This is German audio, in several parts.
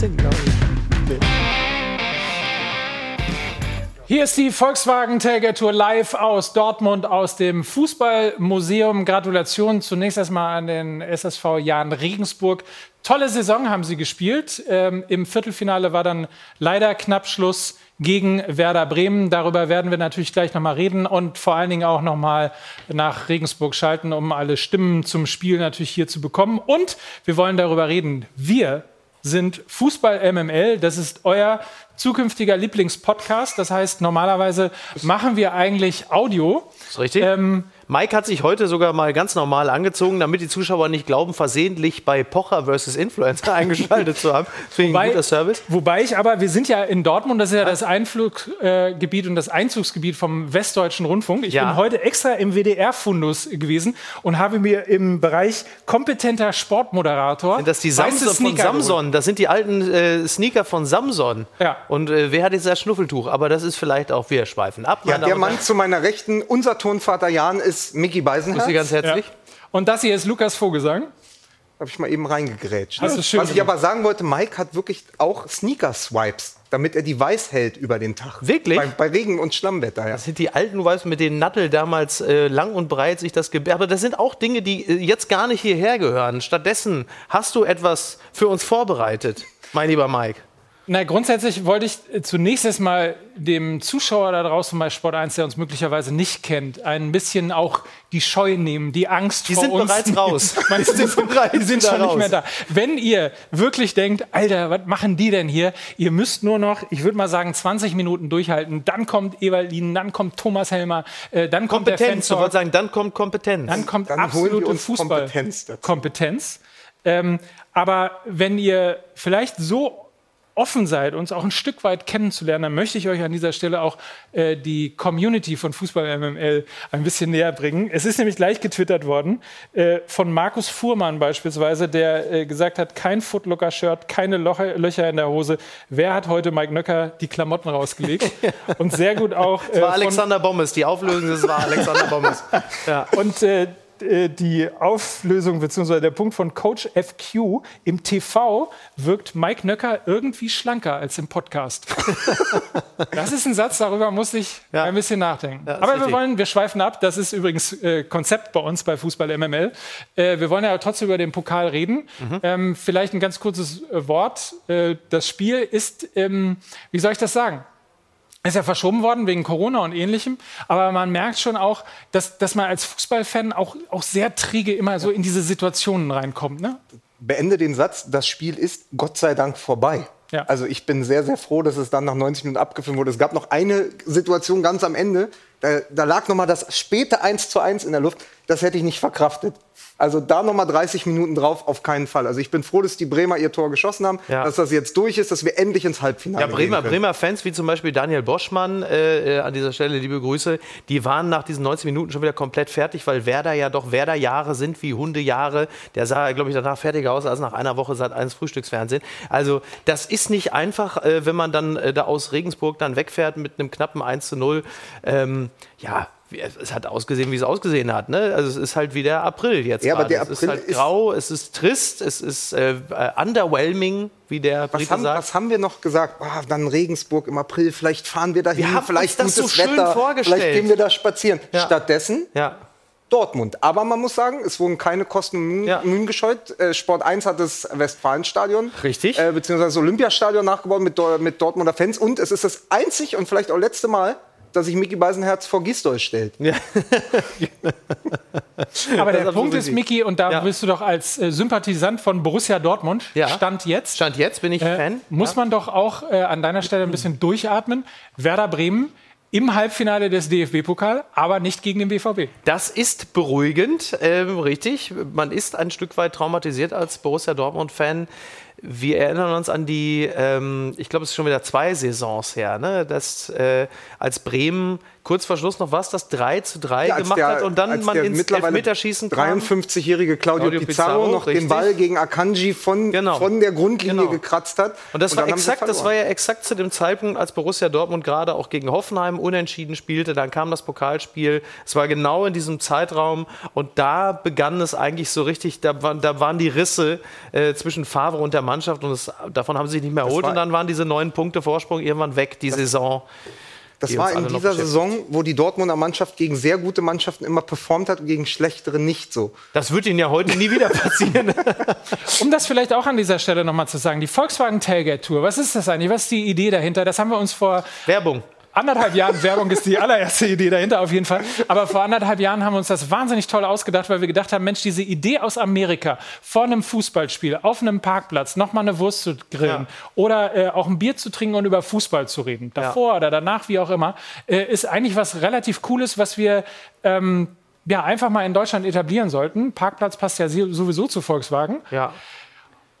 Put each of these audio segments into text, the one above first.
16, glaube ich. Nee. Hier ist die Volkswagen Tailgate Tour live aus Dortmund, aus dem Fußballmuseum. Gratulation zunächst erstmal an den SSV Jan Regensburg. Tolle Saison haben sie gespielt. Ähm, Im Viertelfinale war dann leider knapp Schluss gegen Werder Bremen. Darüber werden wir natürlich gleich nochmal reden und vor allen Dingen auch nochmal nach Regensburg schalten, um alle Stimmen zum Spiel natürlich hier zu bekommen. Und wir wollen darüber reden. Wir sind Fußball MML. Das ist euer zukünftiger Lieblingspodcast. Das heißt, normalerweise machen wir eigentlich Audio. Ist richtig. Ähm, Mike hat sich heute sogar mal ganz normal angezogen, damit die Zuschauer nicht glauben, versehentlich bei Pocher versus Influencer eingeschaltet zu haben. Finde ich ein guter Service. Wobei ich aber, wir sind ja in Dortmund, das ist ja das Einfluggebiet und das Einzugsgebiet vom Westdeutschen Rundfunk. Ich ja. bin heute extra im WDR-Fundus gewesen und habe mir im Bereich kompetenter Sportmoderator. Sind das die Samson von Samson? Das sind die alten äh, Sneaker von Samson. Ja. Und äh, wer hat jetzt das Schnuffeltuch? Aber das ist vielleicht auch, wir schweifen ab. Ja, der Mann zu meiner Rechten, unser Tonvater Jan, ist ist Mickey Beisenherz. Grüße ganz herzlich. Ja. Und das hier ist Lukas Vogelsang. Habe ich mal eben reingegrätscht. Das ist schön. Was ich aber sagen wollte, Mike hat wirklich auch Sneaker-Swipes, damit er die weiß hält über den Tag. Wirklich? Bei, bei Regen- und Schlammwetter, ja. Das sind die alten Weißen, mit denen Nattel damals äh, lang und breit sich das gebärt. Aber das sind auch Dinge, die äh, jetzt gar nicht hierher gehören. Stattdessen hast du etwas für uns vorbereitet, mein lieber Mike. Na, grundsätzlich wollte ich äh, zunächst erstmal dem Zuschauer da draußen bei Sport 1, der uns möglicherweise nicht kennt, ein bisschen auch die Scheu nehmen, die Angst die vor uns. Die sind bereits raus. die sind, bereits die sind schon raus. nicht mehr da. Wenn ihr wirklich denkt, Alter, was machen die denn hier? Ihr müsst nur noch, ich würde mal sagen, 20 Minuten durchhalten. Dann kommt Evalin, dann kommt Thomas Helmer, äh, dann kommt Kompetenz, der Kompetenz. Du wolltest sagen, dann kommt Kompetenz. Dann kommt dann absolute Fußball. Kompetenz. Kompetenz. Ähm, aber wenn ihr vielleicht so offen seid, uns auch ein Stück weit kennenzulernen, dann möchte ich euch an dieser Stelle auch äh, die Community von Fußball MML ein bisschen näher bringen. Es ist nämlich gleich getwittert worden äh, von Markus Fuhrmann beispielsweise, der äh, gesagt hat, kein Footlooker-Shirt, keine Loche, Löcher in der Hose. Wer hat heute Mike Nöcker die Klamotten rausgelegt? Und sehr gut auch. das war äh, Alexander Bommes, die Auflösung, das war Alexander Bommes. Ja. Und äh, äh, die Auflösung bzw. der Punkt von Coach FQ im TV wirkt Mike Nöcker irgendwie schlanker als im Podcast. das ist ein Satz, darüber muss ich ja. ein bisschen nachdenken. Ja, Aber wir wollen, wir schweifen ab. Das ist übrigens äh, Konzept bei uns bei Fußball MML. Äh, wir wollen ja trotzdem über den Pokal reden. Mhm. Ähm, vielleicht ein ganz kurzes äh, Wort. Äh, das Spiel ist, ähm, wie soll ich das sagen? Ist ja verschoben worden wegen Corona und ähnlichem. Aber man merkt schon auch, dass, dass man als Fußballfan auch, auch sehr träge immer so in diese Situationen reinkommt. Ne? Beende den Satz, das Spiel ist Gott sei Dank vorbei. Ja. Also ich bin sehr, sehr froh, dass es dann nach 90 Minuten abgefilmt wurde. Es gab noch eine Situation ganz am Ende, da, da lag noch mal das späte 1 zu 1 in der Luft. Das hätte ich nicht verkraftet. Also da nochmal 30 Minuten drauf, auf keinen Fall. Also ich bin froh, dass die Bremer ihr Tor geschossen haben, ja. dass das jetzt durch ist, dass wir endlich ins Halbfinale ja, Bremer, Bremer Fans wie zum Beispiel Daniel Boschmann, äh, äh, an dieser Stelle liebe Grüße, die waren nach diesen 90 Minuten schon wieder komplett fertig, weil Werder ja doch Werder-Jahre sind wie Hundejahre. Der sah, glaube ich, danach fertiger aus als nach einer Woche seit eines Frühstücksfernsehen. Also das ist nicht einfach, äh, wenn man dann äh, da aus Regensburg dann wegfährt mit einem knappen 1 zu 0. Ähm, ja, es hat ausgesehen, wie es ausgesehen hat. Ne? Also es ist halt wie der April jetzt. Ja, aber der April es ist halt grau, es ist trist, es ist äh, underwhelming, wie der was Brite haben, sagt. Was haben wir noch gesagt? Oh, dann Regensburg im April, vielleicht fahren wir dahin, wir vielleicht uns das so Wetter, vorgestellt. vielleicht gehen wir da spazieren. Ja. Stattdessen ja. Dortmund. Aber man muss sagen, es wurden keine Kosten und Mühen, ja. Mühen gescheut. Äh, Sport 1 hat das Westfalenstadion, Richtig. Äh, beziehungsweise das Olympiastadion nachgebaut mit, mit Dortmunder Fans. Und es ist das einzig und vielleicht auch letzte Mal, dass sich Mickey Beisenherz vor Gistol stellt. Ja. Aber der Punkt ist, Mickey, und da ja. bist du doch als äh, Sympathisant von Borussia Dortmund, ja. Stand jetzt. Stand jetzt bin ich äh, Fan. Muss man doch auch äh, an deiner Stelle ein bisschen durchatmen. Werder Bremen im Halbfinale des DFB-Pokal, aber nicht gegen den BVB. Das ist beruhigend, ähm, richtig. Man ist ein Stück weit traumatisiert als Borussia Dortmund-Fan. Wir erinnern uns an die, ähm, ich glaube, es ist schon wieder zwei Saisons her, ne? dass äh, als Bremen kurz vor Schluss noch was, das 3 zu 3 ja, gemacht der, hat und dann man ins Elfmeterschießen kam. 53-jährige Claudio, Claudio Pizarro, noch richtig. den Ball gegen Akanji von, genau. von der Grundlinie genau. gekratzt hat. Und das und war exakt, das war ja exakt zu dem Zeitpunkt, als Borussia Dortmund gerade auch gegen Hoffenheim unentschieden spielte. Dann kam das Pokalspiel. Es war genau in diesem Zeitraum und da begann es eigentlich so richtig, da, da waren die Risse äh, zwischen Favre und der Mannschaft und es, davon haben sie sich nicht mehr erholt und dann waren diese neun Punkte Vorsprung irgendwann weg, die Saison. Das war in dieser Saison, wo die Dortmunder Mannschaft gegen sehr gute Mannschaften immer performt hat und gegen schlechtere nicht so. Das wird Ihnen ja heute nie wieder passieren. um das vielleicht auch an dieser Stelle nochmal zu sagen, die Volkswagen Tailgate Tour, was ist das eigentlich? Was ist die Idee dahinter? Das haben wir uns vor... Werbung anderthalb Jahren, Werbung ist die allererste Idee dahinter auf jeden Fall, aber vor anderthalb Jahren haben wir uns das wahnsinnig toll ausgedacht, weil wir gedacht haben, Mensch, diese Idee aus Amerika, vor einem Fußballspiel, auf einem Parkplatz, nochmal eine Wurst zu grillen ja. oder äh, auch ein Bier zu trinken und über Fußball zu reden, davor ja. oder danach, wie auch immer, äh, ist eigentlich was relativ Cooles, was wir... Ähm, ja, einfach mal in Deutschland etablieren sollten. Parkplatz passt ja sowieso zu Volkswagen. Ja.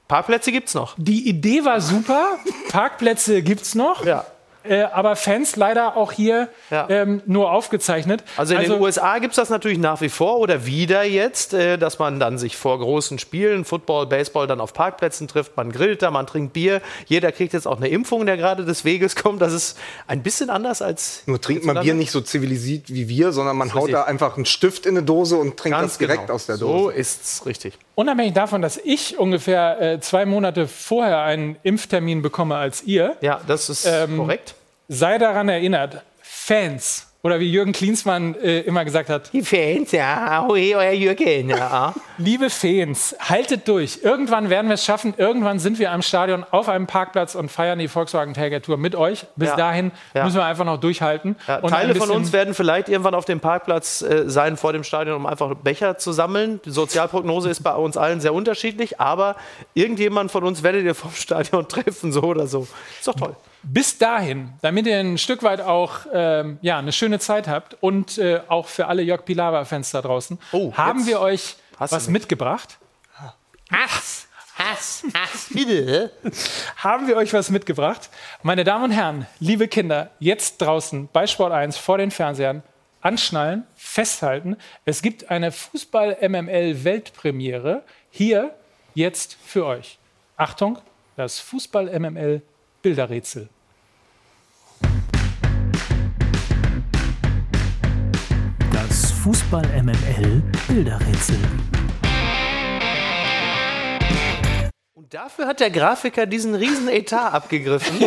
Parkplätze gibt's noch. Die Idee war super. Parkplätze gibt's noch. Ja. Äh, aber Fans leider auch hier ja. ähm, nur aufgezeichnet. Also in also, den USA gibt es das natürlich nach wie vor oder wieder jetzt, äh, dass man dann sich vor großen Spielen, Football, Baseball, dann auf Parkplätzen trifft, man grillt da, man trinkt Bier. Jeder kriegt jetzt auch eine Impfung, der gerade des Weges kommt. Das ist ein bisschen anders als. Nur trinkt man Bier nicht so zivilisiert wie wir, sondern man haut da einfach einen Stift in eine Dose und trinkt Ganz das direkt genau. aus der Dose. So ist es richtig. Unabhängig davon, dass ich ungefähr äh, zwei Monate vorher einen Impftermin bekomme als ihr. Ja, das ist ähm, korrekt. Sei daran erinnert, Fans oder wie Jürgen Klinsmann äh, immer gesagt hat. Die Fans, ja, hoi, euer Jürgen, ja. Liebe Fans, haltet durch. Irgendwann werden wir es schaffen. Irgendwann sind wir am Stadion auf einem Parkplatz und feiern die Volkswagen Tailgate Tour mit euch. Bis ja. dahin ja. müssen wir einfach noch durchhalten. Ja, Teile von uns werden vielleicht irgendwann auf dem Parkplatz äh, sein vor dem Stadion, um einfach Becher zu sammeln. Die Sozialprognose ist bei uns allen sehr unterschiedlich, aber irgendjemand von uns werdet ihr vom Stadion treffen, so oder so. Ist doch toll. Bis dahin, damit ihr ein Stück weit auch ähm, ja, eine schöne Zeit habt und äh, auch für alle Jörg Pilawa-Fans da draußen, oh, haben wir euch was mitgebracht. Hass, Hass, Hass, bitte. haben wir euch was mitgebracht. Meine Damen und Herren, liebe Kinder, jetzt draußen bei Sport 1 vor den Fernsehern, anschnallen, festhalten. Es gibt eine Fußball-MML-Weltpremiere hier jetzt für euch. Achtung, das Fußball-MML Bilderrätsel. Das Fußball MML Bilderrätsel. Dafür hat der Grafiker diesen riesen Etat abgegriffen.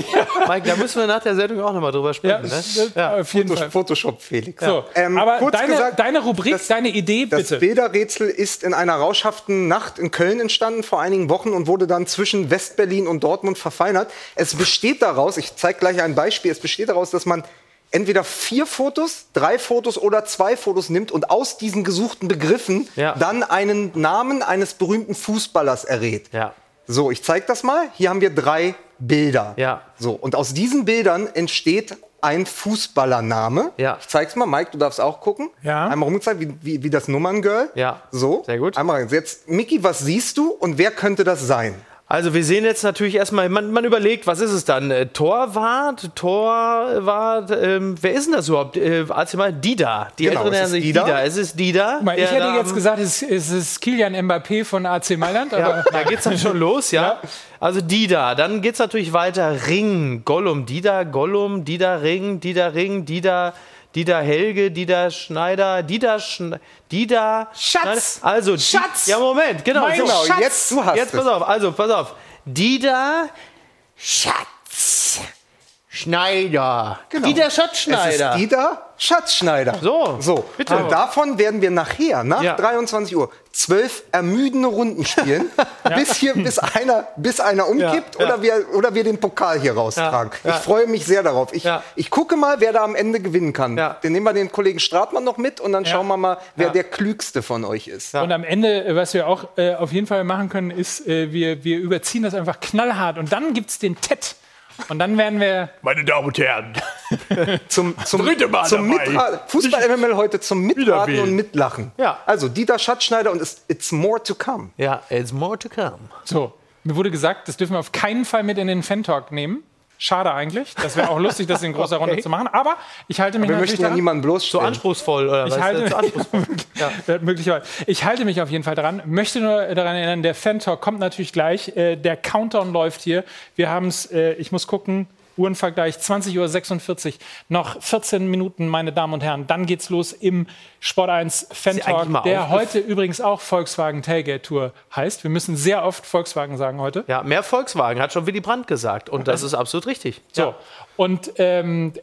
Mike, da müssen wir nach der Sendung auch nochmal drüber sprechen. Ja, ne? ja. Auf jeden Fall. Photoshop, Felix. So, ähm, aber deine, gesagt, deine, Rubrik, das, deine Idee, bitte. Das Bilderrätsel ist in einer rauschhaften Nacht in Köln entstanden vor einigen Wochen und wurde dann zwischen Westberlin und Dortmund verfeinert. Es besteht daraus, ich zeige gleich ein Beispiel, es besteht daraus, dass man entweder vier Fotos, drei Fotos oder zwei Fotos nimmt und aus diesen gesuchten Begriffen ja. dann einen Namen eines berühmten Fußballers errät. Ja. So, ich zeige das mal. Hier haben wir drei Bilder. Ja. So, und aus diesen Bildern entsteht ein Fußballername. Ja. Ich zeig's mal, Mike, du darfst auch gucken. Ja. Einmal rumgezeigt, wie, wie, wie das Nummerngirl. Ja. So. Sehr gut. Einmal rein. Jetzt, Miki, was siehst du und wer könnte das sein? Also wir sehen jetzt natürlich erstmal, man, man überlegt, was ist es dann? Äh, Torwart, Torwart, ähm, wer ist denn das überhaupt? Äh, als mal Dida. Die genau, Älteren nennen sich Dida. Dida. Es ist Dida. Mal, ich hätte jetzt gesagt, es, es ist Kilian Mbappé von AC Mailand. ja, da geht es dann schon los, ja. ja. Also Dida. Dann geht es natürlich weiter. Ring, Gollum, Dida, Gollum, Dida, Ring, Dida, Ring, Dida. Dieter Helge, Dieter Schneider, Dieter Schne Dieter Schatz. Schneider. Also Schatz. Ja Moment, genau. Mein genau. Schatz. Jetzt du hast Jetzt pass auf. Also pass auf. Dieter Schatz Schneider. Genau. Dieter Schatzschneider. Es ist Dieter Schatzschneider. So, so. bitte. Und davon werden wir nachher, nach ja. 23 Uhr, zwölf ermüdende Runden spielen, ja. bis hier, bis einer, bis einer umkippt ja. Oder, wir, oder wir den Pokal hier raustragen. Ich freue mich sehr darauf. Ich, ich gucke mal, wer da am Ende gewinnen kann. Den nehmen wir den Kollegen Stratmann noch mit und dann schauen wir mal, wer der klügste von euch ist. Und am Ende, was wir auch äh, auf jeden Fall machen können, ist, äh, wir, wir überziehen das einfach knallhart und dann gibt es den TED. Und dann werden wir. Meine Damen und Herren. zum, zum, Dritte Mal zum Fußball MML heute zum Mitraten und Mitlachen. Ja. Also Dieter Schatzschneider und it's, it's more to come. Ja, it's more to come. So, mir wurde gesagt, das dürfen wir auf keinen Fall mit in den Fan-Talk nehmen. Schade eigentlich. Das wäre auch lustig, das in großer Runde zu machen. Aber ich halte mich Aber wir möchten ja niemanden bloßstellen. So anspruchsvoll oder ich halte, zu anspruchsvoll. ja. möglicherweise. Ich halte mich auf jeden Fall daran. Möchte nur daran erinnern, der Fan-Talk kommt natürlich gleich. Äh, der Countdown läuft hier. Wir haben es, äh, ich muss gucken, Uhrenvergleich 20.46 Uhr, noch 14 Minuten, meine Damen und Herren. Dann geht's los im Sport 1 Fan Talk, der heute übrigens auch Volkswagen Tailgate Tour heißt. Wir müssen sehr oft Volkswagen sagen heute. Ja, mehr Volkswagen, hat schon Willy Brandt gesagt. Und das ist absolut richtig. So. Ja. Und ähm,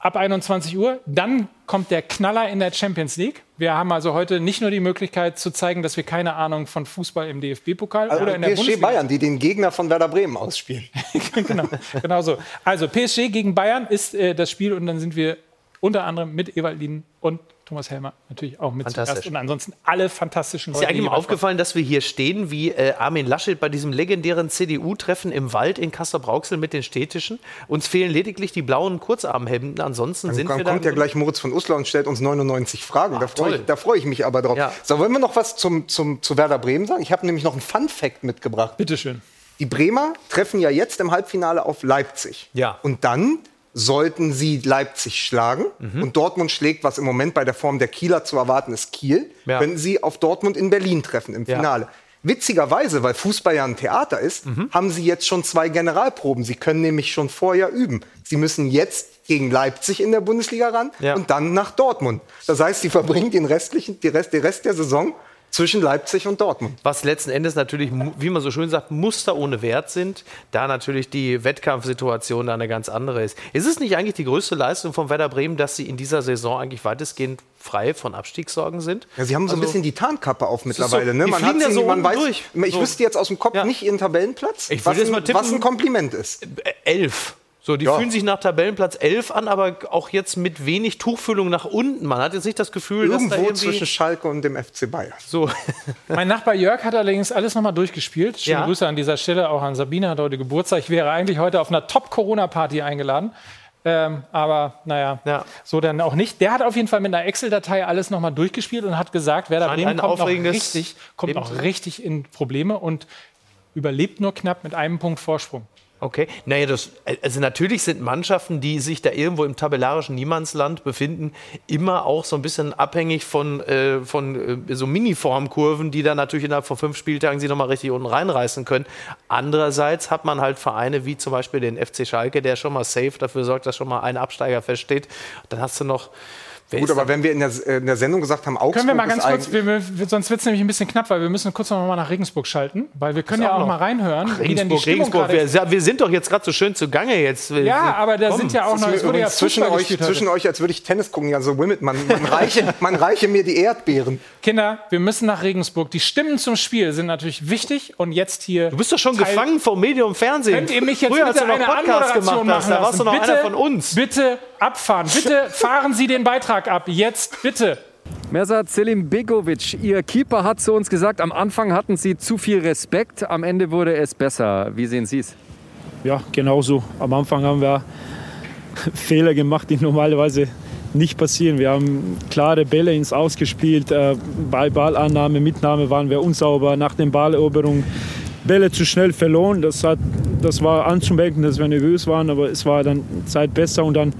ab 21 Uhr. Dann kommt der Knaller in der Champions League. Wir haben also heute nicht nur die Möglichkeit zu zeigen, dass wir keine Ahnung von Fußball im DFB-Pokal also oder in der PSG Bundesliga Bayern, die den Gegner von Werder Bremen ausspielen. genau, genau so. Also PSG gegen Bayern ist äh, das Spiel und dann sind wir unter anderem mit Ewald Lien und Thomas Helmer natürlich auch mit zuerst. Und ansonsten alle fantastischen Ist dir eigentlich mal aufgefallen, dass wir hier stehen wie äh, Armin Laschet bei diesem legendären CDU-Treffen im Wald in Kassel-Brauxel mit den Städtischen? Uns fehlen lediglich die blauen Kurzarmhemden. Ansonsten dann, sind dann wir kommt ja gleich Moritz von Uslar und stellt uns 99 Fragen. Ach, da freue ich, freu ich, mich aber drauf. Ja. So, wollen wir noch was zum, zum, zu Werder Bremen sagen? Ich habe nämlich noch einen Fun-Fact mitgebracht. Bitteschön. Die Bremer treffen ja jetzt im Halbfinale auf Leipzig. Ja. Und dann sollten sie Leipzig schlagen mhm. und Dortmund schlägt, was im Moment bei der Form der Kieler zu erwarten ist, Kiel, ja. können sie auf Dortmund in Berlin treffen im Finale. Ja. Witzigerweise, weil Fußball ja ein Theater ist, mhm. haben sie jetzt schon zwei Generalproben. Sie können nämlich schon vorher üben. Sie müssen jetzt gegen Leipzig in der Bundesliga ran ja. und dann nach Dortmund. Das heißt, sie verbringen den restlichen, den Rest, den Rest der Saison zwischen Leipzig und Dortmund. Was letzten Endes natürlich, wie man so schön sagt, Muster ohne Wert sind, da natürlich die Wettkampfsituation da eine ganz andere ist. Ist es nicht eigentlich die größte Leistung von Werder Bremen, dass sie in dieser Saison eigentlich weitestgehend frei von Abstiegssorgen sind? Ja, sie haben so also, ein bisschen die Tarnkappe auf mittlerweile. So, ne? Man hat sie, so man weiß, durch. Ich so. wüsste jetzt aus dem Kopf ja. nicht ihren Tabellenplatz, ich was, ein, tippen, was ein Kompliment ist. Elf. So, die ja. fühlen sich nach Tabellenplatz 11 an, aber auch jetzt mit wenig Tuchfühlung nach unten. Man hat jetzt nicht das Gefühl, Irgendwo dass da irgendwie zwischen Schalke und dem FC Bayern. So. mein Nachbar Jörg hat allerdings alles nochmal durchgespielt. Schöne ja. Grüße an dieser Stelle auch an Sabine, hat heute Geburtstag. Ich wäre eigentlich heute auf einer Top-Corona-Party eingeladen. Ähm, aber naja, ja. so dann auch nicht. Der hat auf jeden Fall mit einer Excel-Datei alles nochmal durchgespielt und hat gesagt, Werder Bremen kommt, noch richtig, kommt noch richtig in Probleme und überlebt nur knapp mit einem Punkt Vorsprung. Okay, naja, das, also natürlich sind Mannschaften, die sich da irgendwo im tabellarischen Niemandsland befinden, immer auch so ein bisschen abhängig von, äh, von äh, so Mini-Formkurven, die dann natürlich innerhalb von fünf Spieltagen sie nochmal richtig unten reinreißen können. Andererseits hat man halt Vereine wie zum Beispiel den FC Schalke, der schon mal safe dafür sorgt, dass schon mal ein Absteiger feststeht. Dann hast du noch Wer Gut, aber wenn wir in der, in der, Sendung gesagt haben, Augsburg Können wir mal ganz kurz, wir, wir, sonst wird es nämlich ein bisschen knapp, weil wir müssen kurz noch mal nach Regensburg schalten, weil wir können ja auch, auch mal reinhören, wie denn die Stimmung Regensburg, wir, wir, sind doch jetzt gerade so schön zu Gange jetzt. Ja, aber da Komm. sind ja auch noch, es wurde ja zwischen euch, zwischen euch, als würde ich Tennis gucken, ja so Wimbledon, man, man, reiche, man reiche mir die Erdbeeren. Kinder, wir müssen nach Regensburg. Die Stimmen zum Spiel sind natürlich wichtig und jetzt hier... Du bist doch schon Teil gefangen vom Medium Fernsehen. Könnt ihr mich jetzt Früher, bitte eine Podcast gemacht hast, da warst du noch bitte, einer von uns. Bitte abfahren. Bitte fahren Sie den Beitrag ab. Jetzt, bitte. Mersat Selim Begovic, Ihr Keeper hat zu uns gesagt, am Anfang hatten Sie zu viel Respekt, am Ende wurde es besser. Wie sehen Sie es? Ja, genauso. Am Anfang haben wir Fehler gemacht, die normalerweise nicht passieren. Wir haben klare Bälle ins Ausgespielt. Äh, bei Ballannahme, Mitnahme waren wir unsauber. Nach der Balleroberung Bälle zu schnell verloren. Das, hat, das war anzumerken, dass wir nervös waren, aber es war dann Zeit besser und dann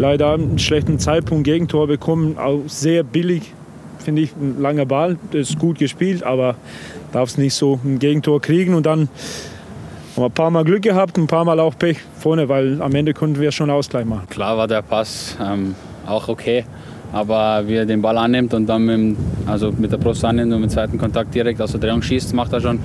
leider einen schlechten Zeitpunkt Gegentor bekommen. Auch sehr billig, finde ich, ein langer Ball. Das ist gut gespielt, aber darf es nicht so ein Gegentor kriegen und dann haben wir ein paar Mal Glück gehabt, ein paar Mal auch Pech vorne, weil am Ende konnten wir schon Ausgleich machen. Klar war der Pass ähm, auch okay, aber wie er den Ball annimmt und dann mit, also mit der Brust annimmt und mit zweiten Kontakt direkt aus der Drehung schießt, macht er schon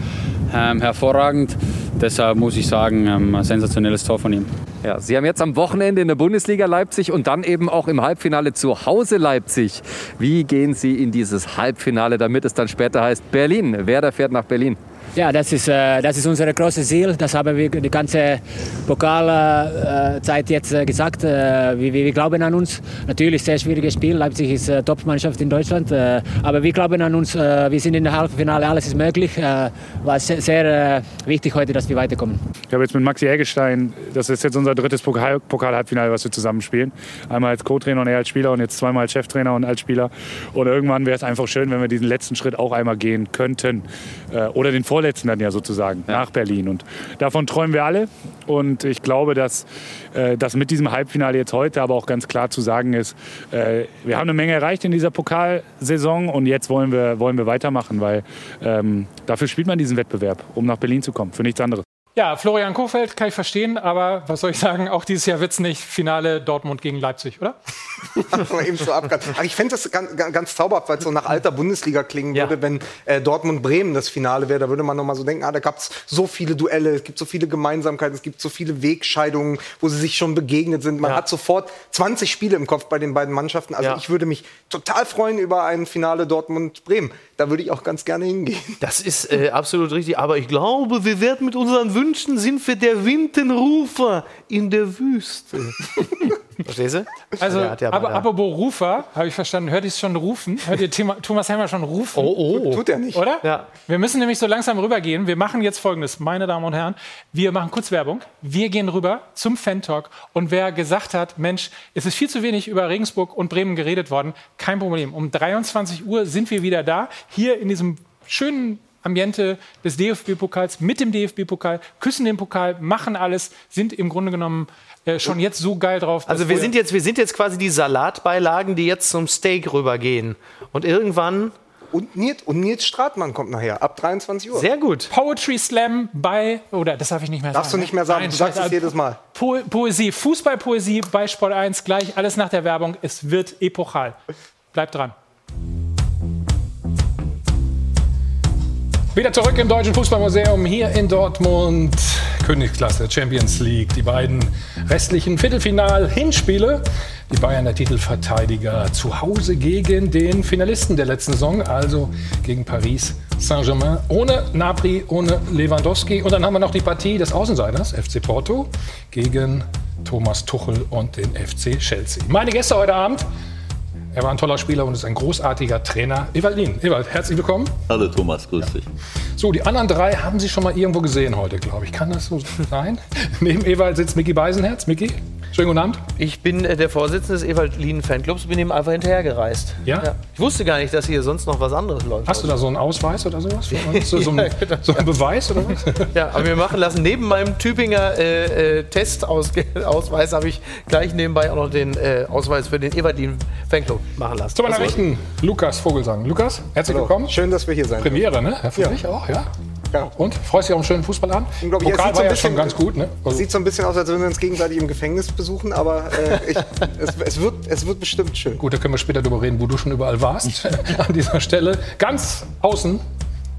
ähm, hervorragend. Deshalb muss ich sagen, ähm, ein sensationelles Tor von ihm. Ja, Sie haben jetzt am Wochenende in der Bundesliga Leipzig und dann eben auch im Halbfinale zu Hause Leipzig. Wie gehen Sie in dieses Halbfinale, damit es dann später heißt Berlin? Werder fährt nach Berlin. Ja, das ist, äh, das ist unser großes Ziel. Das haben wir die ganze Pokalzeit jetzt äh, gesagt. Äh, wir, wir, glauben an uns. Natürlich sehr schwieriges Spiel. Leipzig ist Top-Mannschaft in Deutschland. Aber wir glauben an uns. Wir sind in der Halbfinale. Alles ist möglich. War sehr, sehr wichtig heute, dass wir weiterkommen. Ich habe jetzt mit Maxi Eggestein, das ist jetzt unser drittes Pokal-Halbfinale, was wir zusammen spielen. Einmal als Co-Trainer und er als Spieler und jetzt zweimal als Cheftrainer und als Spieler. Und irgendwann wäre es einfach schön, wenn wir diesen letzten Schritt auch einmal gehen könnten. oder den vorletzten vorletzten dann ja sozusagen ja. nach Berlin. Und davon träumen wir alle. Und ich glaube, dass, äh, dass mit diesem Halbfinale jetzt heute aber auch ganz klar zu sagen ist, äh, wir haben eine Menge erreicht in dieser Pokalsaison und jetzt wollen wir, wollen wir weitermachen, weil ähm, dafür spielt man diesen Wettbewerb, um nach Berlin zu kommen, für nichts anderes. Ja, Florian Kofeld kann ich verstehen, aber was soll ich sagen, auch dieses Jahr wird es nicht Finale Dortmund gegen Leipzig, oder? eben so aber ich fände das ganz, ganz zauberhaft, weil es so nach alter Bundesliga klingen ja. würde, wenn äh, Dortmund-Bremen das Finale wäre. Da würde man noch mal so denken, ah, da gab es so viele Duelle, es gibt so viele Gemeinsamkeiten, es gibt so viele Wegscheidungen, wo sie sich schon begegnet sind. Man ja. hat sofort 20 Spiele im Kopf bei den beiden Mannschaften. Also ja. ich würde mich total freuen über ein Finale Dortmund-Bremen. Da würde ich auch ganz gerne hingehen. Das ist äh, absolut richtig. Aber ich glaube, wir werden mit unseren Wünschen sind wir der Windenrufer in der Wüste. Verstehst du? Also, ja aber apropos Rufer, habe ich verstanden. Hört ihr es schon rufen? Hört ihr Thomas Helmer schon rufen? Oh, oh. Tut er nicht. Oder? Ja. Wir müssen nämlich so langsam rübergehen. Wir machen jetzt folgendes, meine Damen und Herren. Wir machen kurz Werbung. Wir gehen rüber zum Fan-Talk. Und wer gesagt hat, Mensch, es ist viel zu wenig über Regensburg und Bremen geredet worden, kein Problem. Um 23 Uhr sind wir wieder da. Hier in diesem schönen Ambiente des DFB-Pokals mit dem DFB-Pokal, küssen den Pokal, machen alles, sind im Grunde genommen äh, schon jetzt so geil drauf. Also wir sind, jetzt, wir sind jetzt quasi die Salatbeilagen, die jetzt zum Steak rübergehen. Und irgendwann und Nils, und Nils Stratmann kommt nachher, ab 23 Uhr. Sehr gut. Poetry Slam bei, oder das darf ich nicht mehr Darfst sagen. Darfst du nicht mehr sagen, Nein, du sagst es jedes Mal. Po Poesie, Fußballpoesie bei Sport 1, gleich alles nach der Werbung. Es wird epochal. Bleibt dran. Wieder zurück im Deutschen Fußballmuseum hier in Dortmund. Königsklasse Champions League. Die beiden restlichen Viertelfinal-Hinspiele. Die Bayern der Titelverteidiger zu Hause gegen den Finalisten der letzten Saison, also gegen Paris Saint-Germain. Ohne Napri, ohne Lewandowski. Und dann haben wir noch die Partie des Außenseiters, FC Porto, gegen Thomas Tuchel und den FC Chelsea. Meine Gäste heute Abend er war ein toller Spieler und ist ein großartiger Trainer. Ewald Lien. Ewald, herzlich willkommen. Hallo Thomas, grüß dich. So, die anderen drei haben Sie schon mal irgendwo gesehen heute, glaube ich. Kann das so sein? Neben Ewald sitzt Micky Beisenherz. Micky, schönen guten Abend. Ich bin äh, der Vorsitzende des Ewald Lien Fanclubs, bin ihm einfach hinterhergereist. Ja? ja? Ich wusste gar nicht, dass hier sonst noch was anderes läuft. Hast du da so einen Ausweis oder sowas? So, so, ein, genau. so einen Beweis oder was? ja, aber wir machen lassen. Neben meinem Tübinger äh, äh, Testausweis habe ich gleich nebenbei auch noch den äh, Ausweis für den Ewald Lien Fanclub machen lassen. Zu meiner also, Rechten, Lukas Vogelsang. Lukas, herzlich Hallo. willkommen. Schön, dass wir hier sein Premiere, ne? Ja, für ja. dich auch, ja. Ja. Und? Freust du dich auf einen schönen Fußball an? Unglaublich. Pokal ja, war ja schon ganz gut. Ne? Also sieht so ein bisschen aus, als würden wir uns gegenseitig im Gefängnis besuchen, aber äh, ich, es, es, wird, es wird bestimmt schön. Gut, da können wir später darüber reden, wo du schon überall warst an dieser Stelle. Ganz außen,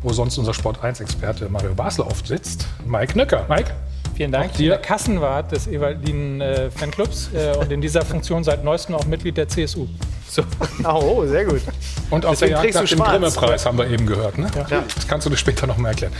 wo sonst unser Sport 1-Experte Mario Basler oft sitzt, Mike Nöcker. Mike? Vielen Dank. Ich bin der Kassenwart des Ewaldinen äh, Fanclubs äh, und in dieser Funktion seit neuestem auch Mitglied der CSU. So. Oh, sehr gut. Und auf der Jagd nach dem Grimme-Preis haben wir eben gehört. Ne? Ja. Das kannst du dir später noch mal erklären.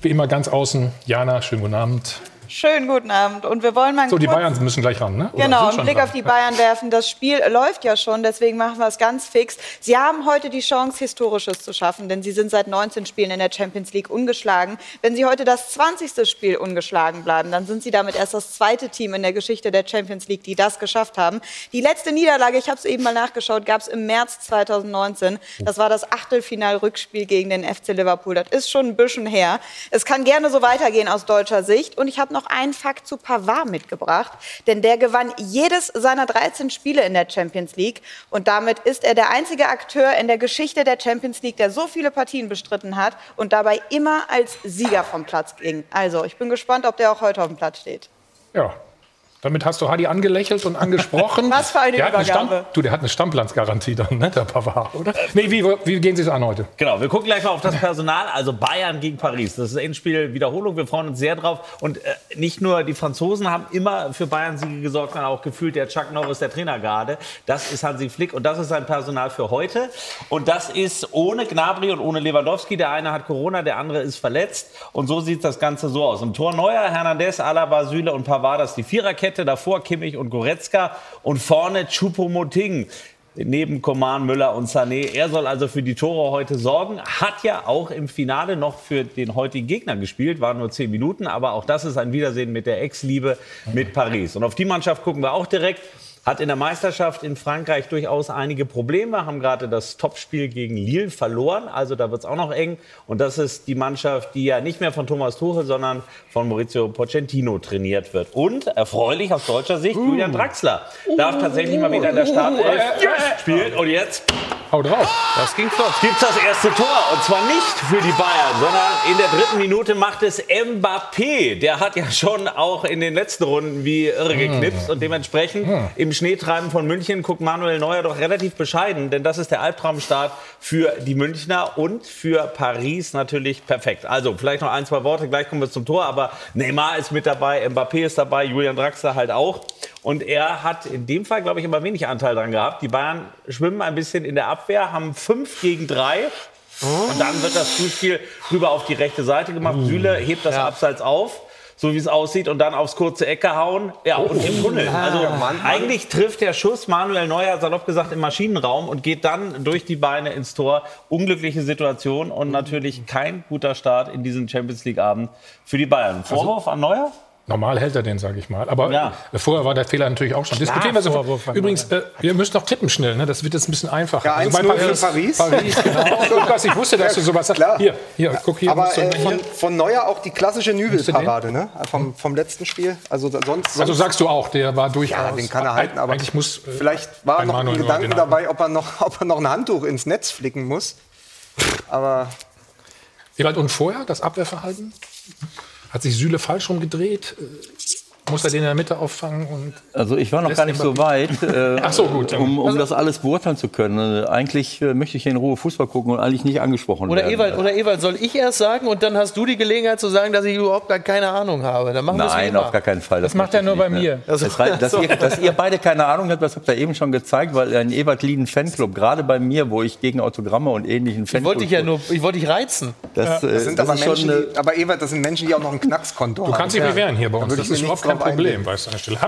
Wie immer ganz außen, Jana, schönen guten Abend. Schönen guten Abend. Und wir wollen mal So, die Bayern müssen gleich ran, ne? Oder genau, einen Blick dran? auf die Bayern werfen. Das Spiel läuft ja schon, deswegen machen wir es ganz fix. Sie haben heute die Chance, Historisches zu schaffen, denn Sie sind seit 19 Spielen in der Champions League ungeschlagen. Wenn Sie heute das 20. Spiel ungeschlagen bleiben, dann sind Sie damit erst das zweite Team in der Geschichte der Champions League, die das geschafft haben. Die letzte Niederlage, ich habe es eben mal nachgeschaut, gab es im März 2019. Das war das Achtelfinal-Rückspiel gegen den FC Liverpool. Das ist schon ein bisschen her. Es kann gerne so weitergehen aus deutscher Sicht. Und ich habe noch einen Fakt zu Pavard mitgebracht, denn der gewann jedes seiner 13 Spiele in der Champions League und damit ist er der einzige Akteur in der Geschichte der Champions League, der so viele Partien bestritten hat und dabei immer als Sieger vom Platz ging. Also, ich bin gespannt, ob der auch heute auf dem Platz steht. Ja, damit hast du Hadi angelächelt und angesprochen. Was für eine der Übergabe. Eine du, der hat eine Stammplatzgarantie dann, ne, der Pavard, oder? Nee, wie, wie gehen Sie es an heute? Genau, wir gucken gleich mal auf das Personal. Also Bayern gegen Paris. Das ist Endspiel Wiederholung. Wir freuen uns sehr drauf. Und äh, nicht nur die Franzosen haben immer für Bayern-Siege gesorgt, sondern auch gefühlt der Chuck Norris, der Trainer gerade. Das ist Hansi Flick und das ist sein Personal für heute. Und das ist ohne Gnabry und ohne Lewandowski. Der eine hat Corona, der andere ist verletzt. Und so sieht das Ganze so aus. Im Tor Neuer, Hernandez, Alaba, Süle und Pavard, das ist die Viererkette. Kette, davor Kimmich und Goretzka und vorne Choupo-Moting neben Coman, Müller und Sané. Er soll also für die Tore heute sorgen. Hat ja auch im Finale noch für den heutigen Gegner gespielt, waren nur zehn Minuten, aber auch das ist ein Wiedersehen mit der Ex-Liebe mit Paris. Und auf die Mannschaft gucken wir auch direkt. Hat in der Meisterschaft in Frankreich durchaus einige Probleme, haben gerade das Topspiel gegen Lille verloren. Also da wird es auch noch eng. Und das ist die Mannschaft, die ja nicht mehr von Thomas Tuchel, sondern von Maurizio Pochettino trainiert wird. Und erfreulich aus deutscher Sicht, Uh. Julian Draxler darf tatsächlich mal wieder in der Startelf spielen. Und jetzt Hau drauf. Das ging flott. gibt das erste Tor. Und zwar nicht für die Bayern, sondern in der dritten Minute macht es Mbappé. Der hat ja schon auch in den letzten Runden wie irre geknipst. Und dementsprechend im Schneetreiben von München guckt Manuel Neuer doch relativ bescheiden. Denn das ist der Albtraumstart für die Münchner und für Paris natürlich perfekt. Also vielleicht noch ein, zwei Worte, gleich kommen wir zum Tor. Aber Neymar ist mit dabei, Mbappé ist dabei, Julian Draxler halt auch. Und er hat in dem Fall, glaube ich, immer wenig Anteil dran gehabt. Die Bayern schwimmen ein bisschen in der Abwehr, haben 5 gegen 3. Und dann wird das Zuspiel rüber auf die rechte Seite gemacht. Süle hebt das Abseits auf. So wie es aussieht und dann aufs kurze Ecke hauen. Ja, und im Tunnel. Also eigentlich trifft der Schuss Manuel Neuer, salopp gesagt, im Maschinenraum und geht dann durch die Beine ins Tor. Unglückliche Situation und natürlich kein guter Start in diesen Champions League-Abend für die Bayern. Vorwurf an Neuer? Normal hält er den, sage ich mal. Aber Ja. vorher war der Fehler natürlich auch schon. Diskutieren wir so. Übrigens, äh, wir müssen noch tippen schnell. Ne? Das wird jetzt ein bisschen einfacher. Ja, bei 1-0 für Paris. Paris, genau. Lukas, ich wusste, dass du sowas sagst. klar. Hier, hier, guck hier. Aber äh, hier. von, von Neuer auch die klassische? Nübelparade, ne? Vom, vom letzten Spiel. Also sonst, sonst also sagst du auch, der war durchaus. ja, den kann er halten, aber eigentlich muss. äh, vielleicht war ein noch ein Manuel Neuer Gedanke haben. dabei, ob er, noch, ob er noch ein Handtuch ins Netz flicken muss. Aber Ewald, und vorher das Abwehrverhalten? Hat sich Süle falsch rumgedreht? Äh, Muss er den in der Mitte auffangen? Und Also ich war noch gar nicht so weit, äh, Ach so, gut. um, um das alles beurteilen zu können. Äh, Eigentlich äh, möchte ich in Ruhe Fußball gucken und eigentlich nicht angesprochen Oder werden. Ewald, oder Ewald, soll ich erst sagen und dann hast du die Gelegenheit zu sagen, dass ich überhaupt gar keine Ahnung habe. Dann machen wir es wie Nein, auf gar keinen Fall. Das macht er ich nur bei nicht, mir. ne? Also- Das reicht, dass, so. ihr, dass ihr beide keine Ahnung habt, das habt ihr eben schon gezeigt, weil ein Ewald Lieden Fanclub, gerade bei mir, wo ich gegen Autogramme und ähnlichen Ich Fanclub... wollte dich ja nur, ich wollte dich reizen. Das, äh, das sind das aber Menschen, eine, die, aber Ewald, das sind Menschen, die auch noch ein Knackskonto du haben. kannst dich bewähren hier bei uns. würde Das ich ist mir überhaupt nichts kein Problem, weißt du an der Stelle.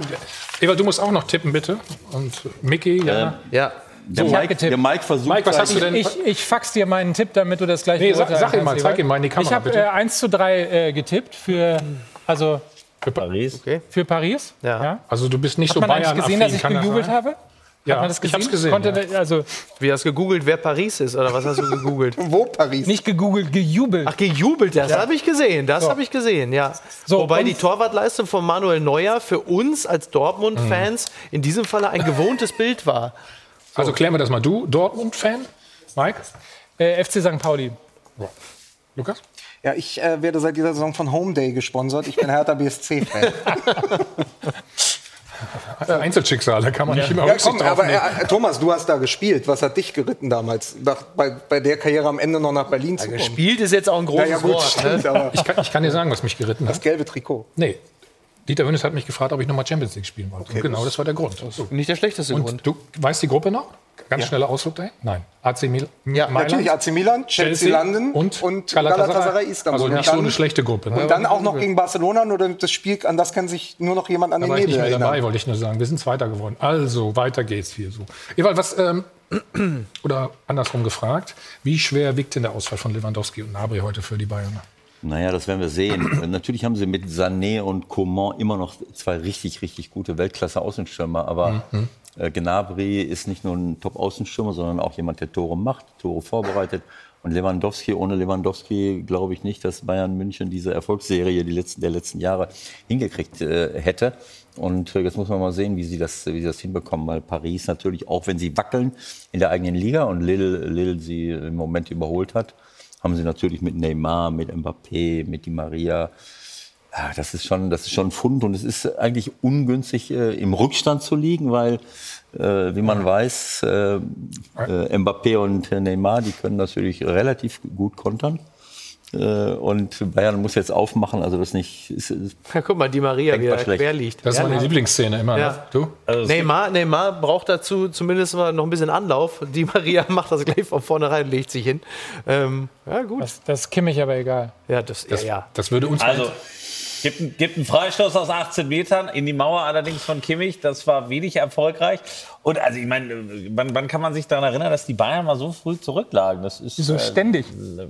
Ewald, du musst auch noch tippen, bitte. Und Micky, ja. Ja. der, ich hab Mike, der Mike versucht... Mike, was hast du denn? Ich, ich fax dir meinen Tipp, damit du das gleich Nee, sag- sag ihn mal, zeig ihn mal in die Kamera, Ich habe äh, 1 zu 3 äh, getippt für, also Paris. für Paris. Ja. Also du bist nicht Hat so man eigentlich Bayern gesehen, dass ich gegoogelt sein? habe? Ja, Hat man das ich hab's gesehen? gesehen, Konnte, ja. Also Wie hast du gegoogelt, wer Paris ist? Oder was hast du gegoogelt? Wo Paris? nicht gegoogelt, gejubelt. Ach, gejubelt, das habe ich gesehen. Das So. habe ich gesehen, ja. So, Wobei die Torwartleistung von Manuel Neuer für uns als Dortmund-Fans in diesem Falle ein gewohntes Bild war. Also klären wir das mal. Du, Dortmund-Fan? Mike? Äh, FC St. Pauli. Lukas? Ja, ich äh, werde seit dieser Saison von Home Day gesponsert. Ich bin Hertha BSC-Fan. Äh, Einzelschicksale kann man nicht immer ja, komm, drauf aber äh, Thomas, du hast da gespielt. Was hat dich geritten damals, nach, bei, bei der Karriere am Ende noch nach Berlin zu kommen? Gespielt ist jetzt auch ein Ja, großes ja, gut, Wort. stimmt, Ne? Ich kann, ich kann dir sagen, was mich geritten das hat. gelbe Trikot. Nee. Dieter Wünnes hat mich gefragt, ob ich nochmal Champions League spielen wollte. Und genau, das war der Grund. Nicht der schlechteste Grund. Und du weißt die Gruppe noch? Ganz schneller Ausflug dahin? Nein. AC Mil Ja, Mailand, Natürlich AC Milan, Chelsea, London und, und Galatasaray. Galatasaray Istanbul. Also nicht Und so eine schlechte Gruppe. Ne? Und dann auch noch gegen Barcelona, nur das Spiel, an das kann sich nur noch jemand an Da den war ich Nebel nicht mehr erinnern. dabei, wollte ich nur sagen. Wir sind Zweiter geworden. Also, weiter geht's hier so. Ewald, was, ähm, oder andersrum gefragt, wie schwer wiegt denn der Ausfall von Lewandowski und Nabri heute für die Bayern? Naja, das werden wir sehen. Äh, Natürlich haben sie mit Sané und Coman immer noch zwei richtig, richtig gute Weltklasse-Außenstürmer. Aber äh, Gnabry ist nicht nur ein Top-Außenstürmer, sondern auch jemand, der Tore macht, Tore vorbereitet. Und Lewandowski, ohne Lewandowski glaube ich nicht, dass Bayern München diese Erfolgsserie die letzten, der letzten Jahre hingekriegt äh, hätte. Und äh, jetzt muss man mal sehen, wie sie, das, wie sie das hinbekommen, weil Paris natürlich, auch wenn sie wackeln in der eigenen Liga und Lille, Lille sie im Moment überholt hat, haben sie natürlich mit Neymar, mit Mbappé, mit Di Maria. Ja, das ist schon, das ist schon ein Fund und es ist eigentlich ungünstig, äh, im Rückstand zu liegen, weil, äh, wie man weiß, äh, äh, Mbappé und Neymar, die können natürlich relativ gut kontern. Äh, und Bayern muss jetzt aufmachen, also das nicht. Ist, ist, Ja, guck mal, die Maria, wie er schlecht. quer liegt. Das ist meine Lieblingsszene immer. Ja. Ne? Du? Neymar, Neymar braucht dazu zumindest mal noch ein bisschen Anlauf. Die Maria macht das gleich von vornherein, legt sich hin. Ähm, ja, gut. Das, das Kimmich aber egal. Ja, das, Das, ja, ja. das würde uns Also, Gibt, ein- gibt einen Freistoß aus 18 Metern in die Mauer allerdings von Kimmich. Das war wenig erfolgreich. Und also ich meine, wann, wann kann man sich daran erinnern, dass die Bayern mal so früh zurücklagen? Das ist Wieso äh, ständig?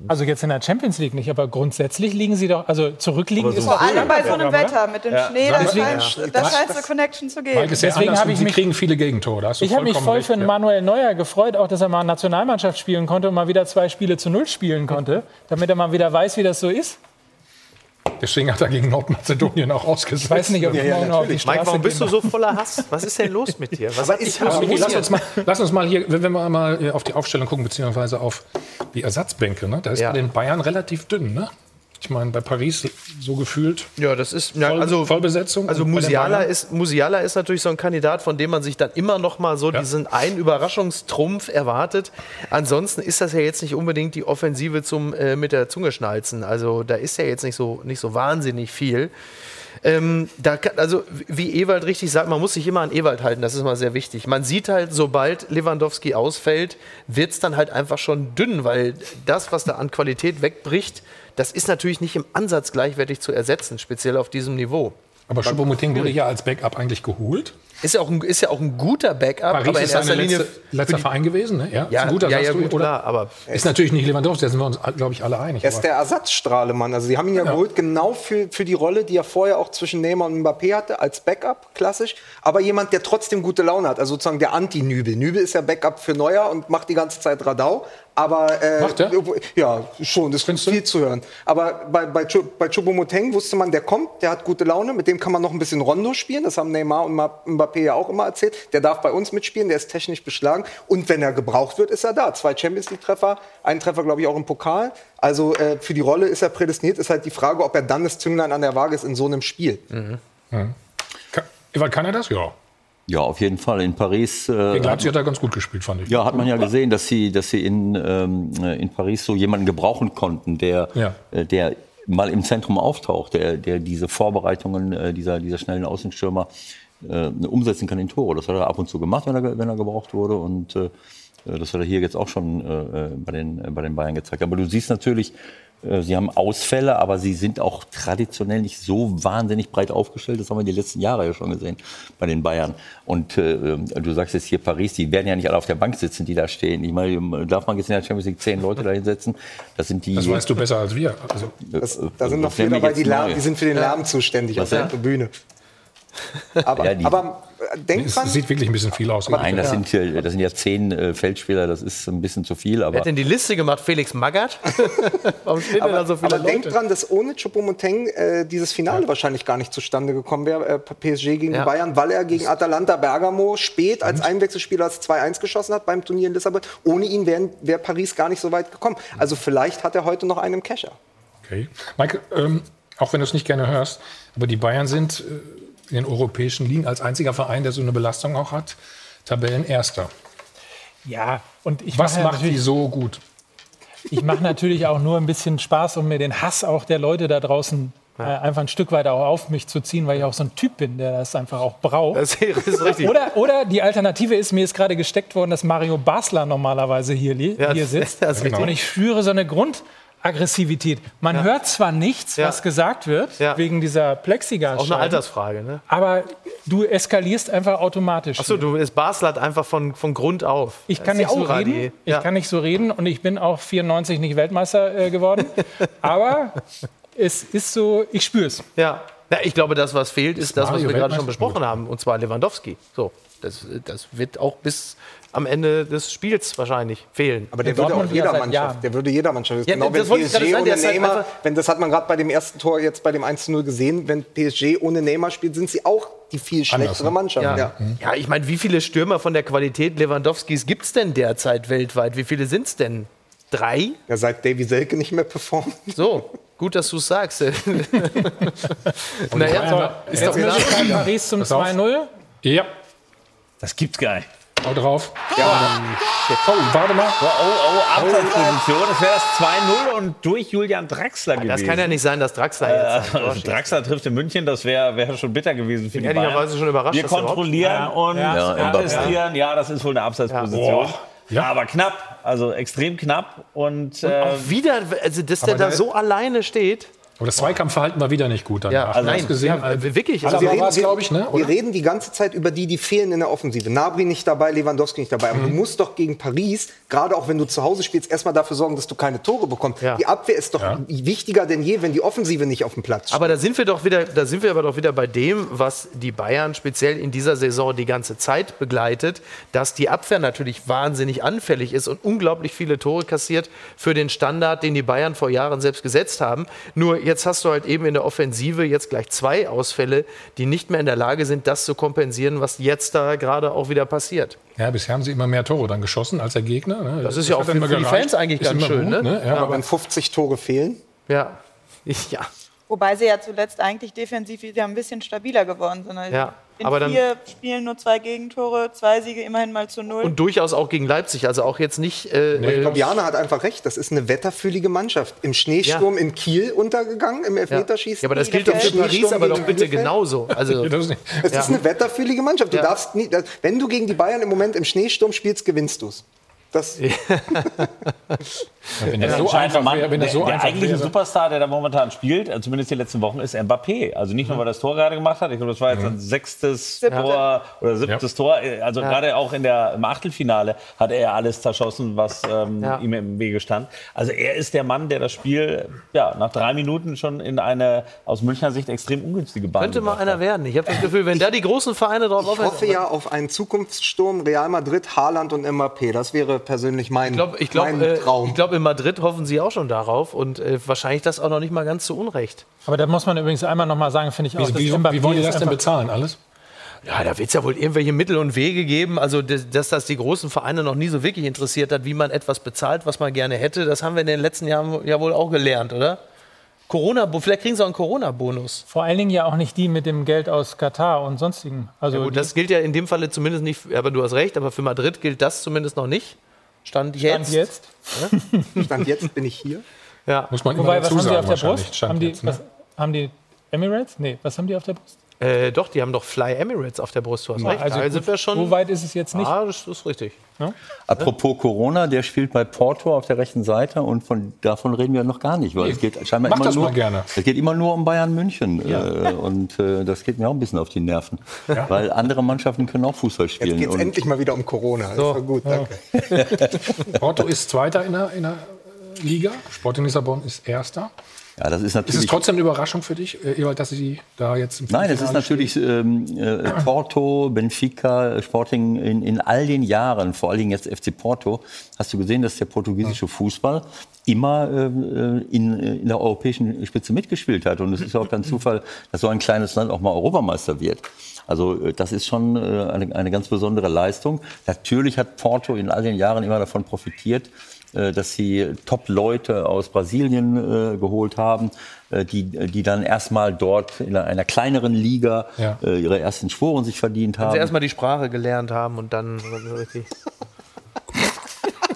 Also jetzt in der Champions League nicht, aber grundsätzlich liegen sie doch, also zurückliegen ist Vor allem bei so einem oder? Wetter mit dem Ja. Schnee, da scheint scheint es eine Connection zu geben. Ja Deswegen habe ich Sie mich- kriegen viele Gegentore. Ich habe mich voll recht, für ja. Manuel Neuer gefreut, auch dass er mal Nationalmannschaft spielen konnte und mal wieder zwei Spiele zu null spielen konnte, damit er mal wieder weiß, wie das so ist. Deswegen hat er gegen Nordmazedonien auch ausgesetzt. Ich weiß nicht, ob ich morgen noch auf die Straße Mike, warum bist du so voller Hass? Was ist denn los mit dir? Was ist ja- Micky, lass, uns mal, lass uns mal hier, wenn wenn wir mal äh, auf die Aufstellung gucken, beziehungsweise auf die Ersatzbänke. Ne? Da ist Ja. bei den Bayern relativ dünn. Ne? Ich meine, bei Paris so gefühlt Ja, das ist ja, Voll, also Vollbesetzung. Also Musiala ist, Musiala ist natürlich so ein Kandidat, von dem man sich dann immer noch mal so Ja. diesen einen Überraschungstrumpf erwartet. Ansonsten ist das ja jetzt nicht unbedingt die Offensive zum äh, mit der Zunge schnalzen. Also da ist ja jetzt nicht so, nicht so wahnsinnig viel. Ähm, da kann, also wie Ewald richtig sagt, man muss sich immer an Ewald halten, das ist mal sehr wichtig. Man sieht halt, sobald Lewandowski ausfällt, wird es dann halt einfach schon dünn, weil das, was da an Qualität wegbricht, das ist natürlich nicht im Ansatz gleichwertig zu ersetzen, speziell auf diesem Niveau. Aber Choupo-Moting wurde ja als Backup eigentlich geholt. Ist ja auch ein, ist ja auch ein guter Backup, Paris aber in ist erster Linie. letzte, letzter Verein gewesen. Ne? Ja, Ja, ist ein guter ja, ja, gut, oder? klar, aber Ist natürlich nicht Lewandowski, da sind wir uns, glaube ich, alle einig. Er ist aber- der Ersatzstrahlemann. Also sie haben ihn ja, Ja. geholt genau für, für die Rolle, die er vorher auch zwischen Neymar und Mbappé hatte, als Backup, klassisch. Aber jemand, der trotzdem gute Laune hat. Also sozusagen der Anti-Nübel. Nübel ist ja Backup für Neuer und macht die ganze Zeit Radau. Aber äh, Macht er? ja, schon, das ist Findest du? viel zu hören. Aber bei, bei, bei Choupo-Moting wusste man, der kommt, der hat gute Laune, mit dem kann man noch ein bisschen Rondo spielen. Das haben Neymar und Mbappé ja auch immer erzählt. Der darf bei uns mitspielen, der ist technisch beschlagen. Und wenn er gebraucht wird, ist er da. Zwei Champions League-Treffer, einen Treffer, glaube ich, auch im Pokal. Also äh, für die Rolle ist er prädestiniert. Ist halt die Frage, ob er dann das Zünglein an der Waage ist in so einem Spiel. Ka- Ewald, kann er das? Ja. Ja, auf jeden Fall. In Paris. Äh, Gegen Leipzig hat er ganz gut gespielt, fand ich. Ja, hat man ja gesehen, dass sie, dass sie in, ähm, in Paris so jemanden gebrauchen konnten, der, Ja. äh, der mal im Zentrum auftaucht, der, der diese Vorbereitungen äh, dieser, dieser schnellen Außenstürmer äh, umsetzen kann in Tore. Das hat er ab und zu gemacht, wenn er, wenn er gebraucht wurde. Und äh, das hat er hier jetzt auch schon äh, äh, bei, den, äh, bei den Bayern gezeigt. Aber du siehst natürlich, äh, sie haben Ausfälle, aber sie sind auch traditionell nicht so wahnsinnig breit aufgestellt. Das haben wir die letzten Jahre ja schon gesehen bei den Bayern. Und äh, äh, du sagst jetzt hier Paris, die werden ja nicht alle auf der Bank sitzen, die da stehen. Ich meine, darf man jetzt in der Champions League zehn Leute da hinsetzen? Das sind die. Das weißt du besser als wir. Also, Das, Äh, da sind noch viele dabei, die, die sind für den Lärm zuständig auf Was der denn? Aber, Ja, die- aber äh, denkt es man, sieht wirklich ein bisschen viel aus. Nein, das, sind, ja- das sind ja zehn äh, Feldspieler, das ist ein bisschen zu viel. wer Aber hat denn die Liste gemacht? Felix Magath? Warum stehen denn da so viele aber denkt Leute? dran, dass ohne Choupo-Moting äh, dieses Finale wahrscheinlich gar nicht zustande gekommen wäre, äh, PSG gegen Ja. Bayern, weil er gegen Atalanta Bergamo spät als Einwechselspieler das 2-1 geschossen hat beim Turnier in Lissabon. Ohne ihn wäre wär Paris gar nicht so weit gekommen. Also vielleicht hat er heute noch einen im Kescher. Okay. Mike, ähm, auch wenn du es nicht gerne hörst, aber die Bayern sind äh, in den europäischen Ligen als einziger Verein, der so eine Belastung auch hat, Tabellenerster. Ja, und ich Was mache macht natürlich- die so gut? Ich mache natürlich auch nur ein bisschen Spaß, um mir den Hass auch der Leute da draußen äh, einfach ein Stück weit auch auf mich zu ziehen, weil ich auch so ein Typ bin, der das einfach auch braucht. Das ist richtig. Oder, oder die Alternative ist, mir ist gerade gesteckt worden, dass Mario Basler normalerweise hier, Ja, hier das- sitzt. das ist richtig. Und ich spüre so eine Grundaggressivität. Man hört zwar nichts, Ja. was gesagt wird, Ja. wegen dieser Plexiglas. Auch eine Altersfrage, ne? Aber du eskalierst einfach automatisch. Achso, du ist Basel hat einfach von, von Grund auf. Ich kann nicht so reden. die- Ich ja. kann nicht so reden und ich bin auch 94 nicht Weltmeister äh, geworden. Aber es ist so, ich spüre es. Ja. ja, ich glaube, das, was fehlt, ist das, was wir gerade schon besprochen haben, und zwar Lewandowski. So, das, das wird auch bis am Ende des Spiels wahrscheinlich fehlen. Aber der würde auch jeder Mannschaft. Der würde jeder Mannschaft. Ja, genau, das wenn PSG sagen, der ohne ist halt Neymar, einfach- wenn das hat man gerade bei dem ersten Tor jetzt bei dem 1-0 gesehen, wenn PSG ohne Neymar spielt, sind sie auch die viel schlechtere ne? Mannschaft. Ja, Ja. ja. ich meine, wie viele Stürmer von der Qualität Lewandowskis gibt es denn derzeit weltweit? Wie viele sind es denn? Drei? Ja, seit Davy Selke nicht mehr performt. So, gut, dass du es sagst. naja, ist doch klar. Möglichkeit Paris zum Pass auf. 2-0. Ja, Das gibt's gar nicht. Hau drauf. Oh, warte mal. Oh, oh, Abseitsposition. Das wäre das 2-0 und durch Julian Draxler gewesen. Das kann ja nicht sein, dass Draxler jetzt. Also schießt. Draxler trifft in München, das wäre wär schon bitter gewesen für die Ehrlicherweise schon überrascht, Wir er kontrollieren und Ja, investieren. Ja, das ist wohl eine Abseitsposition. Boah. Ja. Aber knapp, also extrem knapp. Und, äh, Auch wieder, also dass der da so alleine steht. Aber das Zweikampfverhalten war wieder nicht gut. Danach. Ja, also nein, gesehen, ja, wirklich. Also Also wir reden, glaube ich, ne? Wir reden die ganze Zeit über die, die fehlen in der Offensive. Nabri nicht dabei, Lewandowski nicht dabei. Aber du musst doch gegen Paris, gerade auch wenn du zu Hause spielst, erstmal dafür sorgen, dass du keine Tore bekommst. Ja. Die Abwehr ist doch wichtiger denn je, wenn die Offensive nicht auf dem Platz steht. Aber da sind wir doch wieder, da sind wir aber doch wieder bei dem, was die Bayern speziell in dieser Saison die ganze Zeit begleitet, dass die Abwehr natürlich wahnsinnig anfällig ist und unglaublich viele Tore kassiert für den Standard, den die Bayern vor Jahren selbst gesetzt haben. Nur jetzt hast du halt eben in der Offensive jetzt gleich zwei Ausfälle, die nicht mehr in der Lage sind, das zu kompensieren, was jetzt da gerade auch wieder passiert. Ja, bisher haben sie immer mehr Tore dann geschossen als der Gegner. Ne? Das ist ja auch für, dann immer für die. Fans eigentlich Ist ganz schön, gut, ne? Ja, aber aber wenn 50 Tore fehlen, Ja. Ich, ja. Wobei sie ja zuletzt eigentlich defensiv wieder ein bisschen stabiler geworden sind. Also Ja, in aber dann- vier Spielen nur zwei Gegentore, zwei Siege immerhin mal zu null. Und durchaus auch gegen Leipzig, also auch jetzt nicht. Äh, ich äh, glaube, Jana hat einfach recht. Das ist eine wetterfühlige Mannschaft. Im Schneesturm in Kiel untergegangen, im ja. Elfmeterschießen. ja, aber das gilt doch für Paris, aber doch bitte Bielefeld. genauso. Also. Es Ja. ist eine wetterfühlige Mannschaft. Du Ja. darfst nie, wenn du gegen die Bayern im Moment im Schneesturm spielst, gewinnst du es. Das, wenn Der das so einfach Mann, wäre, wenn das so der, der eigentliche wäre. Superstar, der da momentan spielt, äh, zumindest die letzten Wochen, ist Mbappé. Also nicht nur, weil er das Tor gerade gemacht hat, ich glaube, das war jetzt Mhm. ein sechstes Siebte. Tor oder siebtes Tor. Äh, Also gerade auch in der, im Achtelfinale hat er alles zerschossen, was ähm, Ja. ihm im Wege stand. Also er ist der Mann, der das Spiel ja, nach drei Minuten schon in eine aus Münchner Sicht extrem ungünstige Bahn könnte mal einer hat. werden. Ich habe das Gefühl, wenn da die großen Vereine drauf ich hoffe ja auf einen Zukunftssturm Real Madrid, Haaland und Mbappé. Das wäre persönlich mein, Ich glaube, ich glaub, mein äh, Traum. ich glaub, in Madrid hoffen sie auch schon darauf und äh, wahrscheinlich das auch noch nicht mal ganz zu Unrecht. Aber da muss man übrigens einmal noch mal sagen, finde ich auch, Wie, wie, wie wollen die das denn bezahlen, alles? Ja, da wird es ja wohl irgendwelche Mittel und Wege geben. Also, dass, das die großen Vereine noch nie so wirklich interessiert hat, wie man etwas bezahlt, was man gerne hätte, das haben wir in den letzten Jahren ja wohl auch gelernt, oder? Corona, vielleicht kriegen sie auch einen Corona-Bonus. Vor allen Dingen ja auch nicht die mit dem Geld aus Katar und sonstigen. Also Ja, gut, das gilt ja in dem Falle zumindest nicht, aber du hast recht, aber für Madrid gilt das zumindest noch nicht. Stand jetzt. Stand jetzt. Stand jetzt bin ich hier. Ja. Muss man immer Wobei, was haben die auf der. Brust? Haben die, jetzt, ne? was, haben die Emirates? Nee, was haben die auf der Brust? Äh, doch, die haben doch Fly Emirates auf der Brust. Du hast recht. Also sind wir schon. so weit ist es jetzt nicht. Ah, das ist richtig. Apropos Corona, der spielt bei Porto auf der rechten Seite und von, davon reden wir noch gar nicht, weil es geht scheinbar Mach immer das nur, mal gerne. es geht immer nur um Bayern München äh, und äh, das geht mir auch ein bisschen auf die Nerven, weil andere Mannschaften können auch Fußball Jetzt spielen. geht es und endlich mal wieder um Corona. Doch gut, danke. Porto ist Zweiter in der, in der Liga. Sporting Lissabon ist Erster. Ja, das ist Ist natürlich es trotzdem eine Überraschung für dich, äh, Ewald, dass sie da jetzt im Nein, es ist natürlich ähm, äh, Porto, Benfica, Sporting in, in all den Jahren, vor allen Dingen jetzt FC Porto, hast du gesehen, dass der portugiesische Fußball immer äh, in, in der europäischen Spitze mitgespielt hat. Und es ist auch kein Zufall, dass so ein kleines Land auch mal Europameister wird. Also äh, das ist schon äh, eine, eine ganz besondere Leistung. Natürlich hat Porto in all den Jahren immer davon profitiert, äh, dass sie Top-Leute aus Brasilien äh, geholt haben, äh, die, die dann erstmal dort in einer, einer kleineren Liga Ja. äh, ihre ersten Sporen sich verdient Wenn haben. sie erstmal die Sprache gelernt haben und dann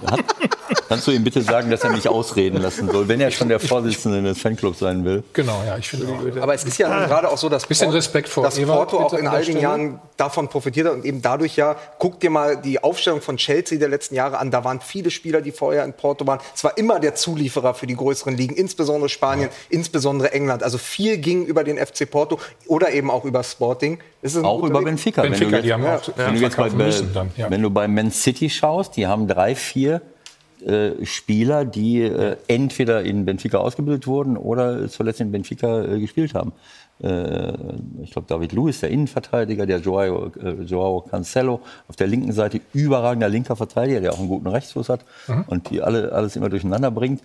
richtig. Kannst du ihm bitte sagen, dass er mich ausreden lassen soll, wenn er schon der Vorsitzende des Fanclubs sein will? Genau, ja, ich finde auch. Aber es ist ja gerade auch so, dass, Bisschen Porto- Respekt vor dass Ewald, Porto auch in all den. Jahren davon profitiert hat und eben dadurch ja, guck dir mal die Aufstellung von Chelsea der letzten Jahre an, da waren viele Spieler, die vorher in Porto waren. Es war immer der Zulieferer für die größeren Ligen, insbesondere Spanien, insbesondere England. Also viel ging über den FC Porto oder eben auch über Sporting. Ist es ein Auch über? Benfica. Benfica, wenn du die jetzt, haben auch wenn, du jetzt bei, müssen dann, ja. wenn du bei Man City schaust, die haben drei, vier äh, Spieler, die äh, entweder in Benfica ausgebildet wurden oder zuletzt in Benfica äh, gespielt haben. Äh, ich glaube, David Luiz, der Innenverteidiger, der Joao, äh, Joao Cancelo auf der linken Seite, überragender linker Verteidiger, der auch einen guten Rechtsfuß hat und die alle, alles immer durcheinander bringt.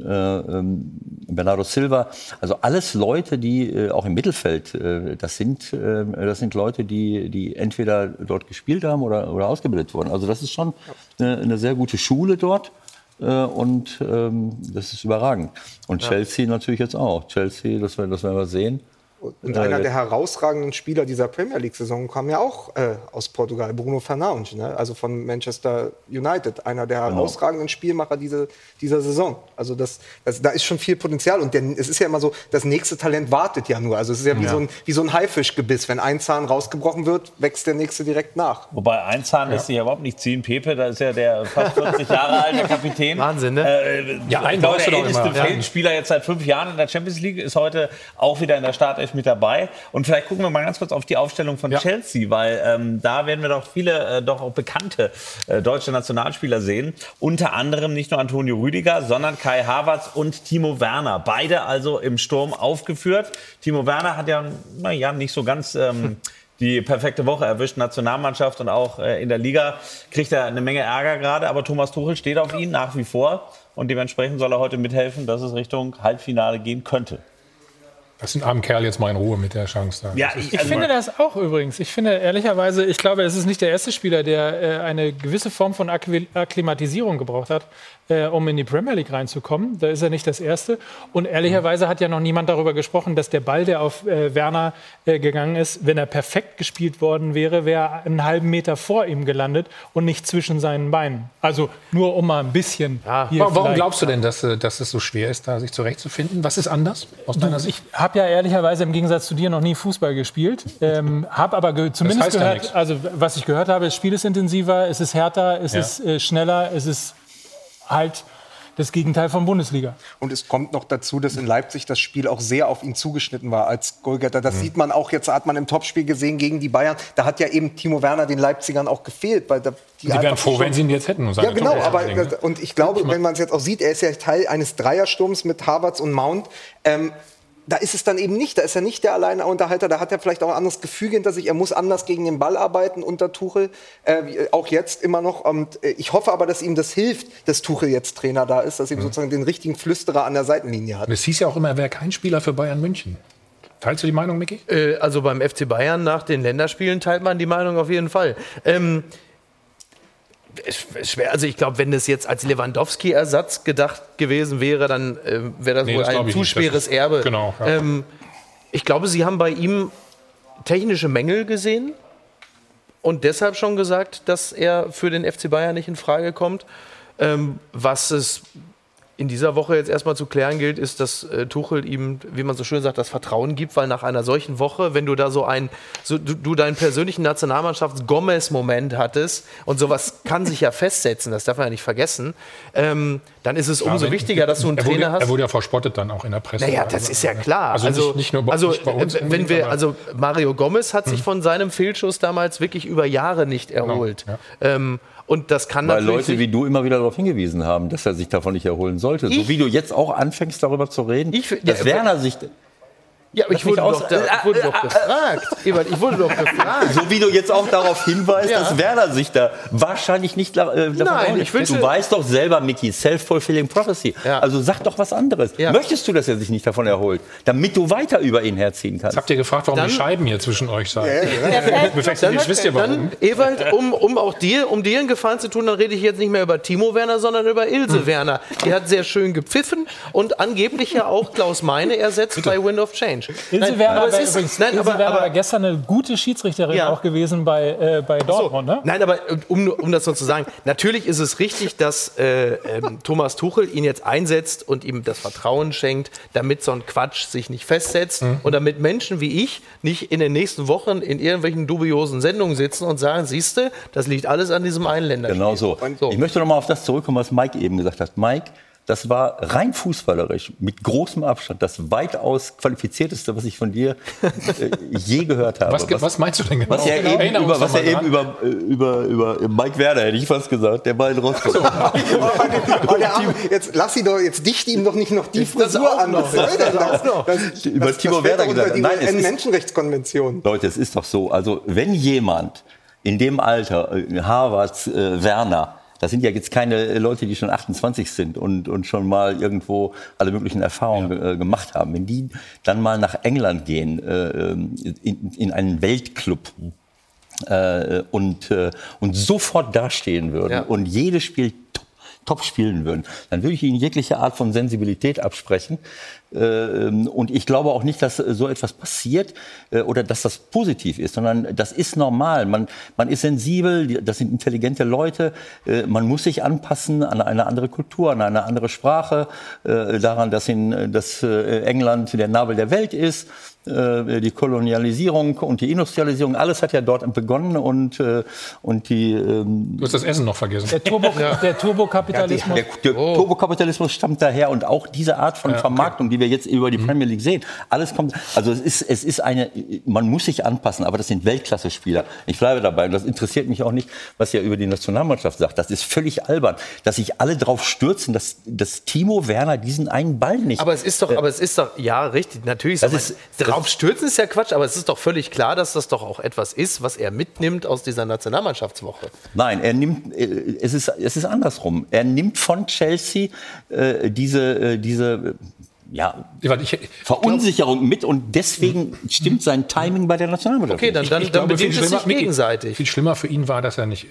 Äh, ähm, Bernardo Silva, also alles Leute, die äh, auch im Mittelfeld, das sind, äh, das sind Leute, die, die entweder dort gespielt haben oder, oder ausgebildet wurden. Also das ist schon eine, eine sehr gute Schule dort. Und ähm, das ist überragend. Und Chelsea natürlich jetzt auch. Chelsea, das das werden wir sehen. Und einer der herausragenden Spieler dieser Premier League-Saison kam ja auch äh, aus Portugal, Bruno Fernandes, ne? also von Manchester United, einer der genau. herausragenden Spielmacher diese, dieser Saison. Also das, das, da ist schon viel Potenzial. Und der, es ist ja immer so, das nächste Talent wartet ja nur. Also es ist ja wie, ja. So, ein, wie so ein Haifischgebiss. Wenn ein Zahn rausgebrochen wird, wächst der nächste direkt nach. Wobei ein Zahn ja. lässt sich ja überhaupt nicht ziehen. Pepe, da ist ja der fast 40 Jahre alte Kapitän. Wahnsinn, ne? Äh, ja, ein glaube, der älteste Feldspieler jetzt seit fünf Jahren in der Champions League ist heute auch wieder in der Startelf mit dabei. Und vielleicht gucken wir mal ganz kurz auf die Aufstellung von ja. Chelsea, weil ähm, da werden wir doch viele, äh, doch auch bekannte äh, deutsche Nationalspieler sehen. Unter anderem nicht nur Antonio Rüdiger, sondern Kai Havertz und Timo Werner. Beide also im Sturm aufgeführt. Timo Werner hat ja, naja, nicht so ganz... Ähm, die perfekte Woche erwischt, Nationalmannschaft und auch äh, in der Liga kriegt er eine Menge Ärger gerade, aber Thomas Tuchel steht auf ihn nach wie vor und dementsprechend soll er heute mithelfen, dass es Richtung Halbfinale gehen könnte. Lass den armen Kerl jetzt mal in Ruhe mit der Chance da. Ja, ich, ich also finde das auch übrigens. Ich finde ehrlicherweise, ich glaube, es ist nicht der erste Spieler, der äh, eine gewisse Form von Akklimatisierung gebraucht hat äh, um in die Premier League reinzukommen. Da ist er nicht das Erste. Und ehrlicherweise hat ja noch niemand darüber gesprochen, dass der Ball, der auf äh, Werner äh, gegangen ist, wenn er perfekt gespielt worden wäre, wäre er einen halben Meter vor ihm gelandet und nicht zwischen seinen Beinen. Also nur um mal ein bisschen. Ja. Warum glaubst du denn, dass, äh, dass es so schwer ist, da sich zurechtzufinden? Was ist anders aus deiner Sicht? Ich habe ja ehrlicherweise im Gegensatz zu dir noch nie Fußball gespielt. Ähm, habe aber ge zumindest gehört, ja also was ich gehört habe, das Spiel ist intensiver, es ist härter, es ja. ist äh, schneller, es ist halt das Gegenteil von Bundesliga. Und es kommt noch dazu, dass in Leipzig das Spiel auch sehr auf ihn zugeschnitten war als Goalgetter. Das mhm. sieht man auch jetzt, hat man im Topspiel gesehen gegen die Bayern. Da hat ja eben Timo Werner den Leipzigern auch gefehlt. Weil da, die, die wären froh, wenn sie ihn jetzt hätten. ja, genau. Aber, und ich glaube, wenn man es jetzt auch sieht, er ist ja Teil eines Dreiersturms mit Havertz und Mount. Ähm, da ist es dann eben nicht, da ist er nicht der Alleinunterhalter, da hat er vielleicht auch ein anderes Gefüge hinter sich, er muss anders gegen den Ball arbeiten unter Tuchel, äh, auch jetzt immer noch. Und äh, ich hoffe aber, dass ihm das hilft, dass Tuchel jetzt Trainer da ist, dass ihm mhm. sozusagen den richtigen Flüsterer an der Seitenlinie hat. Es hieß ja auch immer, er wäre kein Spieler für Bayern München. Teilst du die Meinung, Micky? Äh, also beim FC Bayern nach den Länderspielen teilt man die Meinung auf jeden Fall. Ähm, schwer. Also ich glaube, wenn es jetzt als Lewandowski-Ersatz gedacht gewesen wäre, dann äh, wäre das nee, wohl das ein zu schweres Erbe. Genau. Ja. Ähm, ich glaube, Sie haben bei ihm technische Mängel gesehen und deshalb schon gesagt, dass er für den FC Bayern nicht in Frage kommt. Ähm, was es in dieser Woche jetzt erstmal zu klären gilt, ist, dass äh, Tuchel ihm, wie man so schön sagt, das Vertrauen gibt, weil nach einer solchen Woche, wenn du da so ein, so, du, du deinen persönlichen Nationalmannschafts-Gomez-Moment hattest und sowas kann sich ja festsetzen, das darf man ja nicht vergessen, ähm, dann ist es ja, umso wichtiger, dass du einen Trainer wurde, hast. Er wurde ja verspottet dann auch in der Presse. Naja, das ist ja klar. Also, also nicht, nicht, nur bei, also, bei uns. Wenn wir, also Mario Gomez hat sich hm. von seinem Fehlschuss damals wirklich über Jahre nicht genau, erholt. Genau, ja. ähm, und das kann Weil Leute wie du immer wieder darauf hingewiesen haben, dass er sich davon nicht erholen sollte. So wie du jetzt auch anfängst, darüber zu reden, ich, dass ja, Werner sich ja, ich wurde, doch, da, ich wurde doch gefragt. Ebert, ich wurde doch gefragt. So wie du jetzt auch darauf hinweist, ja. dass Werner sich da wahrscheinlich nicht äh, Nein, ich Du weißt doch selber, Mickey, self-fulfilling prophecy. Ja. Also sag doch was anderes. Ja. Möchtest du, dass er sich nicht davon erholt, damit du weiter über ihn herziehen kannst? Jetzt habt ihr gefragt, warum dann, die Scheiben hier zwischen euch sind. dann, wisst ihr warum. Dann, Ewald, um, um auch dir, um dir einen Gefallen zu tun, dann rede ich jetzt nicht mehr über Timo Werner, sondern über Ilse hm. Werner. Die hat sehr schön gepfiffen und angeblich ja auch Klaus Meine ersetzt Bitte. bei Wind of Change. Ilse Werner übrigens nein, aber, aber, aber, gestern eine gute Schiedsrichterin ja. auch gewesen bei, äh, bei Dortmund. So. Ne? Nein, aber um, um das so zu sagen, natürlich ist es richtig, dass äh, ähm, Thomas Tuchel ihn jetzt einsetzt und ihm das Vertrauen schenkt, damit so ein Quatsch sich nicht festsetzt mhm. und damit Menschen wie ich nicht in den nächsten Wochen in irgendwelchen dubiosen Sendungen sitzen und sagen, siehste, das liegt alles an diesem einen Länderspiel. Genau so. so. Ich möchte noch mal auf das zurückkommen, was Mike eben gesagt hat. Mike, das war rein fußballerisch, mit großem Abstand, das weitaus qualifizierteste, was ich von dir äh, je gehört habe. Was, was, was, meinst du denn genau? Was er genau. eben, über, was er eben über, äh, über, über Mike Werder, hätte ich fast gesagt, der Ball rauskommt. jetzt lass ihn doch, jetzt dicht ihm doch nicht noch die Frisur an. Noch. Das, das, das, über Timo Werder gesagt. Die Nein, es Menschenrechtskonvention. Leute, es ist doch so, also wenn jemand in dem Alter, äh, Harvard, äh, Werner, das sind ja jetzt keine Leute, die schon 28 sind und, und schon mal irgendwo alle möglichen Erfahrungen ja. äh, gemacht haben. Wenn die dann mal nach England gehen, äh, ähm, in, in einen Weltclub, äh, und, äh, und sofort dastehen würden ja. und jedes Spiel top spielen würden, dann würde ich ihnen jegliche Art von Sensibilität absprechen. Ähm, und ich glaube auch nicht, dass so etwas passiert äh, oder dass das positiv ist, sondern das ist normal. Man, man ist sensibel, das sind intelligente Leute, äh, man muss sich anpassen an eine andere Kultur, an eine andere Sprache, äh, daran, dass, in, dass England der Nabel der Welt ist. Äh, die Kolonialisierung und die Industrialisierung, alles hat ja dort begonnen und, äh, und die. Ähm du hast das Essen noch vergessen. Der, Turbo, ja. der Turbokapitalismus. Ja, der, der oh. Turbokapitalismus stammt daher und auch diese Art von ja, Vermarktung, okay. die wir jetzt über die mhm. Premier League sehen. Alles kommt, also es ist, es ist eine, man muss sich anpassen, aber das sind Weltklasse-Spieler. Ich bleibe dabei und das interessiert mich auch nicht, was ihr über die Nationalmannschaft sagt. Das ist völlig albern, dass sich alle drauf stürzen, dass, dass Timo Werner diesen einen Ball nicht. Aber es ist doch, äh, aber es ist doch, ja, richtig, natürlich. Das ist, Drauf stürzen ist ja Quatsch, aber es ist doch völlig klar, dass das doch auch etwas ist, was er mitnimmt aus dieser Nationalmannschaftswoche. Nein, er nimmt, äh, es ist, es ist andersrum. Er nimmt von Chelsea äh, diese, äh, diese ja, ich, Verunsicherung glaub, mit und deswegen stimmt sein Timing bei der Nationalmannschaft. Okay, dann, dann, ich, ich dann bedingt es sich gegenseitig. Viel schlimmer für ihn war, dass er nicht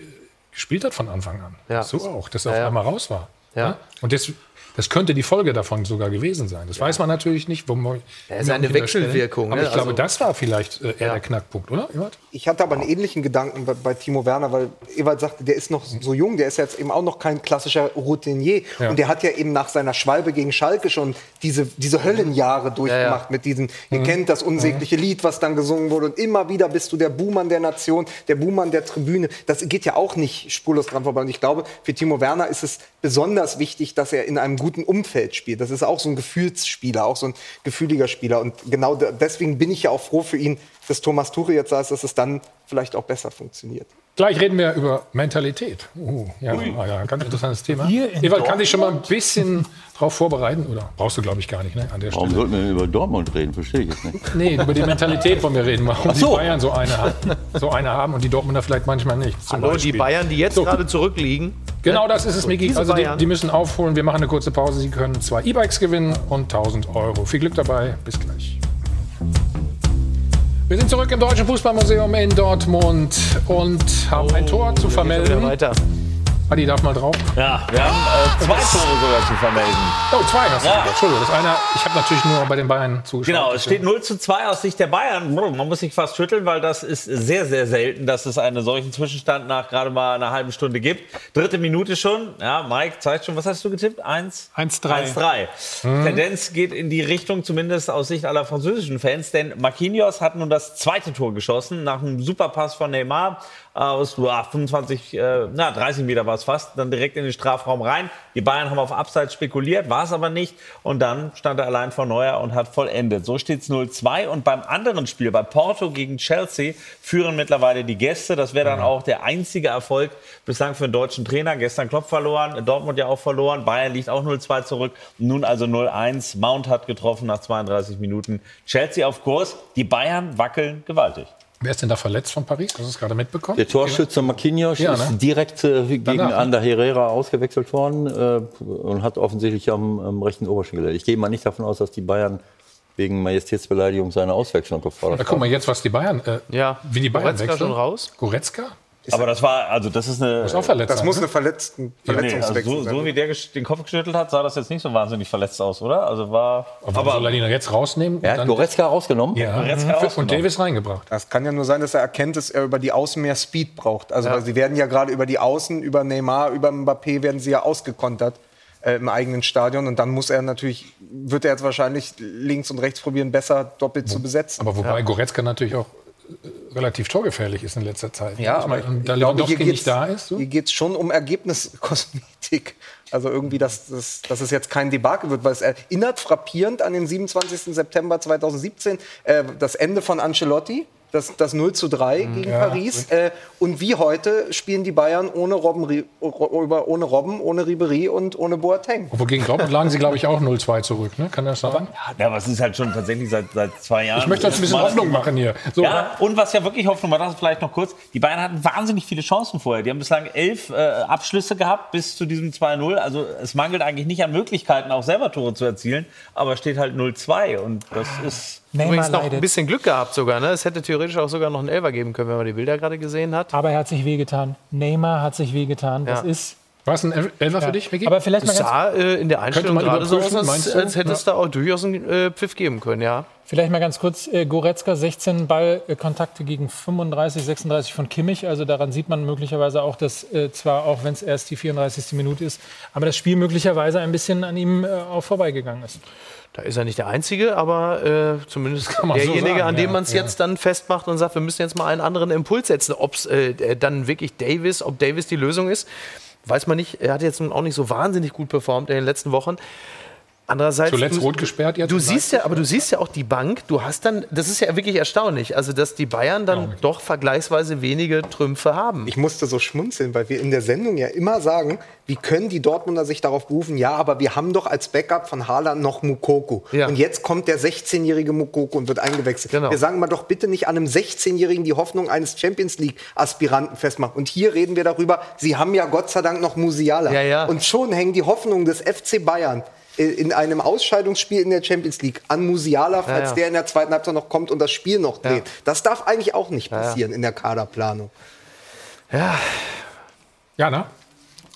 gespielt hat von Anfang an. Ja. So auch, dass er ja, auf einmal raus war. Ja. Und das, das könnte die Folge davon sogar gewesen sein. Das ja. weiß man natürlich nicht. Wo man, ja, ist eine Wechselwirkung. Aber ne? ich glaube, also, das war vielleicht äh, eher ja. der Knackpunkt, oder, Ewald? Ich hatte aber einen ähnlichen Gedanken bei, bei, Timo Werner, weil Ewald sagte, der ist noch so jung, der ist jetzt eben auch noch kein klassischer Routinier. Und der hat ja eben nach seiner Schwalbe gegen Schalke schon diese, diese Höllenjahre durchgemacht mit diesen, ihr mhm. kennt das unsägliche mhm. Lied, was dann gesungen wurde. Und immer wieder bist du der Buhmann der Nation, der Buhmann der Tribüne. Das geht ja auch nicht spurlos dran vorbei. Und ich glaube, für Timo Werner ist es besonders wichtig, dass er in einem guten Umfeld spielt. Das ist auch so ein Gefühlsspieler, auch so ein gefühliger Spieler. Und genau deswegen bin ich ja auch froh für ihn, dass Thomas Tuchel jetzt sagt, dass es dann vielleicht auch besser funktioniert. Gleich reden wir über Mentalität. Uh, ja, ah, ja, ganz interessantes Thema. Ewald, kann dich schon mal ein bisschen darauf vorbereiten? Oder brauchst du, glaube ich, gar nicht ne, an der Warum sollten wir über Dortmund reden? Verstehe ich jetzt nicht. Nee, über die Mentalität wollen wir reden. Warum so. die Bayern so eine, haben, so eine haben und die Dortmunder vielleicht manchmal nicht. Hallo, Beispiel. die Bayern, die jetzt so. gerade zurückliegen. Genau das ist es, Miki. Also die, die, müssen aufholen. Wir machen eine kurze Pause. Sie können zwei E-Bikes gewinnen und 1000 Euro. Viel Glück dabei. Bis gleich. Wir sind zurück im Deutschen Fußballmuseum in Dortmund und haben oh, ein Tor zu vermelden. Adi darf mal drauf. Ja, wir haben äh, zwei Tore sogar zu vermelden. Oh, zwei hast du. Ja. Entschuldigung, das eine, ich habe natürlich nur bei den Bayern zugeschaut. Genau, es steht 0 zu 2 aus Sicht der Bayern. Man muss sich fast schütteln, weil das ist sehr, sehr selten, dass es einen solchen Zwischenstand nach gerade mal einer halben Stunde gibt. Dritte Minute schon. Ja, Mike zeigt schon, was hast du getippt? 1? 1-3. 1-3. Mhm. Tendenz geht in die Richtung, zumindest aus Sicht aller französischen Fans, denn Marquinhos hat nun das zweite Tor geschossen nach einem Superpass von Neymar aus ah, 25, äh, na 30 Meter war es fast, dann direkt in den Strafraum rein. Die Bayern haben auf Abseits spekuliert, war es aber nicht. Und dann stand er allein vor Neuer und hat vollendet. So steht es 0-2. Und beim anderen Spiel, bei Porto gegen Chelsea, führen mittlerweile die Gäste. Das wäre dann auch der einzige Erfolg bislang für einen deutschen Trainer. Gestern Klopp verloren, Dortmund ja auch verloren. Bayern liegt auch 0-2 zurück. Nun also 0-1. Mount hat getroffen nach 32 Minuten. Chelsea auf Kurs. Die Bayern wackeln gewaltig. Wer ist denn da verletzt von Paris? Hast du es gerade mitbekommen? Der Torschütze Marquinhos ja, ne? ist direkt äh, gegen Danach, Ander Herrera ausgewechselt worden äh, und hat offensichtlich am, am rechten Oberschenkel. Ich gehe mal nicht davon aus, dass die Bayern wegen Majestätsbeleidigung seine Auswechslung gefordert haben. Da guck mal jetzt, was die Bayern, äh, ja. wie die Bayern Goretzka wechseln. schon raus? Goretzka? Aber das war, also das ist eine. Das, ist auch verletzt das muss ne? eine Verletzten, Verletzungswechsel nee, also so, so, wie der den Kopf geschüttelt hat, sah das jetzt nicht so wahnsinnig verletzt aus, oder? Also war. Aber, aber soll er ihn jetzt rausnehmen? Er hat Goretzka rausgenommen. Ja, Goretzka mhm. rausgenommen. und Davis reingebracht. Das kann ja nur sein, dass er erkennt, dass er über die Außen mehr Speed braucht. Also ja. sie werden ja gerade über die Außen, über Neymar, über Mbappé werden sie ja ausgekontert äh, im eigenen Stadion. Und dann muss er natürlich, wird er jetzt wahrscheinlich links und rechts probieren, besser doppelt Wo, zu besetzen. Aber wobei ja. Goretzka natürlich auch relativ torgefährlich ist in letzter Zeit. Ja, aber meine, da Lewandowski nicht da ist. So? Hier geht es schon um Ergebniskosmetik. Also irgendwie, dass, dass, dass es jetzt kein Debakel wird, weil es erinnert frappierend an den 27. September 2017, äh, das Ende von Ancelotti das, das 0 zu 3 mhm. gegen ja, Paris. Äh, und wie heute spielen die Bayern ohne Robben, ohne, Robben, ohne Ribery und ohne Boateng. Obwohl gegen Dortmund lagen sie, glaube ich, auch 0-2 zurück. Ne? Kann das sein? Ja, aber es ist halt schon tatsächlich seit, seit zwei Jahren. Ich möchte jetzt ein bisschen Hoffnung machen hier. So, ja, und was ja wirklich Hoffnung war, das vielleicht noch kurz, die Bayern hatten wahnsinnig viele Chancen vorher. Die haben bislang elf äh, Abschlüsse gehabt bis zu diesem 2-0. Also es mangelt eigentlich nicht an Möglichkeiten, auch selber Tore zu erzielen, aber steht halt 0-2 und das ist... Neymar Übrigens noch leidet. ein bisschen Glück gehabt sogar. Ne? Es hätte theoretisch auch sogar noch einen Elfer geben können, wenn man die Bilder gerade gesehen hat. Aber er hat sich wehgetan. Neymar hat sich wehgetan. Das ja. ist War es ein El- Elfer für dich, Ricky? Aber vielleicht mal sah äh, in der Einstellung man gerade so aus, als, meinst du? als hätte es da auch durchaus einen äh, Pfiff geben können, ja. Vielleicht mal ganz kurz, äh, Goretzka 16 Ballkontakte gegen 35, 36 von Kimmich. Also daran sieht man möglicherweise auch, dass äh, zwar auch wenn es erst die 34. Minute ist, aber das Spiel möglicherweise ein bisschen an ihm äh, auch vorbeigegangen ist. Da ist er nicht der Einzige, aber äh, zumindest man so derjenige, sagen, an dem ja, man es ja. jetzt dann festmacht und sagt, wir müssen jetzt mal einen anderen Impuls setzen. Ob es äh, dann wirklich Davis, ob Davis die Lösung ist, weiß man nicht. Er hat jetzt nun auch nicht so wahnsinnig gut performt in den letzten Wochen. Andererseits, Zuletzt rot gesperrt jetzt. du siehst ja, aber du siehst ja auch die Bank. Du hast dann, das ist ja wirklich erstaunlich, also dass die Bayern dann doch vergleichsweise wenige Trümpfe haben. Ich musste so schmunzeln, weil wir in der Sendung ja immer sagen, wie können die Dortmunder sich darauf berufen, ja, aber wir haben doch als Backup von Haaland noch Mukoko. Ja. Und jetzt kommt der 16-jährige Mukoko und wird eingewechselt. Genau. Wir sagen mal doch bitte nicht an einem 16-jährigen die Hoffnung eines Champions League-Aspiranten festmachen. Und hier reden wir darüber, sie haben ja Gott sei Dank noch Musiala. Ja, ja. Und schon hängen die Hoffnungen des FC Bayern in einem Ausscheidungsspiel in der Champions League an Musiala, falls ja. der in der zweiten Halbzeit noch kommt und das Spiel noch dreht. Ja. Das darf eigentlich auch nicht passieren in der Kaderplanung. Ja, Ja, ne?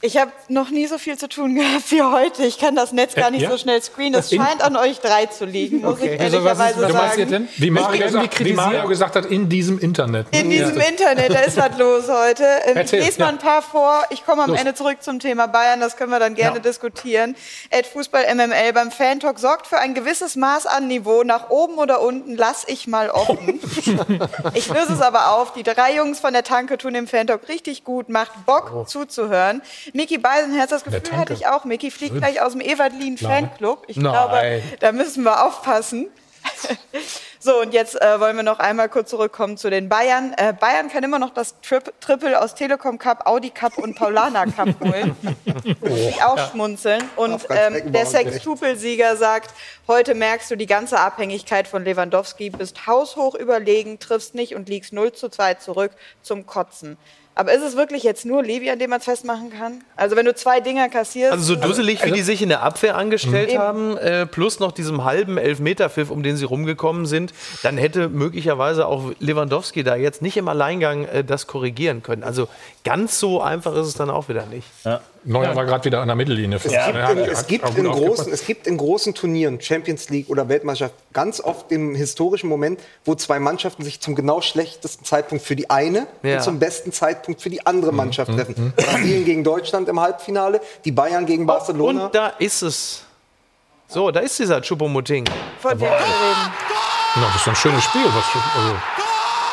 Ich habe noch nie so viel zu tun gehabt wie heute. Ich kann das Netz gar nicht ja? so schnell screenen. Es scheint an euch drei zu liegen, muss ich Also was, ist, ehrlicherweise sagen. denn? Wie Mario, gesagt, wie Mario gesagt hat, in diesem Internet. ne? In diesem Internet, da ist was los heute. Ähm, ich Erzähl, lese mal ja. ein paar vor. Ich komme am Los. Ende zurück zum Thema Bayern. Das können wir dann gerne Ja. diskutieren. Ed Fußball MML beim Fantalk sorgt für ein gewisses Maß an Niveau. Nach oben oder unten lass ich mal offen. ich löse es aber auf. Die drei Jungs von der Tanke tun im Fantalk richtig gut. Macht Bock zuzuhören. Miki Beisenherz, das Gefühl Tanke. hatte ich auch. Miki fliegt gleich aus dem Evalin Fanclub. Ich Nein. glaube, da müssen wir aufpassen. So, und jetzt äh, wollen wir noch einmal kurz zurückkommen zu den Bayern. Äh, Bayern kann immer noch das Trip Triple aus Telekom Cup, Audi Cup und Paulana Cup holen. Ich auch schmunzeln. Und ähm, der. Sextupel-Sieger sagt, heute merkst du die ganze Abhängigkeit von Lewandowski, bist haushoch überlegen, triffst nicht und liegst 0 zu 2 zurück zum Kotzen. Aber ist es wirklich jetzt nur Levi, an dem man es festmachen kann? Also wenn du zwei Dinger kassierst... Also so dusselig, wie die sich in der Abwehr angestellt Eben. haben, äh, plus noch diesem halben Elfmeterpfiff, um den sie rumgekommen sind, dann hätte möglicherweise auch Lewandowski da jetzt nicht im Alleingang äh, das korrigieren können. Also ganz so einfach ist es dann auch wieder nicht. Neuer war gerade wieder an der Mittellinie. Es, Ja, gibt, in, es, hat gibt in großen, es gibt in großen Turnieren, Champions League oder Weltmeisterschaft, ganz oft den historischen Moment, wo zwei Mannschaften sich zum genau schlechtesten Zeitpunkt für die eine Ja. und zum besten Zeitpunkt für die andere Mhm. Mannschaft treffen. Brasilien gegen Deutschland im Halbfinale, die Bayern gegen Barcelona. Und da ist es. So, da ist dieser Choupo-Moting. Von dem wir reden. Ja, das ist ein schönes Spiel. Was, also,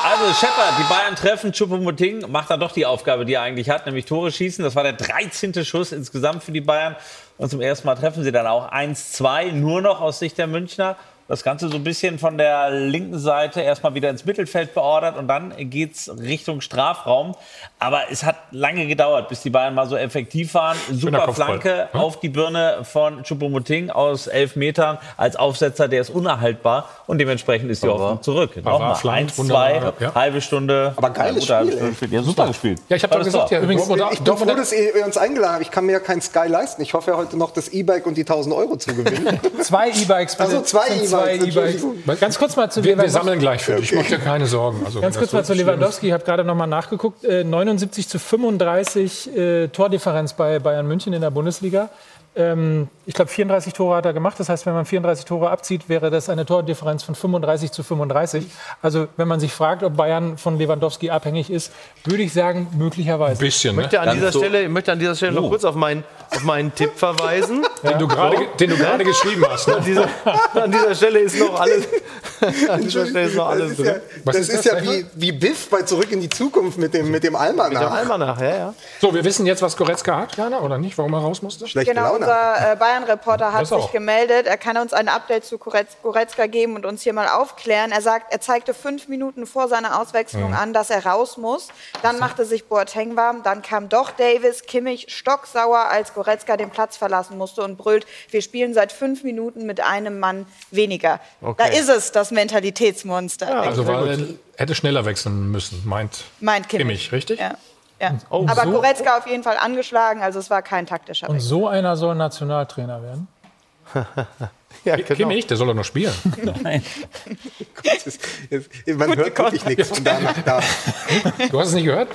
Also Shepard, die Bayern treffen, Choupo-Moting macht dann doch die Aufgabe, die er eigentlich hat, nämlich Tore schießen. Das war der 13. Schuss insgesamt für die Bayern. Und zum ersten Mal treffen sie dann auch 1-2, nur noch aus Sicht der Münchner. Das Ganze so ein bisschen von der linken Seite erstmal wieder ins Mittelfeld beordert und dann geht's Richtung Strafraum. Aber es hat lange gedauert, bis die Bayern mal so effektiv waren. Super Flanke ne? auf die Birne von Choupo-Moting aus elf Metern als Aufsetzer, der ist unerhaltbar und dementsprechend ist die Hoffnung zurück. Nochmal eins, zwei, ja. halbe Stunde. Aber geiles Spiel, gespielt. Ja, super gespielt. ja, ich habe doch gesagt, ja, übrigens, ich bin doch, froh, dass ihr uns eingeladen habt. Ich kann mir ja kein Sky leisten. Ich hoffe ja heute noch das E-Bike und die 1000 Euro zu gewinnen. Zwei E-Bikes. Also zwei E-Bikes, E-Bikes. Entschuldigung. Ganz kurz mal zu wir, wir Lewandowski. sammeln gleich für dich. Ich mache dir keine Sorgen. Also, Ganz kurz mal zu. Lewandowski. Ich habe gerade noch mal nachgeguckt. Äh, 79 zu 35 äh, Tordifferenz bei Bayern München in der Bundesliga. Ähm, ich glaube, 34 Tore hat er gemacht. Das heißt, wenn man 34 Tore abzieht, wäre das eine Tordifferenz von 35 zu 35. Also, wenn man sich fragt, ob Bayern von Lewandowski abhängig ist, würde ich sagen, möglicherweise. Ein bisschen, Ich ne? möchte an dieser so- Stelle, ich möchte an dieser Stelle noch Oh. kurz auf meinen, auf meinen Tipp verweisen. den du gerade den du gerade geschrieben hast. Ne? An dieser, an dieser Stelle ist noch alles, Stelle ist noch Das alles ist ja, das ist ist das, ja wie, wie Biff bei Zurück in die Zukunft mit dem, mit dem Almanach. Almanach, ja, ja. So, wir wissen jetzt, was Goretzka hat, Jana, oder nicht? Warum er raus musste? Schlechte Genau, Laune. unser äh, Bayern-Reporter hat Das sich gemeldet. Er kann uns ein Update zu Goretz- Goretzka geben und uns hier mal aufklären. Er sagt, er zeigte fünf Minuten vor seiner Auswechslung Mhm. an, dass er raus muss. Dann machte sich Boateng warm. Dann kam doch Davis, Kimmich stocksauer, als Goretzka den Platz verlassen musste und brüllt, wir spielen seit fünf Minuten mit einem Mann weniger. Da ist es, das Mentalitätsmonster, Also weil er hätte schneller wechseln müssen, meint meint Kimmich. Kimmich, richtig? Ja. Ja. Oh, Aber so- Goretzka auf jeden Fall angeschlagen, also es war kein taktischer Und Wechsel. so einer soll Nationaltrainer werden. ja genau. Kimmich, der soll doch noch spielen. Das ist- Man hört wirklich nichts von da nach da. Du hast es nicht gehört?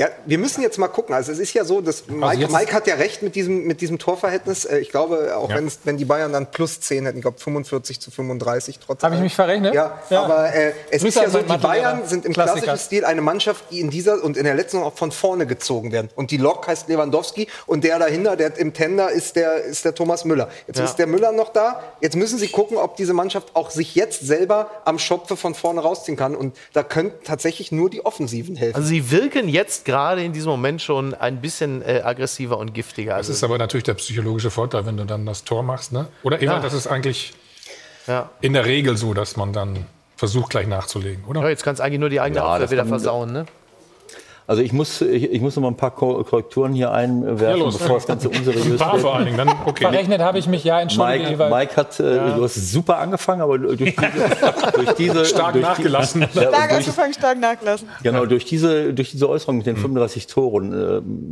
Ja, wir müssen jetzt mal gucken. Also es ist ja so, dass Mike, jetzt- Mike hat ja recht mit diesem, mit diesem Torverhältnis. Äh, Ich glaube, auch Ja. wenn, die Bayern dann plus 10 hätten, ich glaube 45 zu 35 trotzdem. Habe ich mich verrechnet? Ja, Ja. aber äh, es Grüße ist ja an so, die. Bayern sind im Klassiker. klassischen Stil eine Mannschaft, die in dieser und in der letzten auch von vorne gezogen werden. Und die Lok heißt Lewandowski und der dahinter, der im Tender ist der, ist der Thomas Müller. Jetzt Ja. ist der Müller noch da. Jetzt müssen sie gucken, ob diese Mannschaft auch sich jetzt selber am Schopfe von vorne rausziehen kann. Und da können tatsächlich nur die Offensiven helfen. Also sie wirken jetzt gerade in diesem Moment schon ein bisschen äh, aggressiver und giftiger. Das Also, ist aber natürlich der psychologische Vorteil, wenn du dann das Tor machst. Ne? Oder immer, Ja. das ist eigentlich ja. in der Regel so, dass man dann versucht, gleich nachzulegen, oder? Ja, jetzt kannst du eigentlich nur die eigene Ja, Abwehr wieder versauen, ne? Also ich muss, ich, ich muss noch mal ein paar Ko- Korrekturen hier einwerfen, Ja, bevor das Ganze unseriös Ein paar wird. vor allen Dingen, dann okay. Verrechnet habe ich mich, ja, entschuldige, Mike. Mike hat, äh, du hast super angefangen, aber durch diese, durch diese Stark durch nachgelassen. Die, ja, Stark durch, angefangen, stark nachlassen. genau, durch diese, durch diese Äußerung mit den 35 Toren,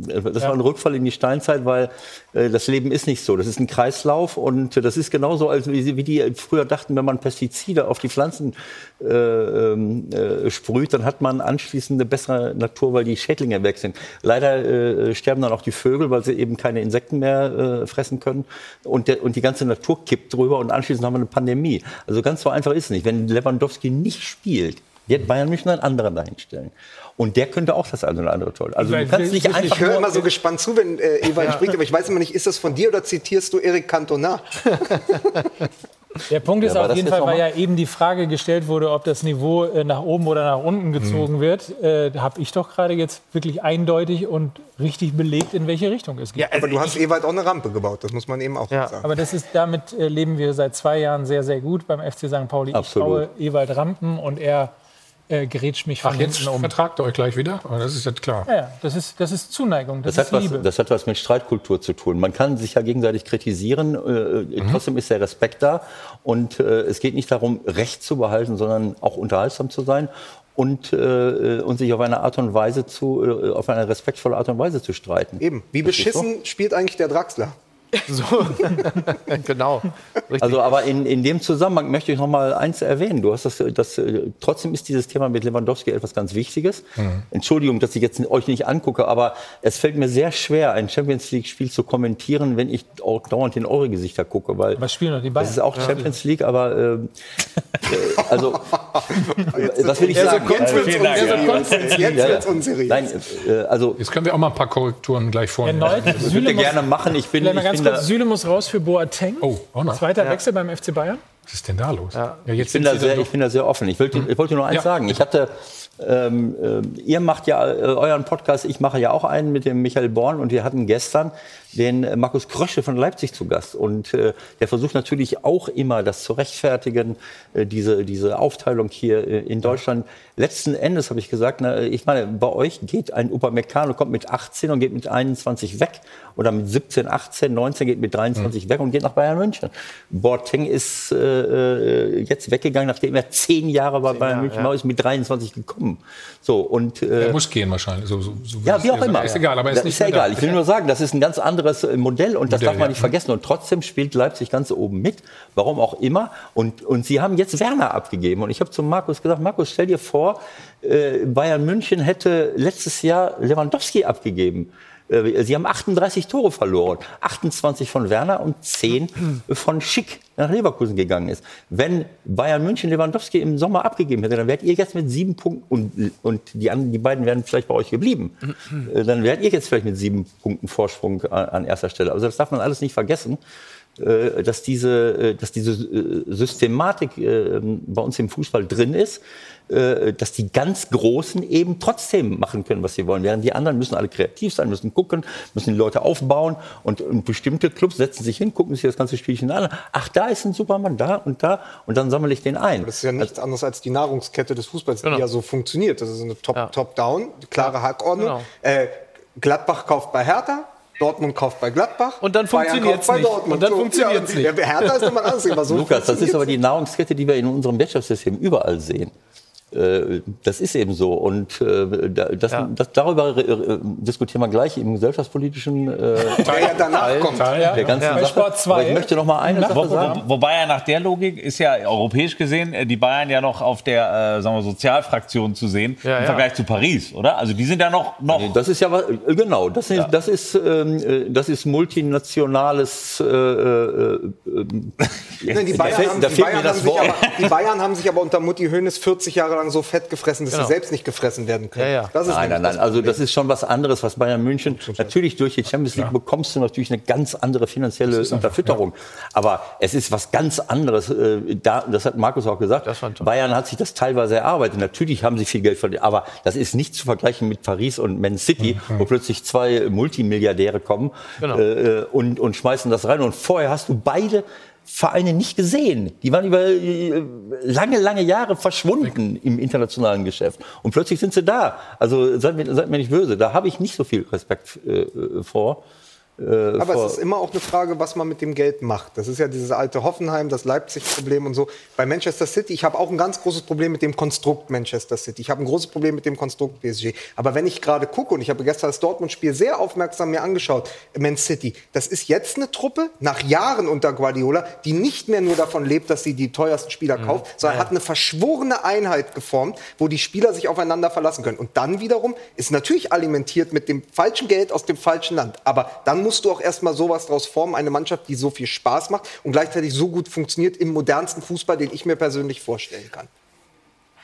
äh, das war ein Rückfall in die Steinzeit, weil das Leben ist nicht so. Das ist ein Kreislauf und äh, das ist genauso, als wie die früher dachten, wenn man Pestizide auf die Pflanzen äh, ähm, äh, sprüht, dann hat man anschließend eine bessere Natur, weil die Schädlinge weg sind. Leider äh, sterben dann auch die Vögel, weil sie eben keine Insekten mehr äh, fressen können und, der, und die ganze Natur kippt drüber und anschließend haben wir eine Pandemie. Also ganz so einfach ist es nicht. Wenn Lewandowski nicht spielt, wird Bayern München einen anderen dahinstellen. Und der könnte auch das eine oder andere toll. Also du kannst nicht einfach Ich höre immer so gespannt zu, wenn äh, Ewald spricht, aber ich weiß immer nicht, ist das von dir oder zitierst du Eric Cantona? Der Punkt ist Ja, auf jeden Fall, weil ja eben die Frage gestellt wurde, ob das Niveau äh, nach oben oder nach unten gezogen wird, äh, habe ich doch gerade jetzt wirklich eindeutig und richtig belegt, in welche Richtung es geht. Aber du hast Ewald auch eine Rampe gebaut, das muss man eben auch Ja. sagen. Aber das ist, damit äh, leben wir seit zwei Jahren sehr, sehr gut beim FC St. Pauli. Absolut. Ich baue Ewald Rampen und er äh, gerätscht mich von Ach, jetzt hinten um. vertragt ihr euch gleich wieder? Aber das ist jetzt klar. Ja, ja, das ist, das ist Zuneigung, das, Das ist hat, was, Liebe. das hat was mit Streitkultur zu tun. Man kann sich ja gegenseitig kritisieren, äh, trotzdem ist der Respekt da. Und äh, es geht nicht darum, Recht zu behalten, sondern auch unterhaltsam zu sein und, äh, und sich auf eine Art und Weise zu, äh, auf eine respektvolle Art und Weise zu streiten. Eben, wie beschissen spielt eigentlich der Draxler? So. genau. Richtig. Also, aber in, in dem Zusammenhang möchte ich noch mal eins erwähnen. Du hast das, das, äh, trotzdem ist dieses Thema mit Lewandowski etwas ganz Wichtiges. Entschuldigung, dass ich jetzt euch nicht angucke, aber es fällt mir sehr schwer, ein Champions League Spiel zu kommentieren, wenn ich auch dauernd in eure Gesichter gucke, weil Was spielen doch die Bayern? das ist auch Champions League, aber äh, äh, also was will ich sagen? Jetzt wird's vielen Dank, unseriös. Jetzt Ja, ja. wird's unseriös. Nein, äh, also Jetzt können wir auch mal ein paar Korrekturen gleich vornehmen. Erneut, ich Süle würde gerne machen. Ich bin, ich ganz kurz, Süle muss raus für Boateng. Oh, auch noch. Zweiter Wechsel beim FC Bayern. Was ist denn da los? Ja. Ich jetzt bin, da sehr, ich bin da sehr offen. Ich wollte, ich wollte nur eins Ja. sagen. Ich hatte, ähm, äh, ihr macht ja äh, euren Podcast, ich mache ja auch einen mit dem Michael Born und wir hatten gestern den äh, Markus Krösche von Leipzig zu Gast. Und äh, der versucht natürlich auch immer, das zu rechtfertigen, äh, diese, diese Aufteilung hier äh, in Deutschland. Letzten Endes habe ich gesagt, na, ich meine, bei euch geht ein Upamecano, kommt mit 18 und geht mit 21 weg. Oder mit 17, 18, 19 geht mit 23 weg und geht nach Bayern München. Boateng ist äh, äh, jetzt weggegangen, nachdem er zehn Jahre bei Bayern München war, ist mit 23 gekommen. So, und, äh, Er muss gehen wahrscheinlich. So, so, so ja, wie auch ist immer. Ist egal, aber er ist das nicht ist ja egal. da. Ich will nur sagen, das ist ein ganz anderes äh, Modell und das Modell, darf man ja. nicht vergessen. Und trotzdem spielt Leipzig ganz oben mit. Warum auch immer. Und, und sie haben jetzt Werner abgegeben. Und ich habe zu Markus gesagt, Markus, stell dir vor, äh, Bayern München hätte letztes Jahr Lewandowski abgegeben. Äh, Sie haben 38 Tore verloren. 28 von Werner und 10 von Schick nach Leverkusen gegangen ist. Wenn Bayern München Lewandowski im Sommer abgegeben hätte, dann wärt ihr jetzt mit sieben Punkten und, und die, anderen, die beiden wären vielleicht bei euch geblieben. Äh, Dann wärt ihr jetzt vielleicht mit sieben Punkten Vorsprung an, an erster Stelle. Also das darf man alles nicht vergessen äh, dass diese, äh, dass diese äh, Systematik äh, bei uns im Fußball drin ist, äh, dass die ganz Großen eben trotzdem machen können, was sie wollen. Während die anderen müssen alle kreativ sein, müssen gucken, müssen die Leute aufbauen und, und bestimmte Clubs setzen sich hin, gucken sich das ganze Spielchen an. Ach, da ist ein Supermann, da und da und dann sammle ich den ein. Das ist ja nichts anderes als die Nahrungskette des Fußballs, Genau. die ja so funktioniert. Das ist eine Ja. Top-Down, klare Hackordnung. Genau. Äh, Gladbach kauft bei Hertha. Dortmund kauft bei Gladbach. Und dann kauft bei nicht. Dortmund. Und dann So, funktioniert's ja, nicht. Hertha ist nochmal. So Lukas, das ist aber die Nahrungskette, die wir in unserem Wirtschaftssystem überall sehen. Äh, das ist eben so. Und äh, das, ja. das, darüber äh, diskutieren wir gleich im gesellschaftspolitischen äh, Teil ja danach Teil, kommt. Teil der ganzen ja. Sache. Aber ich möchte noch mal eine Sache sagen. Wobei ja nach der Logik ist ja europäisch gesehen die Bayern ja noch auf der äh, sagen wir, Sozialfraktion zu sehen ja, im Vergleich zu Paris, oder? Also die sind ja noch. noch das ist ja genau. Das ist, das ist, ähm, das ist multinationales. Äh, äh, die, Bayern haben, die, Bayern haben aber, die Bayern haben sich aber unter Mutti Hoeneß 40 Jahre lang so fett gefressen, dass genau. sie selbst nicht gefressen werden können. Ja, ja. Das ist nein, nein, nein. Also das ist schon was anderes, was Bayern München. Natürlich durch die Champions League ja. bekommst du natürlich eine ganz andere finanzielle Unterfütterung. Aber es ist was ganz anderes. Äh, das hat Markus auch gesagt. Bayern hat sich das teilweise erarbeitet. Natürlich haben sie viel Geld verdient, aber das ist nicht zu vergleichen mit Paris und Man City, mhm. wo plötzlich zwei Multimilliardäre kommen genau. äh, und, und schmeißen das rein. Und vorher hast du beide Vereine nicht gesehen. Die waren über äh, lange, lange Jahre verschwunden im internationalen Geschäft. Und plötzlich sind sie da. Also seid mir, seid mir nicht böse. Da habe ich nicht so viel Respekt äh, äh vor. Äh, Aber es ist immer auch eine Frage, was man mit dem Geld macht. Das ist ja dieses alte Hoffenheim, das Leipzig-Problem und so. Bei Manchester City, ich habe auch ein ganz großes Problem mit dem Konstrukt Manchester City. Ich habe ein großes Problem mit dem Konstrukt PSG. Aber wenn ich gerade gucke, und ich habe gestern das Dortmund-Spiel sehr aufmerksam mir angeschaut, Man City, das ist jetzt eine Truppe, nach Jahren unter Guardiola, die nicht mehr nur davon lebt, dass sie die teuersten Spieler mhm. kauft, sondern ja. hat eine verschworene Einheit geformt, wo die Spieler sich aufeinander verlassen können. Und dann wiederum ist natürlich alimentiert mit dem falschen Geld aus dem falschen Land. Aber dann muss musst du auch erstmal sowas daraus formen, eine Mannschaft, die so viel Spaß macht und gleichzeitig so gut funktioniert im modernsten Fußball, den ich mir persönlich vorstellen kann.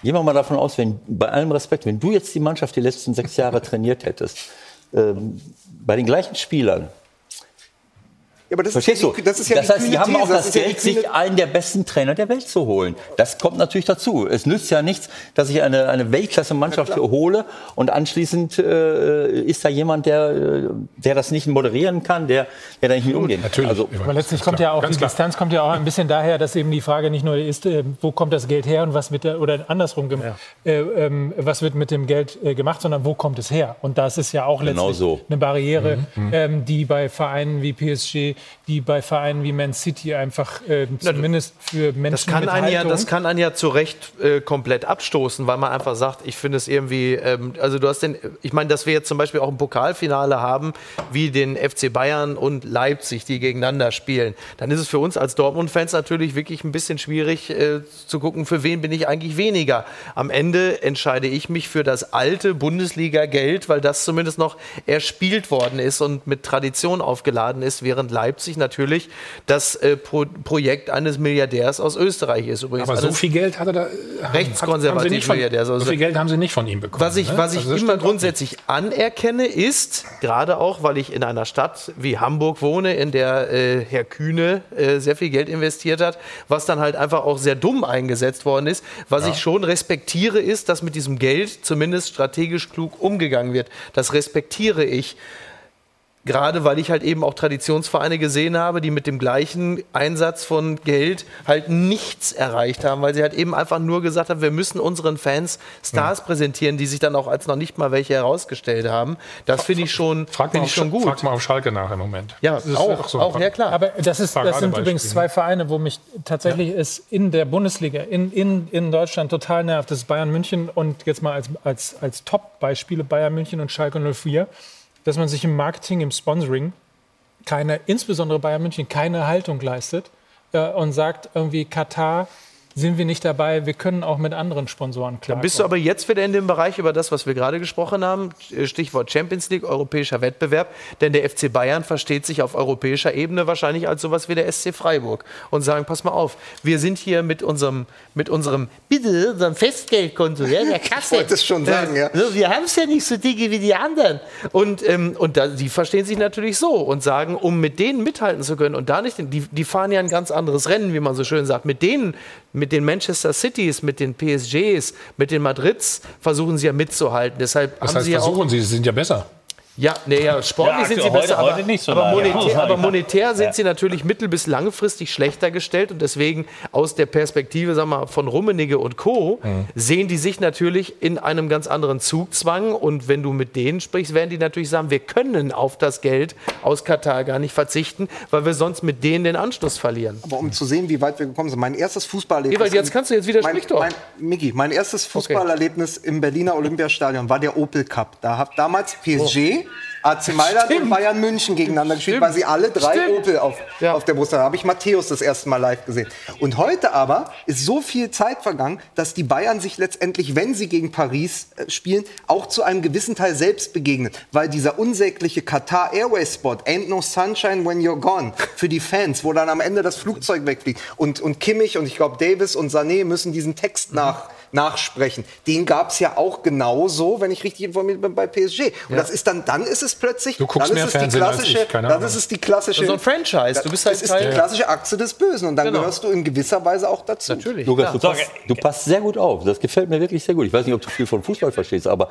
Gehen wir mal davon aus, wenn, bei allem Respekt, wenn du jetzt die Mannschaft die letzten sechs Jahre trainiert hättest, ähm, bei den gleichen Spielern, ja, aber das Verstehst ist du? Das, ist ja das heißt, sie haben auch das, das Geld, sich einen der besten Trainer der Welt zu holen. Das kommt natürlich dazu. Es nützt ja nichts, dass ich eine, eine Weltklasse-Mannschaft ja, hole und anschließend äh, ist da jemand, der, äh, der das nicht moderieren kann, der, der da nicht mit umgehen Natürlich. Also, aber letztlich kommt ja auch, Ganz die klar. Distanz kommt ja auch ein bisschen daher, dass eben die Frage nicht nur ist, äh, wo kommt das Geld her und was wird, der, oder andersrum, ja. äh, ähm, was wird mit dem Geld äh, gemacht, sondern wo kommt es her? Und das ist ja auch genau letztlich so. eine Barriere, mhm. ähm, die bei Vereinen wie PSG die bei Vereinen wie Man City einfach äh, zumindest für Menschen das kann einen ja, Das kann einen ja zu Recht äh, komplett abstoßen, weil man einfach sagt, ich finde es irgendwie, ähm, also du hast den, ich meine, dass wir jetzt zum Beispiel auch ein Pokalfinale haben, wie den FC Bayern und Leipzig, die gegeneinander spielen, dann ist es für uns als Dortmund-Fans natürlich wirklich ein bisschen schwierig äh, zu gucken, für wen bin ich eigentlich weniger. Am Ende entscheide ich mich für das alte Bundesliga-Geld, weil das zumindest noch erspielt worden ist und mit Tradition aufgeladen ist, während Leipzig Leipzig natürlich das äh, Pro Projekt eines Milliardärs aus Österreich ist. Übrigens Aber so viel Geld hat er da. Rechtskonservativ Milliardär. So viel Geld haben Sie nicht von ihm bekommen. Was ich, ne? was ich also immer grundsätzlich anerkenne, ist, gerade auch, weil ich in einer Stadt wie Hamburg wohne, in der äh, Herr Kühne äh, sehr viel Geld investiert hat, was dann halt einfach auch sehr dumm eingesetzt worden ist. Was ja. ich schon respektiere, ist, dass mit diesem Geld zumindest strategisch klug umgegangen wird. Das respektiere ich. Gerade weil ich halt eben auch Traditionsvereine gesehen habe, die mit dem gleichen Einsatz von Geld halt nichts erreicht haben, weil sie halt eben einfach nur gesagt haben, wir müssen unseren Fans Stars ja. präsentieren, die sich dann auch als noch nicht mal welche herausgestellt haben. Das finde ich schon, find ich schon gut. Frag mal auf Schalke nach im Moment. Ja, auch, so auch ja klar. Aber das, ist, das sind übrigens zwei Vereine, wo mich tatsächlich ja. es in der Bundesliga, in, in, in Deutschland total nervt. Das ist Bayern München und jetzt mal als, als, als Top-Beispiele Bayern München und Schalke 04 dass man sich im Marketing, im Sponsoring keine, insbesondere Bayern München, keine Haltung leistet äh, und sagt irgendwie Katar sind wir nicht dabei. Wir können auch mit anderen Sponsoren klar. Dann bist du aber jetzt wieder in dem Bereich über das, was wir gerade gesprochen haben. Stichwort Champions League, europäischer Wettbewerb. Denn der FC Bayern versteht sich auf europäischer Ebene wahrscheinlich als sowas wie der SC Freiburg. Und sagen, pass mal auf, wir sind hier mit unserem, mit unserem, bitte, unserem Festgeldkonto, ja, der Kasse. Ich wollte es schon sagen, ja. Wir haben es ja nicht so dicke wie die anderen. Und, ähm, und da, die verstehen sich natürlich so und sagen, um mit denen mithalten zu können und da nicht, die, die fahren ja ein ganz anderes Rennen, wie man so schön sagt. Mit denen mit den Manchester Cities, mit den PSGs, mit den Madrids versuchen sie ja mitzuhalten. Deshalb Was haben heißt, sie ja versuchen auch, sie, sie sind ja besser. Ja, nee, ja, sportlich Ja, sind sie heute- besser, aber, so aber, monetär, Ja. aber monetär sind Ja. sie natürlich mittel- bis langfristig schlechter gestellt und deswegen aus der Perspektive sag mal, von Rummenigge und Co. Mhm. sehen die sich natürlich in einem ganz anderen Zugzwang und wenn du mit denen sprichst, werden die natürlich sagen, wir können auf das Geld aus Katar gar nicht verzichten, weil wir sonst mit denen den Anschluss verlieren. Aber um zu sehen, wie weit wir gekommen sind, mein erstes Fußballerlebnis. Ewald, jetzt kannst du jetzt widersprich mein, doch. Mein, Miki, mein erstes Fußballerlebnis im Berliner Olympiastadion war der Opel Cup. Da hat damals PSG, AC Mailand und Bayern München gegeneinander gespielt, weil sie alle drei Stimmt. Opel auf, auf der Brust haben. Da habe ich Matthäus das erste Mal live gesehen. Und heute aber ist so viel Zeit vergangen, dass die Bayern sich letztendlich, wenn sie gegen Paris äh, spielen, auch zu einem gewissen Teil selbst begegnen. Weil dieser unsägliche Qatar Airways Spot, Ain't no sunshine when you're gone, für die Fans, wo dann am Ende das Flugzeug wegfliegt. Und, und Kimmich und ich glaube Davis und Sané müssen diesen Text nach, nachsprechen. Den gab es ja auch genauso, wenn ich richtig informiert bin, bei PSG. Und Ja. das ist dann, dann ist es plötzlich, Du guckst dann mehr ist es die Fernsehen klassische, ich, dann ist es die klassische, So ein Franchise, du bist halt das ist die klassische Aktie des Bösen und dann Genau. gehörst du in gewisser Weise auch dazu. Natürlich. Lukas, du, passt, du passt sehr gut auf. Das gefällt mir wirklich sehr gut. Ich weiß nicht, ob du viel von Fußball verstehst, aber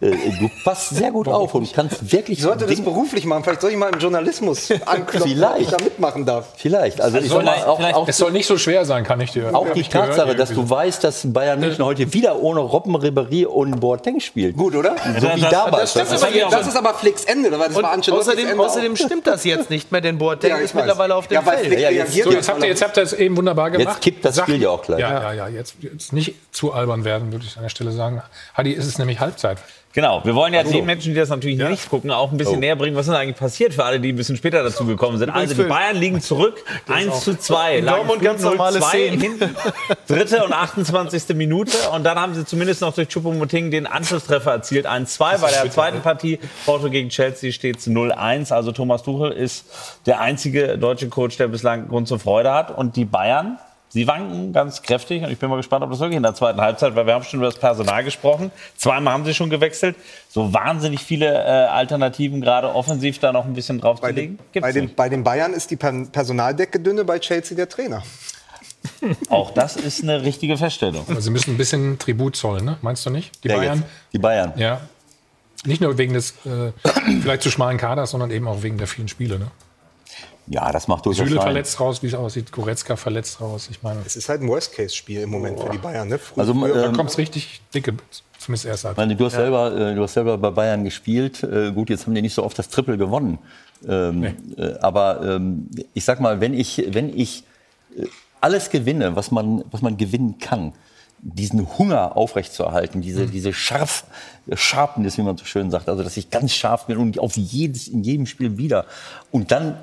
äh, du passt sehr gut auf und kannst wirklich. Ich sollte das beruflich machen. Vielleicht soll ich mal im Journalismus anklopfen, Vielleicht. ob ich da mitmachen darf. Vielleicht. Also, ich sag mal, auch, auch, Es soll nicht so schwer sein, kann ich dir. auch die ich gehört Tatsache, dass du weißt, dass Bayern München heute wieder ohne Robben, Ribéry und Boateng spielt. Gut, oder? So wie das- damals. Das, Das ist, hab ich aber, das ist aber Flicks Ende, das Und war außerdem, Ende außerdem stimmt das jetzt nicht mehr, denn Boateng Ja, ich ist weiß. mittlerweile auf dem Ja, Feld. Ja, jetzt- So, jetzt habt ihr, jetzt habt ihr es eben wunderbar gemacht. Jetzt kippt das Sag- Spiel ja auch gleich. Ja, ja, ja. Jetzt, jetzt nicht zu albern werden, würde ich an der Stelle sagen. Hadi, ist es nämlich Halbzeit. Genau, wir wollen ja den Menschen, die das natürlich Ja. nicht gucken, auch ein bisschen Oh. näher bringen, was ist denn eigentlich passiert für alle, die ein bisschen später dazu gekommen sind. Also die. Bayern liegen zurück, 1 zu 2. In Dortmund ganz normale Szenen. Dritte und 28. Minute und dann haben sie zumindest noch durch Choupo-Moting den Anschlusstreffer erzielt. 1-2 bei der zweiten Partie. Porto gegen Chelsea steht es 0-1. Also Thomas Tuchel ist der einzige deutsche Coach, der bislang Grund zur Freude hat. Und die Bayern, sie wanken ganz kräftig. Und ich bin mal gespannt, ob das wirklich in der zweiten Halbzeit, weil wir haben schon über das Personal gesprochen. Zweimal haben sie schon gewechselt. So wahnsinnig viele äh, Alternativen, gerade offensiv da noch ein bisschen Bei draufzulegen. den, Gibt's bei, den, bei den Bayern ist die Per- Personaldecke dünne, bei Chelsea der Trainer. Auch das ist eine richtige Feststellung. Aber sie müssen ein bisschen Tribut zollen, ne? meinst du nicht? Die Ja, Bayern? jetzt. Die Bayern. Ja. Nicht nur wegen des äh, vielleicht zu schmalen Kaders, sondern eben auch wegen der vielen Spiele. Ne? Ja, das macht durchaus Süle verletzt raus, wie es aussieht. Goretzka verletzt raus. Ich meine, Es ist halt ein Worst-Case-Spiel im Moment für die Bayern. Ne? Früh- Also, früher- da ähm, kommt es richtig dicke, zumindest erst Ich halb. meine, du hast, selber, äh, du hast selber bei Bayern gespielt. Äh, gut, jetzt haben die nicht so oft das Triple gewonnen. Ähm, äh, aber ähm, ich sag mal, wenn ich, wenn ich alles gewinne, was man, was man gewinnen kann, diesen Hunger aufrechtzuerhalten, diese, diese scharf, Sharpness, wie man so schön sagt, also dass ich ganz scharf bin und auf jedes, in jedem Spiel wieder und dann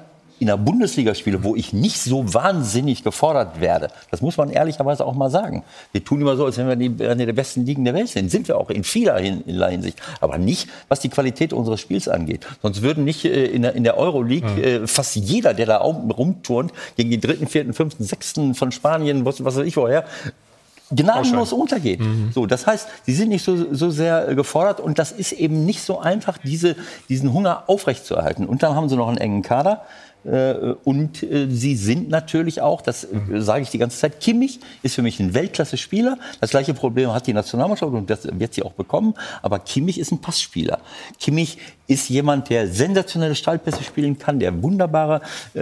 in der Bundesliga spiele, wo ich nicht so wahnsinnig gefordert werde. Das muss man ehrlicherweise auch mal sagen. Wir tun immer so, als wenn wir die, eine der besten Ligen der Welt sind. Sind wir auch in vieler Hin- in Hinsicht. Aber nicht, was die Qualität unseres Spiels angeht. Sonst würden nicht äh, in der, in der Euroleague äh, fast jeder, der da rumturnt, gegen die dritten, vierten, fünften, sechsten von Spanien, was, was weiß ich woher, gnadenlos untergeht. So, das heißt, sie sind nicht so, so sehr äh, gefordert und das ist eben nicht so einfach, diese, diesen Hunger aufrechtzuerhalten. Und dann haben sie noch einen engen Kader. Äh, und äh, sie sind natürlich auch, das äh, sage ich die ganze Zeit, Kimmich ist für mich ein Weltklasse-Spieler. Das gleiche Problem hat die Nationalmannschaft und das wird sie auch bekommen. Aber Kimmich ist ein Passspieler. Kimmich ist jemand, der sensationelle Stallpässe spielen kann, der wunderbare äh,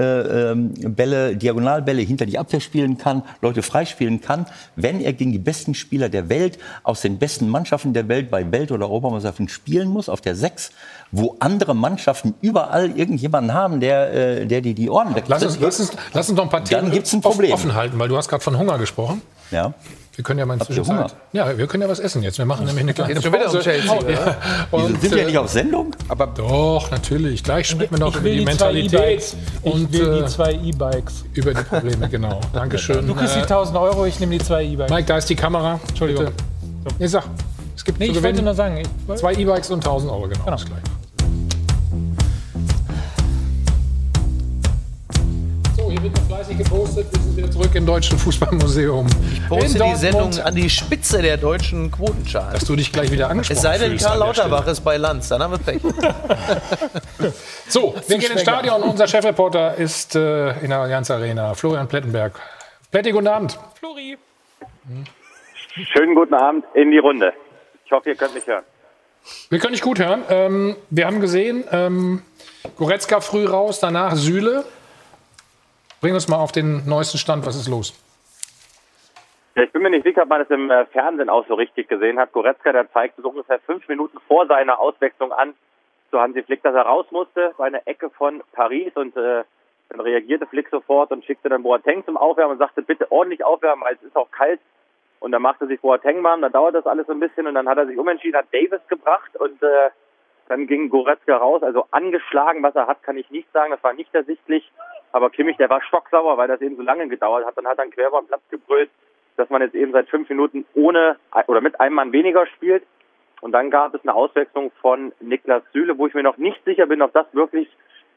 ähm, Bälle, Diagonalbälle hinter die Abwehr spielen kann, Leute freispielen kann. Wenn er gegen die besten Spieler der Welt, aus den besten Mannschaften der Welt bei Welt- oder Europameisterschaften spielen muss, auf der Sechs, wo andere Mannschaften überall irgendjemanden haben, der, äh, der dir die Ohren wegtritt. Lass uns, lass, uns, lass uns noch ein paar Themen Dann gibt's ein Problem. offen halten, weil du hast gerade von Hunger gesprochen. Ja. Wir können ja mal inzwischen. Ja, wir können ja was essen jetzt. Wir machen nämlich eine kleine Jetzt schon wieder um Pause. Chelsea, Oh, ja. Wieso, Und, sind wir äh, nicht auf Sendung? aber doch, natürlich. Gleich sprechen wir noch Ich über will die die Mentalität E-Bikes. Ich und will äh, die zwei E-Bikes. über die Probleme, genau. Dankeschön. Du kriegst die Äh, 1000 Euro, ich nehme die zwei E-Bikes. Mike, da ist die Kamera. Entschuldigung. Nee, sag. Es gibt Nee, ich wollte nur sagen, ich, zwei E-Bikes und 1000 Euro, genau. Bis gleich. So, fleißig gepostet. Wir sind wieder zurück im Deutschen Fußballmuseum. Poste in die. Sendung an die Spitze der deutschen Quotencharts. Dass du dich gleich wieder angesprochen Es sei denn, Karl Lauterbach ist bei Lanz, dann haben wir Pech. So, wir gehen ins Stadion. Unser Chefreporter ist äh, in der Allianz Arena, Florian Plettenberg. Pletti, guten Abend. Flori. Schönen guten Abend in die Runde. Ich hoffe, ihr könnt mich hören. Wir können dich gut hören. Ähm, wir haben gesehen, ähm, Goretzka früh raus, danach Süle. Bring uns mal auf den neuesten Stand. Was ist los? Ja, ich bin mir nicht sicher, ob man das im äh, Fernsehen auch so richtig gesehen hat. Goretzka, der zeigte so ungefähr fünf Minuten vor seiner Auswechslung an zu Hansi Flick, dass er raus musste bei einer Ecke von Paris und äh, dann reagierte Flick sofort und schickte dann Boateng zum Aufwärmen und sagte, bitte ordentlich aufwärmen, weil es ist auch kalt. Und dann machte sich Boateng warm, dann dauert das alles so ein bisschen und dann hat er sich umentschieden, hat Davis gebracht und äh, dann ging Goretzka raus, also angeschlagen, was er hat, kann ich nicht sagen, das war nicht ersichtlich. Aber Kimmich, der war schocksauer, weil das eben so lange gedauert hat. Dann hat er quer über den Platz gebrüllt, dass man jetzt eben seit fünf Minuten ohne oder mit einem Mann weniger spielt. Und dann gab es eine Auswechslung von Niklas Süle, wo ich mir noch nicht sicher bin, ob das wirklich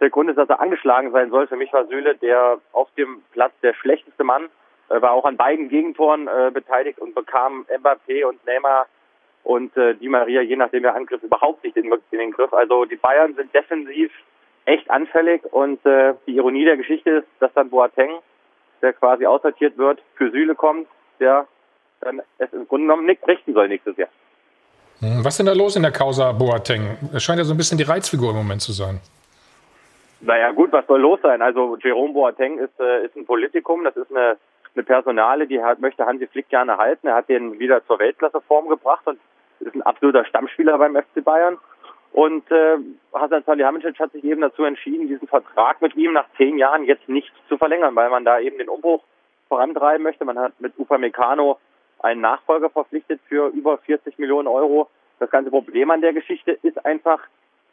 der Grund ist, dass er angeschlagen sein soll. Für mich war Süle der auf dem Platz der schlechteste Mann, Er war auch an beiden Gegentoren äh, beteiligt und bekam Mbappé und Neymar und äh, Di Maria, je nachdem wer angriff, überhaupt nicht in, in den Griff. Also die Bayern sind defensiv echt anfällig und äh, die Ironie der Geschichte ist, dass dann Boateng, der quasi aussortiert wird, für Süle kommt, der dann es im Grunde genommen nicht richten soll nächstes Jahr. Hm, was ist denn da los in der Causa Boateng? Es scheint ja so ein bisschen die Reizfigur im Moment zu sein. Naja gut, was soll los sein? Also Jerome Boateng ist, äh, ist ein Politikum, das ist eine, eine Personale, die hat, möchte Hansi Flick gerne halten. Er hat den wieder zur Weltklasseform gebracht und ist ein absoluter Stammspieler beim FC Bayern. Und äh, Hasan Salihamidzic hat sich eben dazu entschieden, diesen Vertrag mit ihm nach zehn Jahren jetzt nicht zu verlängern, weil man da eben den Umbruch vorantreiben möchte. Man hat mit Upamecano einen Nachfolger verpflichtet für über 40 Millionen Euro. Das ganze Problem an der Geschichte ist einfach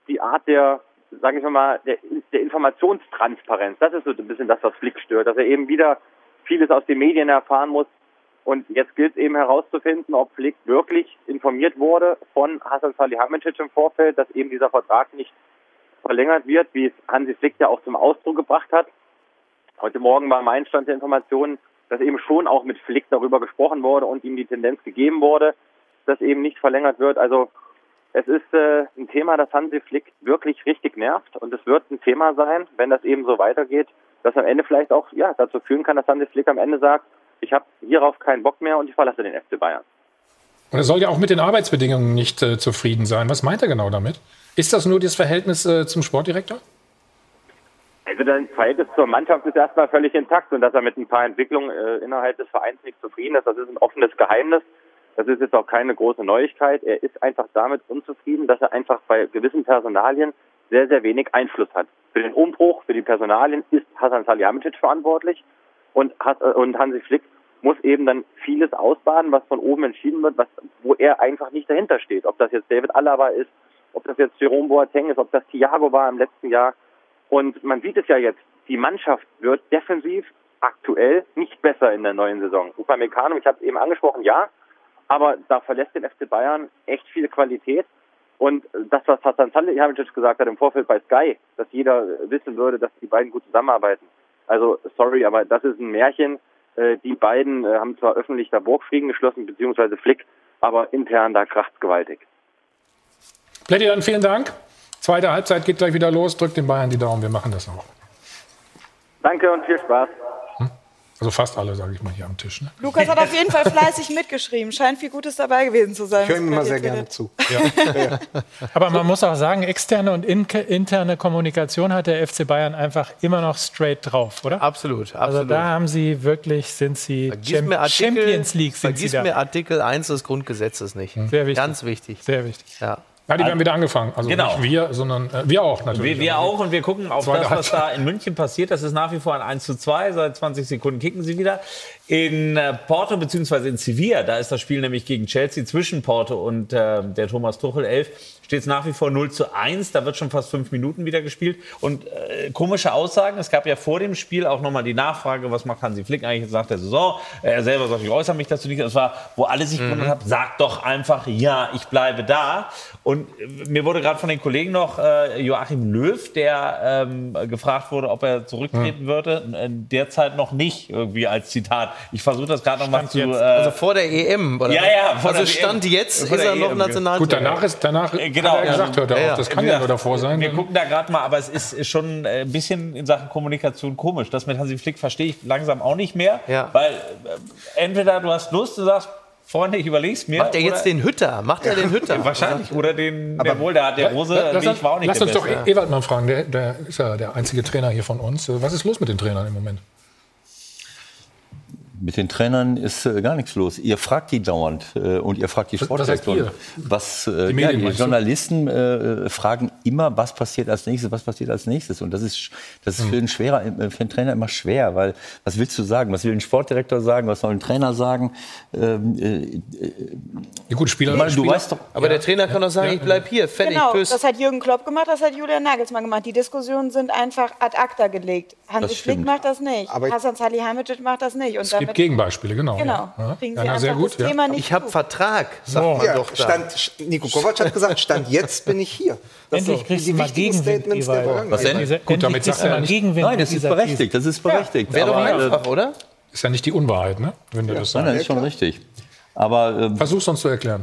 die Art der, sage ich mal, der, der Informationstransparenz. Das ist so ein bisschen das, was Flick stört, dass er eben wieder vieles aus den Medien erfahren muss, und jetzt gilt es eben herauszufinden, ob Flick wirklich informiert wurde von Hasan Salihamidzic im Vorfeld, dass eben dieser Vertrag nicht verlängert wird, wie es Hansi Flick ja auch zum Ausdruck gebracht hat. Heute Morgen war mein Stand der Informationen, dass eben schon auch mit Flick darüber gesprochen wurde und ihm die Tendenz gegeben wurde, dass eben nicht verlängert wird. Also es ist äh, ein Thema, das Hansi Flick wirklich richtig nervt und es wird ein Thema sein, wenn das eben so weitergeht, das am Ende vielleicht auch ja dazu führen kann, dass Hansi Flick am Ende sagt, ich habe hierauf keinen Bock mehr und ich verlasse den FC Bayern. Und er soll ja auch mit den Arbeitsbedingungen nicht äh, zufrieden sein. Was meint er genau damit? Ist das nur das Verhältnis äh, zum Sportdirektor? Also das Verhältnis zur Mannschaft ist erstmal völlig intakt und dass er mit ein paar Entwicklungen äh, innerhalb des Vereins nicht zufrieden ist, das ist ein offenes Geheimnis. Das ist jetzt auch keine große Neuigkeit. Er ist einfach damit unzufrieden, dass er einfach bei gewissen Personalien sehr, sehr wenig Einfluss hat. Für den Umbruch, für die Personalien ist Hasan Salihamidzic verantwortlich und, äh, und Hansi Flick muss eben dann vieles ausbaden, was von oben entschieden wird, was, wo er einfach nicht dahinter steht. Ob das jetzt David Alaba ist, ob das jetzt Jerome Boateng ist, ob das Thiago war im letzten Jahr. Und man sieht es ja jetzt, die Mannschaft wird defensiv aktuell nicht besser in der neuen Saison. Upamecano, ich habe es eben angesprochen, ja, aber da verlässt den FC Bayern echt viel Qualität. Und das, was Hassan Salihamidzic gesagt hat im Vorfeld bei Sky, dass jeder wissen würde, dass die beiden gut zusammenarbeiten. Also sorry, aber das ist ein Märchen. Äh, die beiden äh, haben zwar öffentlich da Burgfrieden geschlossen, beziehungsweise Flick, aber intern da kracht's gewaltig. Plätti, dann vielen Dank. Zweite Halbzeit geht gleich wieder los. Drückt den Bayern die Daumen, wir machen das auch. Danke und viel Spaß. Also fast alle, sage ich mal, hier am Tisch. Ne? Lukas hat auf jeden Fall fleißig mitgeschrieben. Scheint viel Gutes dabei gewesen zu sein. Ich höre ihm immer sehr gerne zu. Ja. Aber man muss auch sagen, externe und in interne Kommunikation hat der FC Bayern einfach immer noch straight drauf, oder? Absolut, absolut. Also da haben sie wirklich, sind sie Cham Artikel, Champions League sind vergiss sie da. mir Artikel 1 des Grundgesetzes nicht. Sehr wichtig. Ganz wichtig. Sehr wichtig. Ja. Ja, die werden wieder angefangen. Also Genau. nicht wir, sondern äh, wir auch natürlich. Wir, wir auch und wir gucken auf das, was da in München passiert. Das ist nach wie vor ein 1 zu 2. Seit 20 Sekunden kicken sie wieder. In äh, Porto bzw. in Sevilla, da ist das Spiel nämlich gegen Chelsea zwischen Porto und äh, der Thomas Tuchel 11, steht es nach wie vor 0 zu 1. Da wird schon fast fünf Minuten wieder gespielt. Und äh, komische Aussagen. Es gab ja vor dem Spiel auch nochmal die Nachfrage, was macht Hansi Flick eigentlich nach der Saison? Er selber sagt, ich äußere mich dazu nicht. Das war, wo alle sich gewundert haben, sag doch einfach, ja, ich bleibe da. Und äh, mir wurde gerade von den Kollegen noch äh, Joachim Löw, der ähm, gefragt wurde, ob er zurücktreten würde. Äh, Derzeit noch nicht, irgendwie als Zitat. Ich versuche das gerade noch mal zu. Äh, Also vor der EM, oder? Ja, ja, vor Also der Stand EM. jetzt Vor ist er noch EM. Nationaltrainer. Gut, danach ist danach Äh, genau. hat er gesagt, hört er Ja, auf. Das kann ja nur davor sein. Wir gucken da gerade mal, aber es ist schon äh, ein bisschen in Sachen Kommunikation komisch. Das mit Hansi Flick verstehe ich langsam auch nicht mehr. Ja. Weil äh, entweder du hast Lust, du sagst, Freunde, ich überleg's mir. Macht er jetzt den Hütter? Macht er den Hütter? Wahrscheinlich. Oder den, der wohl, der, der Rose, lass, war auch nicht lass uns doch Beste. Ewald mal fragen, der, der ist ja der einzige Trainer hier von uns. Was ist los mit den Trainern im Moment? Mit den Trainern ist äh, gar nichts los. Ihr fragt die dauernd äh, und ihr fragt die Was- was Sportdirektoren. ihr? Was, äh, Die ja, Medien, die meinst du? Journalisten äh, fragen immer, was passiert als nächstes, was passiert als nächstes. Und das ist, das ist für, einen schwerer, äh, für einen Trainer immer schwer, weil was willst du sagen? Was will ein Sportdirektor sagen? Was soll ein Trainer sagen? Ähm, äh, Ja, gut, Spieler, meine, du Spieler- weißt doch, Aber der Trainer kann doch sagen, ich bleib hier, fertig, Genau, tschüss. das hat Jürgen Klopp gemacht, das hat Julian Nagelsmann gemacht. Die Diskussionen sind einfach ad acta gelegt. Hansi Flick macht das nicht. Aber Hassan Salihamidzic macht das nicht. Und Es gibt Gegenbeispiele, genau. Genau. Ja. Ja. Na, sehr gut. das Ja. Thema nicht Ich habe. Vertrag, sagt man Ja, doch da. stand, Nico Kovac hat gesagt, Stand jetzt bin ich hier. Das Endlich sind kriegst die du mal wichtigen Gegenwind. Was denn? Diese, Gut, damit sagt du er nicht- Gegenwind Nein, das ist berechtigt. Das ist berechtigt. Wäre doch Aber, einfach, oder? Ist ja nicht die Unwahrheit, ne? wenn du das Nein, nein, sagst. ist schon richtig. Aber ähm, Versuch's uns zu erklären.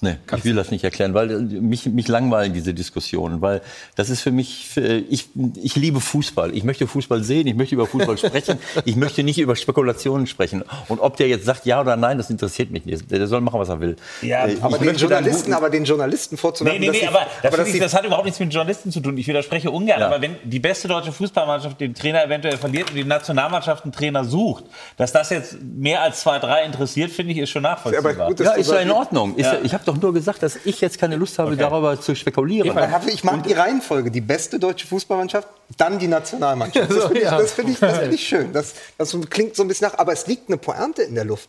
Nee, ich will das nicht erklären, weil äh, mich, mich langweilen diese Diskussionen, weil das ist für mich, ich, ich liebe Fußball. Ich möchte Fußball sehen, ich möchte über Fußball sprechen, ich möchte nicht über Spekulationen sprechen. Und ob der jetzt sagt ja oder nein, das interessiert mich nicht. Der soll machen, was er will. Ja, Äh, ich Aber den Journalisten, aber den Journalisten Nee, vorzuwerfen, nee, nee, sie- aber, das, aber ich, das hat überhaupt nichts mit Journalisten zu tun. Ich widerspreche ungern. Ja. Aber wenn die beste deutsche Fußballmannschaft den Trainer eventuell verliert und die Nationalmannschaft einen Trainer sucht, dass das jetzt mehr als zwei, drei interessiert, finde ich, ist schon nachvollziehbar. Aber gut, Ja, ist ja in Ordnung. Ist Ja. ja. Ich habe doch nur gesagt, dass ich jetzt keine Lust habe, darüber zu spekulieren. Aber Ich mag die Reihenfolge. Die beste deutsche Fußballmannschaft, dann die Nationalmannschaft. Das finde ich, das finde ich, das finde ich schön. Das, das klingt so ein bisschen nach. Aber es liegt eine Pointe in der Luft.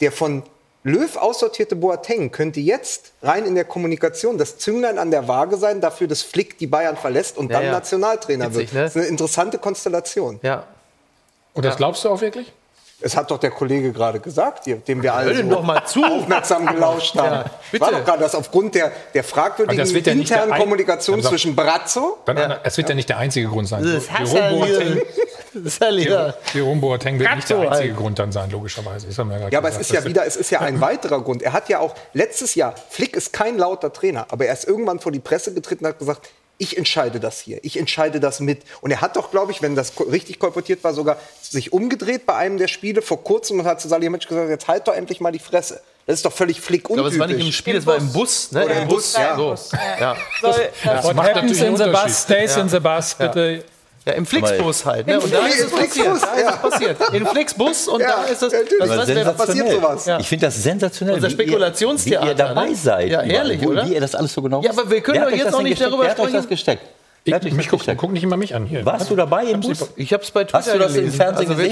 Der von Löw aussortierte Boateng könnte jetzt rein in der Kommunikation das Zünglein an der Waage sein, dafür, dass Flick die Bayern verlässt und Ja, dann ja. Nationaltrainer Witzig, wird. ne? Das ist eine interessante Konstellation. Ja. Und das glaubst du auch wirklich? Es hat doch der Kollege gerade gesagt, dem wir alle so doch mal zu. aufmerksam gelauscht haben. Ja, bitte. War doch gerade, dass aufgrund der, der fragwürdigen das ja internen Kommunikation Also- zwischen Brazzo Dann, Es wird ja nicht der einzige Grund sein. Das Jerome Boateng, ist ja leer. Jerome Boateng wird nicht der einzige halt. Grund dann sein, logischerweise. Das haben wir gerade Ja, aber es ist ja Das- wieder, es ist ja ein weiterer Grund. Er hat ja auch letztes Jahr, Flick ist kein lauter Trainer, aber er ist irgendwann vor die Presse getreten und hat gesagt, ich entscheide das hier, ich entscheide das mit. Und er hat doch, glaube ich, wenn das richtig kolportiert war, sogar sich umgedreht bei einem der Spiele vor kurzem und hat zu Salihamidzic gesagt, jetzt halt doch endlich mal die Fresse. Das ist doch völlig Flick Ich glaube, es war nicht im Spiel, es war im Bus. Ne? Oder im Bus, ja. So. Ja. Soll, Das What macht happens in the bus Unterschied. stays in the bus. Bitte. Ja, im Flixbus halt. Ne? Und da ist es passiert. Flixbus, Da ist es passiert. In Flixbus und da ist es. was da passiert sowas. Ich finde das sensationell. Unser wie ihr- Spekulationstheater, Wie ihr dabei ne? seid. Ja, herrlich, wie, oder? Wie ihr das alles so genau Ja, aber wir können doch jetzt noch nicht darüber Wer hat euch sprechen. das gesteckt? Ich, hat euch mich das guck, guck nicht immer mich an. Hier. Warst du dabei im Bus? Ich habe es bei Twitter Hast du das im gelesen. Fernsehen Also, gesehen?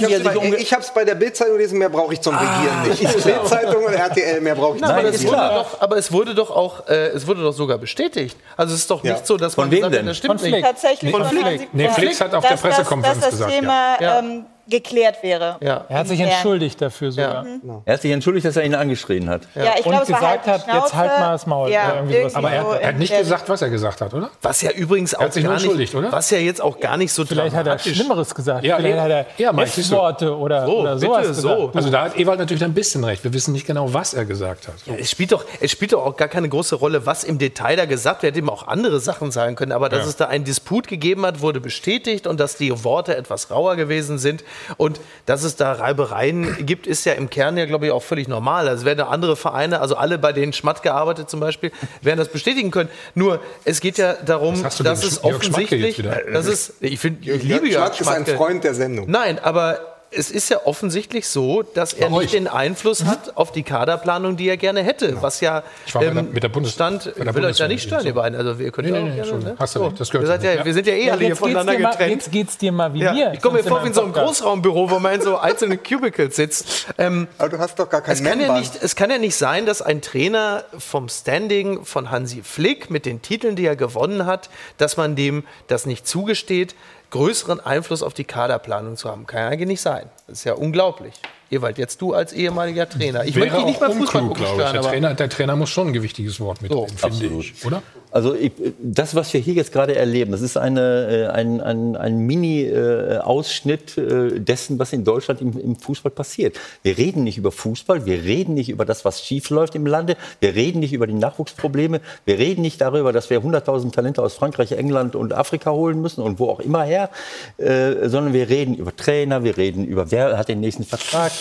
Ich hab's sich bei, ich bei der Bildzeitung gelesen, mehr brauche ich zum Regieren nicht. Bildzeitung und RTL, mehr brauche ich zum aber, Nein, es klar. doch, aber es wurde doch auch, äh, es wurde doch sogar bestätigt. Also es ist doch Ja. nicht so, dass Von man wem hat, denn? das stimmt Von nicht. Flick. tatsächlich Von von Flick. Nee, Flick, hat auf der das- Pressekonferenz dass das gesagt, Thema ja. ähm, geklärt wäre. Ja. Er hat sich entschuldigt dafür sogar. Er hat sich entschuldigt, dass er ihn angeschrien hat. Ja, ich Und glaube, es war gesagt halt hat, jetzt halt Schnauze. mal das Maul. Ja, Aber er, so er hat nicht gesagt, was er gesagt hat, oder? Was ja übrigens auch hat sich gar nicht, oder? was ja jetzt auch gar nicht so Vielleicht hat er Schlimmeres gesagt. Ja, Vielleicht ja, hat er ja. F-Worte oder, So, oder bitte, sowas so. gesagt. Also da hat Ewald natürlich ein bisschen recht. Wir wissen nicht genau, was er gesagt hat. So. Es spielt, doch, es spielt doch auch gar keine große Rolle, was im Detail da gesagt wird. Er hätte ihm auch andere Sachen sagen können. Aber dass Ja. es da einen Disput gegeben hat, wurde bestätigt und dass die Worte etwas rauer gewesen sind. Und dass es da Reibereien gibt, ist ja im Kern ja, glaube ich, auch völlig normal. Also werden andere Vereine, also alle, bei denen Schmatt gearbeitet zum Beispiel, werden das bestätigen können. Nur, es geht ja darum, dass es Jörg Schmatke offensichtlich, jetzt wieder? das ist, ich finde, ich liebe Jörg Jörg Schmack ist ein Schmatke. Freund der Sendung. Nein, aber es ist ja offensichtlich so, dass er nicht den Einfluss hat auf die Kaderplanung, die er gerne hätte. Was ja Genau. Ich war der- mit der Bundes- stand, bei ich will euch da nicht stören, so. ihr beiden. Also wir können Nee, ja nee, auch nee, gerne, ne? Hast du recht, das gehört sich ja, nicht, wir sind ja eh Ja, alle hier voneinander dir mal- getrennt. Jetzt geht's dir mal wie Ja, mir. ich komme mir vor wie in so einem. Großraumbüro, wo man in so einzelnen Cubicles sitzt. Ähm, Aber du hast doch gar kein es kann, ja nicht, es kann ja nicht sein, dass ein Trainer vom Standing von Hansi Flick mit den Titeln, die er gewonnen hat, dass man dem das nicht zugesteht, größeren Einfluss auf die Kaderplanung zu haben. Kann ja eigentlich nicht sein. Das ist ja unglaublich. Ewald, jetzt du als ehemaliger Trainer. Ich Wäre möchte dich nicht mal Fußball unklug, gucken stören, Der aber Trainer, der Trainer muss schon ein gewichtiges Wort mitreden, finde absolut. ich. Oder? Also ich, das, was wir hier jetzt gerade erleben, das ist eine, äh, ein, ein, ein Mini-Ausschnitt äh, dessen, was in Deutschland im, im Fußball passiert. Wir reden nicht über Fußball, wir reden nicht über das, was schief läuft im Lande, wir reden nicht über die Nachwuchsprobleme, wir reden nicht darüber, dass wir 100.000 Talente aus Frankreich, England und Afrika holen müssen und wo auch immer her, äh, sondern wir reden über Trainer, wir reden über wer hat den nächsten Vertrag.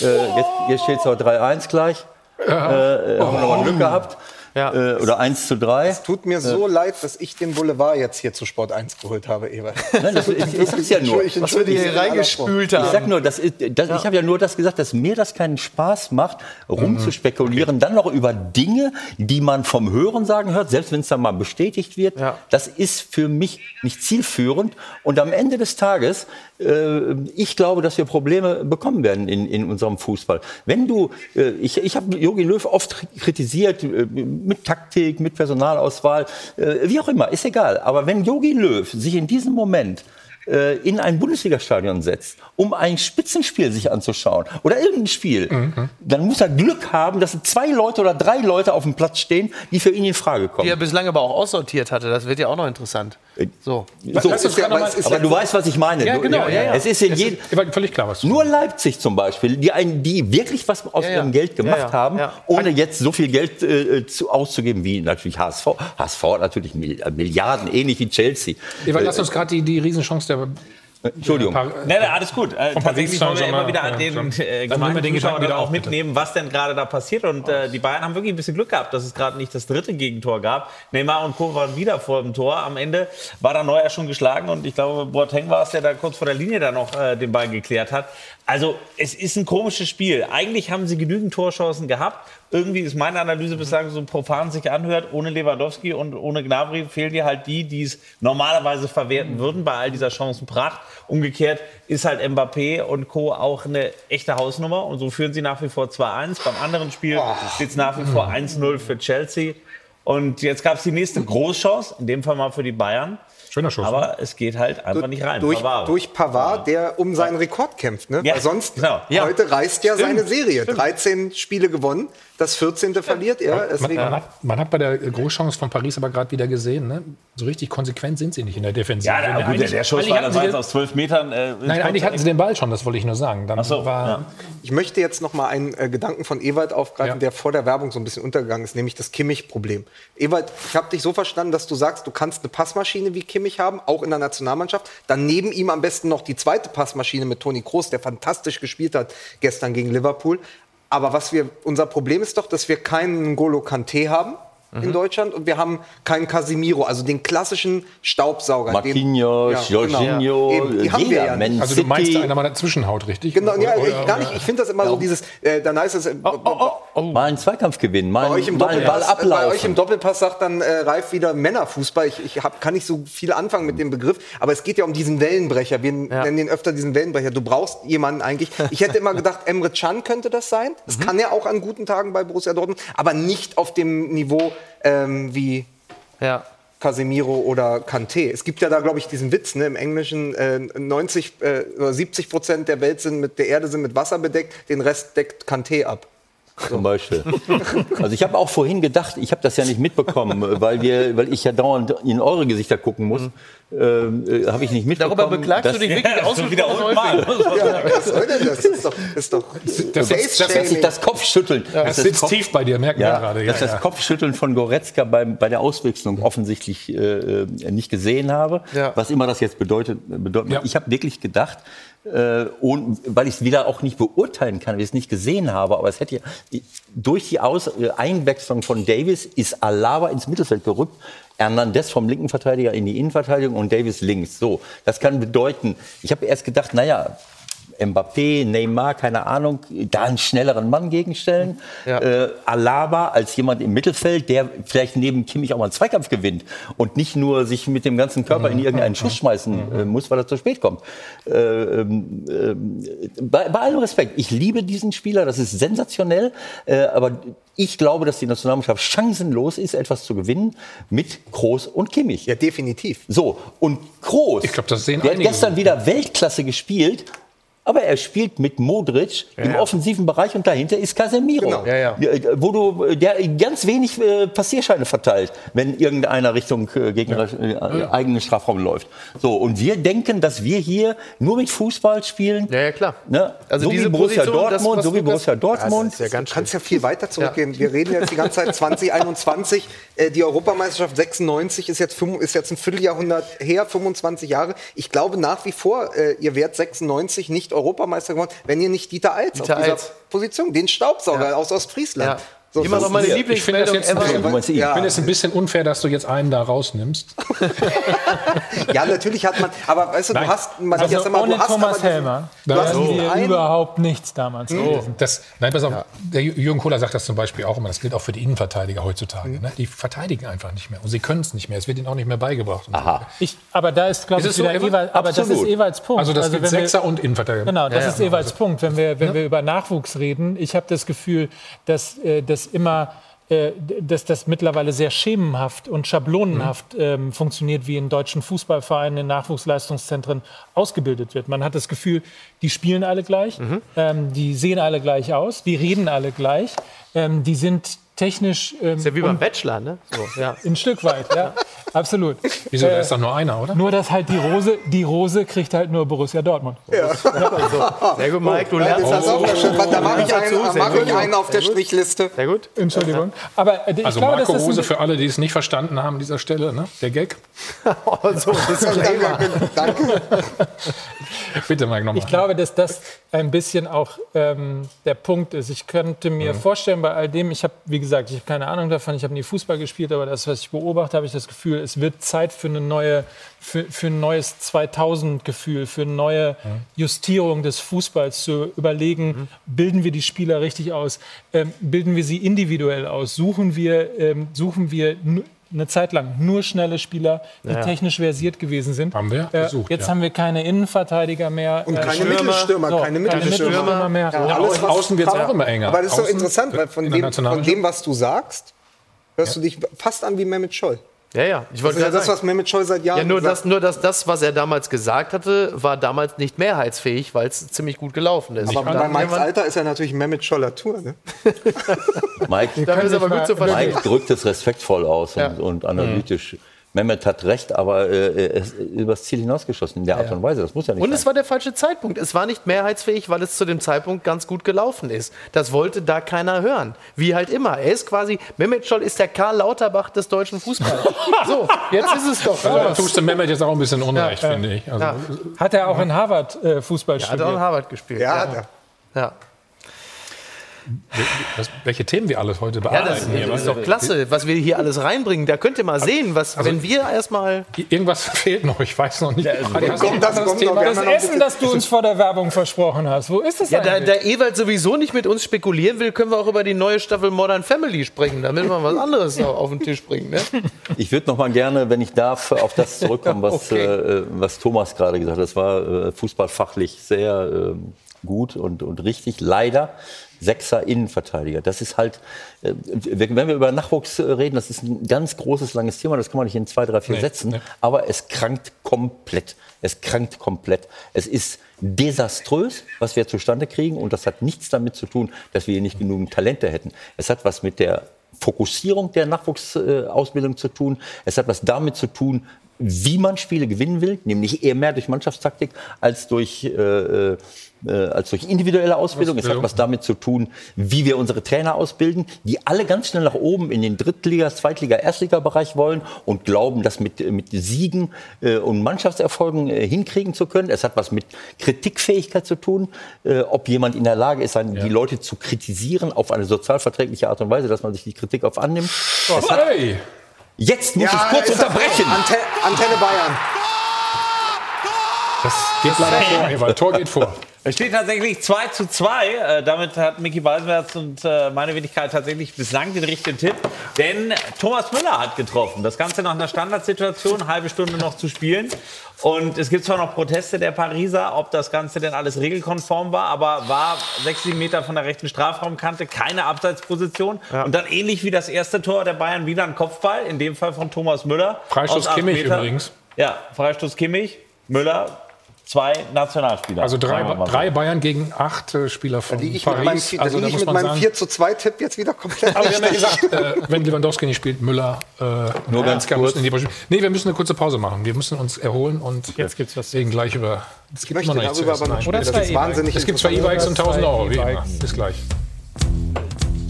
Äh, jetzt jetzt steht es auch 3-1 gleich. Ja. Äh, oh. Haben wir nochmal Glück gehabt. Ja. Äh, oder 1 zu 3. Es tut mir so äh. leid, dass ich den Boulevard jetzt hier zu Sport 1 geholt habe, Ewald. Nein, das, ich, ich sag's ja nur. Ich, was wir hier reingespült haben. Ich sag nur, das ist, das, ja. ich habe ja nur das gesagt, dass mir das keinen Spaß macht, rumzuspekulieren, okay. dann noch über Dinge, die man vom Hören sagen hört, selbst wenn es dann mal bestätigt wird. Ja. Das ist für mich nicht zielführend. Und am Ende des Tages ich glaube, dass wir Probleme bekommen werden in, in unserem Fußball. Wenn du, äh, ich, ich habe Jogi Löw oft kritisiert äh, mit Taktik, mit Personalauswahl, wie auch immer, ist egal. Aber wenn Jogi Löw sich in diesem Moment äh, in ein Bundesligastadion setzt, um ein Spitzenspiel sich anzuschauen oder irgendein Spiel, mhm. dann muss er Glück haben, dass zwei Leute oder drei Leute auf dem Platz stehen, die für ihn in Frage kommen. Die er bislang aber auch aussortiert hatte. Das wird ja auch noch interessant. Äh, so. so. Ist ja, aber, ist aber du weißt, was ich meine. Ja, genau. Ja, ja. Es ist in jedem. Völlig klar, was Nur Leipzig zum Beispiel, die, ein, die wirklich was aus ihrem Geld gemacht haben, ohne jetzt so viel Geld äh, zu, auszugeben wie natürlich HSV. HSV hat natürlich Milliarden, ähnlich wie Chelsea. Eva, lass uns gerade die, die Riesenchance der Entschuldigung. Ja, nein, nein, alles gut. Äh, tatsächlich wollen wir immer wieder an den äh, gemeinen Zuschauern auch mitnehmen, was denn gerade da passiert. Und äh, die Bayern haben wirklich ein bisschen Glück gehabt, dass es gerade nicht das dritte Gegentor gab. Neymar und Co. waren wieder vor dem Tor. Am Ende war da Neuer schon geschlagen und ich glaube, Boateng war es, der da kurz vor der Linie dann noch äh, den Ball geklärt hat. Also es ist ein komisches Spiel. Eigentlich haben sie genügend Torchancen gehabt. Irgendwie ist meine Analyse bislang so profan sich anhört. Ohne Lewandowski und ohne Gnabry fehlen dir halt die, die es normalerweise verwerten würden bei all dieser Chancenpracht. Umgekehrt ist halt Mbappé und Co. auch eine echte Hausnummer. Und so führen sie nach wie vor 2-1. Beim anderen Spiel steht es nach wie vor 1-0 für Chelsea. Und jetzt gab es die nächste Großchance, in dem Fall mal für die Bayern. Schöner Schuss. Aber es geht halt einfach nicht rein. Durch Pavard, durch Pavard der um seinen Rekord kämpft. Ne? Ja. Weil sonst, genau. heute reißt ja Stimmt. seine Serie. Stimmt. 13 Spiele gewonnen, das 14. verliert er. Man, man, hat, man, hat, bei der Großchance von Paris aber gerade wieder gesehen, ne? so richtig konsequent sind sie nicht in der Defensive. Ja, der, der, der Schuss war, das aus 12 Metern. Äh, Nein, eigentlich hatten sie den Ball schon, das wollte ich nur sagen. Dann so, war, ja. Ich möchte jetzt noch mal einen äh, Gedanken von Ewald aufgreifen, ja. der vor der Werbung so ein bisschen untergegangen ist, nämlich das Kimmich-Problem. Ewald, ich habe dich so verstanden, dass du sagst, du kannst eine Passmaschine wie Kimmich haben, auch in der Nationalmannschaft. Dann neben ihm am besten noch die zweite Passmaschine mit Toni Kroos, der fantastisch gespielt hat gestern gegen Liverpool. Aber was wir, unser Problem ist doch, dass wir keinen Golo Kante haben mhm. in Deutschland und wir haben keinen Casimiro, also den klassischen Staubsauger. Marquinhos, ja, Jorginho, genau. die haben wir ja nicht. Also du meinst einer mal dazwischen haut, richtig? Genau, ja, ich, gar nicht. Ich finde das immer ja. so dieses, äh, dann heißt es, äh, oh, oh, oh, mal einen Zweikampf gewinnen, mal, bei euch im mal Doppelpass, ablaufen. Bei euch im Doppelpass sagt dann äh, Ralf wieder Männerfußball. Ich, ich hab, kann nicht so viel anfangen mit dem Begriff, aber es geht ja um diesen Wellenbrecher. Wir nennen den öfter diesen Wellenbrecher. Du brauchst jemanden eigentlich. Ich hätte immer gedacht, Emre Can könnte das sein. Das mhm. kann er auch an guten Tagen bei Borussia Dortmund, aber nicht auf dem Niveau ähm, wie ja. Casemiro oder Kanté. Es gibt ja da, glaube ich, diesen Witz ne, im Englischen: äh, 90 äh, oder 70 Prozent der Welt sind mit der Erde sind mit Wasser bedeckt, den Rest deckt Kanté ab. Zum Beispiel. Also ich habe auch vorhin gedacht, ich habe das ja nicht mitbekommen, weil, wir, weil ich ja dauernd in eure Gesichter gucken muss. Mhm. Äh, habe ich nicht mitbekommen. Darüber beklagst du dich wirklich ja, aus wieder mal. Ja, was soll denn das? Das ist doch, ist doch das, das, das, das Kopfschütteln. Ja, das, das sitzt Kopf, tief bei dir, merken ja, wir gerade. Ja, dass das Kopfschütteln von Goretzka bei, bei der Auswechslung offensichtlich äh, äh, nicht gesehen habe. Was immer das jetzt bedeutet. bedeutet. Ich habe wirklich gedacht, äh, und, weil ich es wieder auch nicht beurteilen kann, weil ich es nicht gesehen habe. Aber es hätte durch die Aus äh, Einwechslung von Davis ist Alaba ins Mittelfeld gerückt. Hernandez vom linken Verteidiger in die Innenverteidigung und Davis links. So, das kann bedeuten, ich habe erst gedacht, naja, Mbappé, Neymar, keine Ahnung, da einen schnelleren Mann gegenstellen. Ja. Äh, Alaba als jemand im Mittelfeld, der vielleicht neben Kimmich auch mal einen Zweikampf gewinnt und nicht nur sich mit dem ganzen Körper in irgendeinen Schuss schmeißen äh, muss, weil er zu spät kommt. Äh, ähm, äh, bei, bei, allem Respekt, ich liebe diesen Spieler, das ist sensationell, äh, aber ich glaube, dass die Nationalmannschaft chancenlos ist, etwas zu gewinnen mit Kroos und Kimmich. Ja, definitiv. So, und Kroos, ich glaub, das sehen der hat gestern wieder Weltklasse gespielt aber er spielt mit Modric ja, im ja. offensiven Bereich und dahinter ist Casemiro, genau. ja, wo du der ganz wenig äh, Passierscheine verteilt, wenn irgendeiner Richtung äh, Gegner äh, eigenen Strafraum läuft. So und wir denken, dass wir hier nur mit Fußball spielen. Ja, ja klar. Ne? Also so diese wie Borussia Position, Dortmund, das, so wie Borussia Dortmund. Ja, du kannst ja viel weiter zurückgehen. Wir reden jetzt die ganze Zeit 2021. Äh, die Europameisterschaft 96 ist jetzt, ist jetzt ein Vierteljahrhundert her, 25 Jahre. Ich glaube nach wie vor, äh, ihr Wert 96 nicht nicht Europameister geworden, wenn ihr nicht Dieter Eils Dieter auf dieser Eils. Position, den Staubsauger aus Ostfriesland. Ja. So, Immer das noch meine Ich das Lieblingsmeldung jetzt ever. Du meinst ich Ja. finde es ein bisschen unfair, dass du jetzt einen da rausnimmst. Ja, natürlich hat man, aber weißt du, Nein. du hast, man Also jetzt immer, ohne du hast Thomas Helmer du hast wären diesen wir einen- überhaupt nichts damals gewesen. Das, nein, pass auf, der Jü- Jürgen Kohler sagt das zum Beispiel auch immer, das gilt auch für die Innenverteidiger heutzutage. Mhm. Ne? Die verteidigen einfach nicht mehr und sie können es nicht mehr. Es wird ihnen auch nicht mehr beigebracht. So. Aha. Ich, aber da ist, glaube Ist ich, es so, wieder Ewald? Aber das ist. Ewalds Punkt. Also das gibt wenn wir- Sechser und Innenverteidiger. Genau, das Ja, ist ja. Ewalds Punkt. Wenn wir, wenn wir über Nachwuchs reden, ich habe das Gefühl, dass äh, das immer äh, dass das mittlerweile sehr schemenhaft und schablonenhaft Mhm. ähm, funktioniert, wie in deutschen Fußballvereinen, in Nachwuchsleistungszentren ausgebildet wird. Man hat das Gefühl, die spielen alle gleich, Mhm. ähm, die sehen alle gleich aus, die reden alle gleich, ähm, die sind technisch ähm, Ist ja wie beim Bachelor, ne? So, ja. ein Stück weit, ja, absolut. Wieso, da Äh, ist doch nur einer, oder? nur, dass halt die Rose, die Rose kriegt halt nur Borussia Dortmund. Sehr gut, Mike, du Ja, lernst das ist auch schön. Da mache ich dazu, einen, sehr mach gut. ich einen auf der Strichliste. Sehr gut. Entschuldigung. Aber äh, ich Also glaube, Marco das Rose ein, für alle, die es nicht verstanden haben an dieser Stelle, ne? der Gag. Oh, so, Disclaimer. Danke. Bitte, Mike, nochmal. ich glaube, dass das ein bisschen auch ähm, der Punkt ist. Ich könnte mir vorstellen, bei all dem, ich habe, wie gesagt, ich habe keine Ahnung davon, ich habe nie Fußball gespielt, aber das, was ich beobachte, habe ich das Gefühl, es wird Zeit für eine neue, für, für ein neues 2000-Gefühl, für eine neue Justierung des Fußballs zu überlegen, bilden wir die Spieler richtig aus, ähm, bilden wir sie individuell aus, suchen wir, ähm, suchen wir eine Zeit lang nur schnelle Spieler, die technisch versiert gewesen sind. Haben wir Äh, versucht, jetzt ja. haben wir keine Innenverteidiger mehr. Und äh, keine Stürmer. Mittelstürmer, So, keine Mittelstürmer. Mittelstürmer mehr. Ja, Ja, alles, Außen, was- außen wird es auch immer enger. Aber das ist so Außen, interessant, weil von dem, von dem, was du sagst, hörst du dich fast an wie Mehmet Scholl. Ja, ja. Ich Das wollte ist ja das, sagen. was Mehmet Scholl seit Jahren Ja, nur sagt. das, nur dass das, was er damals gesagt hatte, war damals nicht mehrheitsfähig, weil es ziemlich gut gelaufen ist. Aber Und bei Mikes Alter ist er natürlich Mehmet Scholler Tour. Ne? Mike, Dafür ist aber gut zu verstehen. Mike drückt es respektvoll aus und, Ja. und analytisch. Mehmet hat recht, aber äh, er ist übers Ziel hinausgeschossen in der Art und Weise. Das muss ja nicht Und sein. es war der falsche Zeitpunkt. Es war nicht mehrheitsfähig, weil es zu dem Zeitpunkt ganz gut gelaufen ist. Das wollte da keiner hören. Wie halt immer. Er ist quasi, Mehmet Scholl ist der Karl Lauterbach des deutschen Fußballs. so, jetzt ist es doch. Also, da tust du Mehmet jetzt auch ein bisschen unrecht, Ja, finde ich. Also, Ja. Hat er auch in Harvard äh, Fußball Er hat auch in? Harvard gespielt. Ja, ja. hat er. ja. das, welche Themen wir alles heute Ja, bearbeiten. das, hier, das weißt ist doch klasse, was wir hier alles reinbringen. Da könnt ihr mal sehen, was, wenn wir erstmal. Irgendwas fehlt noch, ich weiß noch nicht. Ah, hast du kommt das, kommt Thema? Das Essen, das du uns vor der Werbung versprochen hast, wo ist es Ja, da, eigentlich? da Ewald sowieso nicht mit uns spekulieren will, können wir auch über die neue Staffel Modern Family sprechen, damit wir was anderes auf den Tisch bringen. Ne? Ich würde noch mal gerne, wenn ich darf, auf das zurückkommen, was, Okay. äh, was Thomas gerade gesagt hat. Das war äh, fußballfachlich sehr ähm, gut und, und richtig. Leider Sechser Innenverteidiger. Das ist halt, äh, wenn wir über Nachwuchs äh, reden, das ist ein ganz großes, langes Thema. Das kann man nicht in zwei, drei, vier Nee, Sätzen. nee. Aber es krankt komplett. Es krankt komplett. Es ist desaströs, was wir zustande kriegen. Und das hat nichts damit zu tun, dass wir hier nicht genügend Talente hätten. Es hat was mit der Fokussierung der Nachwuchsausbildung zu tun. Es hat was damit zu tun, wie man Spiele gewinnen will, nämlich eher mehr durch Mannschaftstaktik als durch, äh, äh, als durch individuelle Ausbildung. Es hat Ausbildung. was damit zu tun, wie wir unsere Trainer ausbilden, die alle ganz schnell nach oben in den Drittliga-, Zweitliga-, Erstliga-Bereich wollen und glauben, das mit, mit Siegen äh, und Mannschaftserfolgen äh, hinkriegen zu können. Es hat was mit Kritikfähigkeit zu tun, äh, ob jemand in der Lage ist, ein, die Leute zu kritisieren auf eine sozialverträgliche Art und Weise, dass man sich die Kritik auf annimmt. Es hat, Hey! Jetzt muss ich kurz er- unterbrechen. Ante Antenne Bayern. Das geht leider vor, Ewald. Tor geht vor. Es steht tatsächlich 2 zu 2. Äh, damit hat Micky Beisenherz und äh, meine Wenigkeit tatsächlich bislang den richtigen Tipp. Denn Thomas Müller hat getroffen. Das Ganze nach einer Standardsituation, halbe Stunde noch zu spielen. Und es gibt zwar noch Proteste der Pariser, ob das Ganze denn alles regelkonform war, aber war 6, 7 Meter von der rechten Strafraumkante, keine Abseitsposition. Und dann ähnlich wie das erste Tor der Bayern wieder ein Kopfball, in dem Fall von Thomas Müller. Freistoß Kimmich Metern. übrigens. Ja, Freistoß Kimmich, Müller, zwei Nationalspieler. Also drei, so. drei Bayern gegen acht äh, Spieler von Da liege ich mit meinem, Paris. da Also da ich muss mit man meinem sagen, 4 zu 2 Tipp jetzt wieder komplett aber wir haben ja gesagt, äh, wenn Lewandowski nicht spielt, Müller, äh, Nur ganz kurz. in die Nee, wir müssen eine kurze Pause machen. Wir müssen uns erholen und Jetzt gibt's was. reden gleich über. Es Ich gibt noch nichts zu darüber essen. aber noch Nein, sprechen. Oder Das ist zwei wahnsinnig Es gibt zwei. E-Bikes und 1000 Euro, wie immer. E-Bikes. Bis gleich.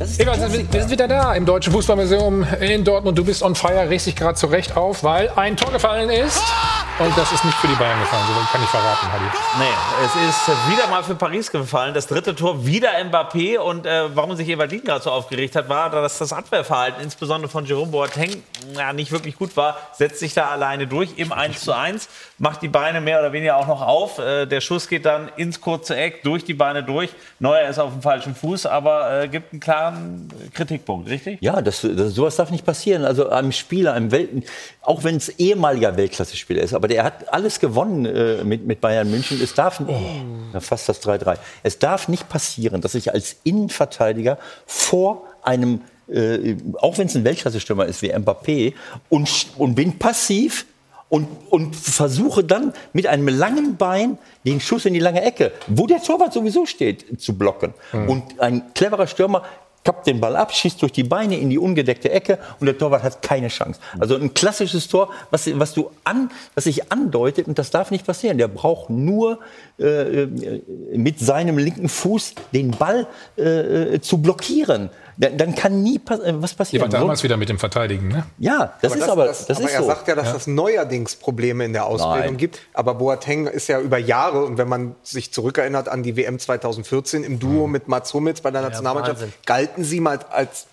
Ewald, wir sind- wir sind wieder da im Deutschen Fußballmuseum in Dortmund. Du bist on fire, regst dich gerade zurecht auf, weil ein Tor gefallen ist. Und das ist nicht für die Bayern gefallen, so kann ich verraten, Hadi. Nee, es ist wieder mal für Paris gefallen. Das dritte Tor wieder Mbappé. Und äh, warum sich Evaldin gerade so aufgeregt hat, war, dass das Abwehrverhalten, insbesondere von Jerome Boateng, ja, nicht wirklich gut war. Setzt sich da alleine durch im 1 zu 1, macht die Beine mehr oder weniger auch noch auf. Äh, der Schuss geht dann ins kurze Eck, durch die Beine durch. Neuer ist auf dem falschen Fuß, aber äh, gibt einen klaren Kritikpunkt, richtig? Ja, das, das, sowas darf nicht passieren. Also einem Spieler, einem Welt, auch wenn es ehemaliger Weltklasse-Spieler ist, aber der hat alles gewonnen äh, mit, mit Bayern München. Es darf oh. fast das 3-3. Es darf nicht passieren, dass ich als Innenverteidiger vor einem äh, auch wenn es ein Weltklasse-Stürmer ist wie Mbappé und, und bin passiv und, und versuche dann mit einem langen Bein den Schuss in die lange Ecke, wo der Torwart sowieso steht, zu blocken. Mhm. Und ein cleverer Stürmer kappt den Ball ab, schießt durch die Beine in die ungedeckte Ecke und der Torwart hat keine Chance. Also ein klassisches Tor, was, was, du an, was sich andeutet, und das darf nicht passieren. Der braucht nur äh, äh mit seinem linken Fuß den Ball äh, äh zu blockieren dann kann nie pass was passieren. Die war damals wieder mit dem Verteidigen, ne? Ja, das aber ist das, aber, das, das aber ist er so. sagt ja, dass ja. das neuerdings Probleme in der Ausbildung Nein. gibt. Aber Boateng ist ja über Jahre, und wenn man sich zurückerinnert an die WM 2014 im Duo mhm. mit Mats Hummels bei der Nationalmannschaft, ja, galten sie mal als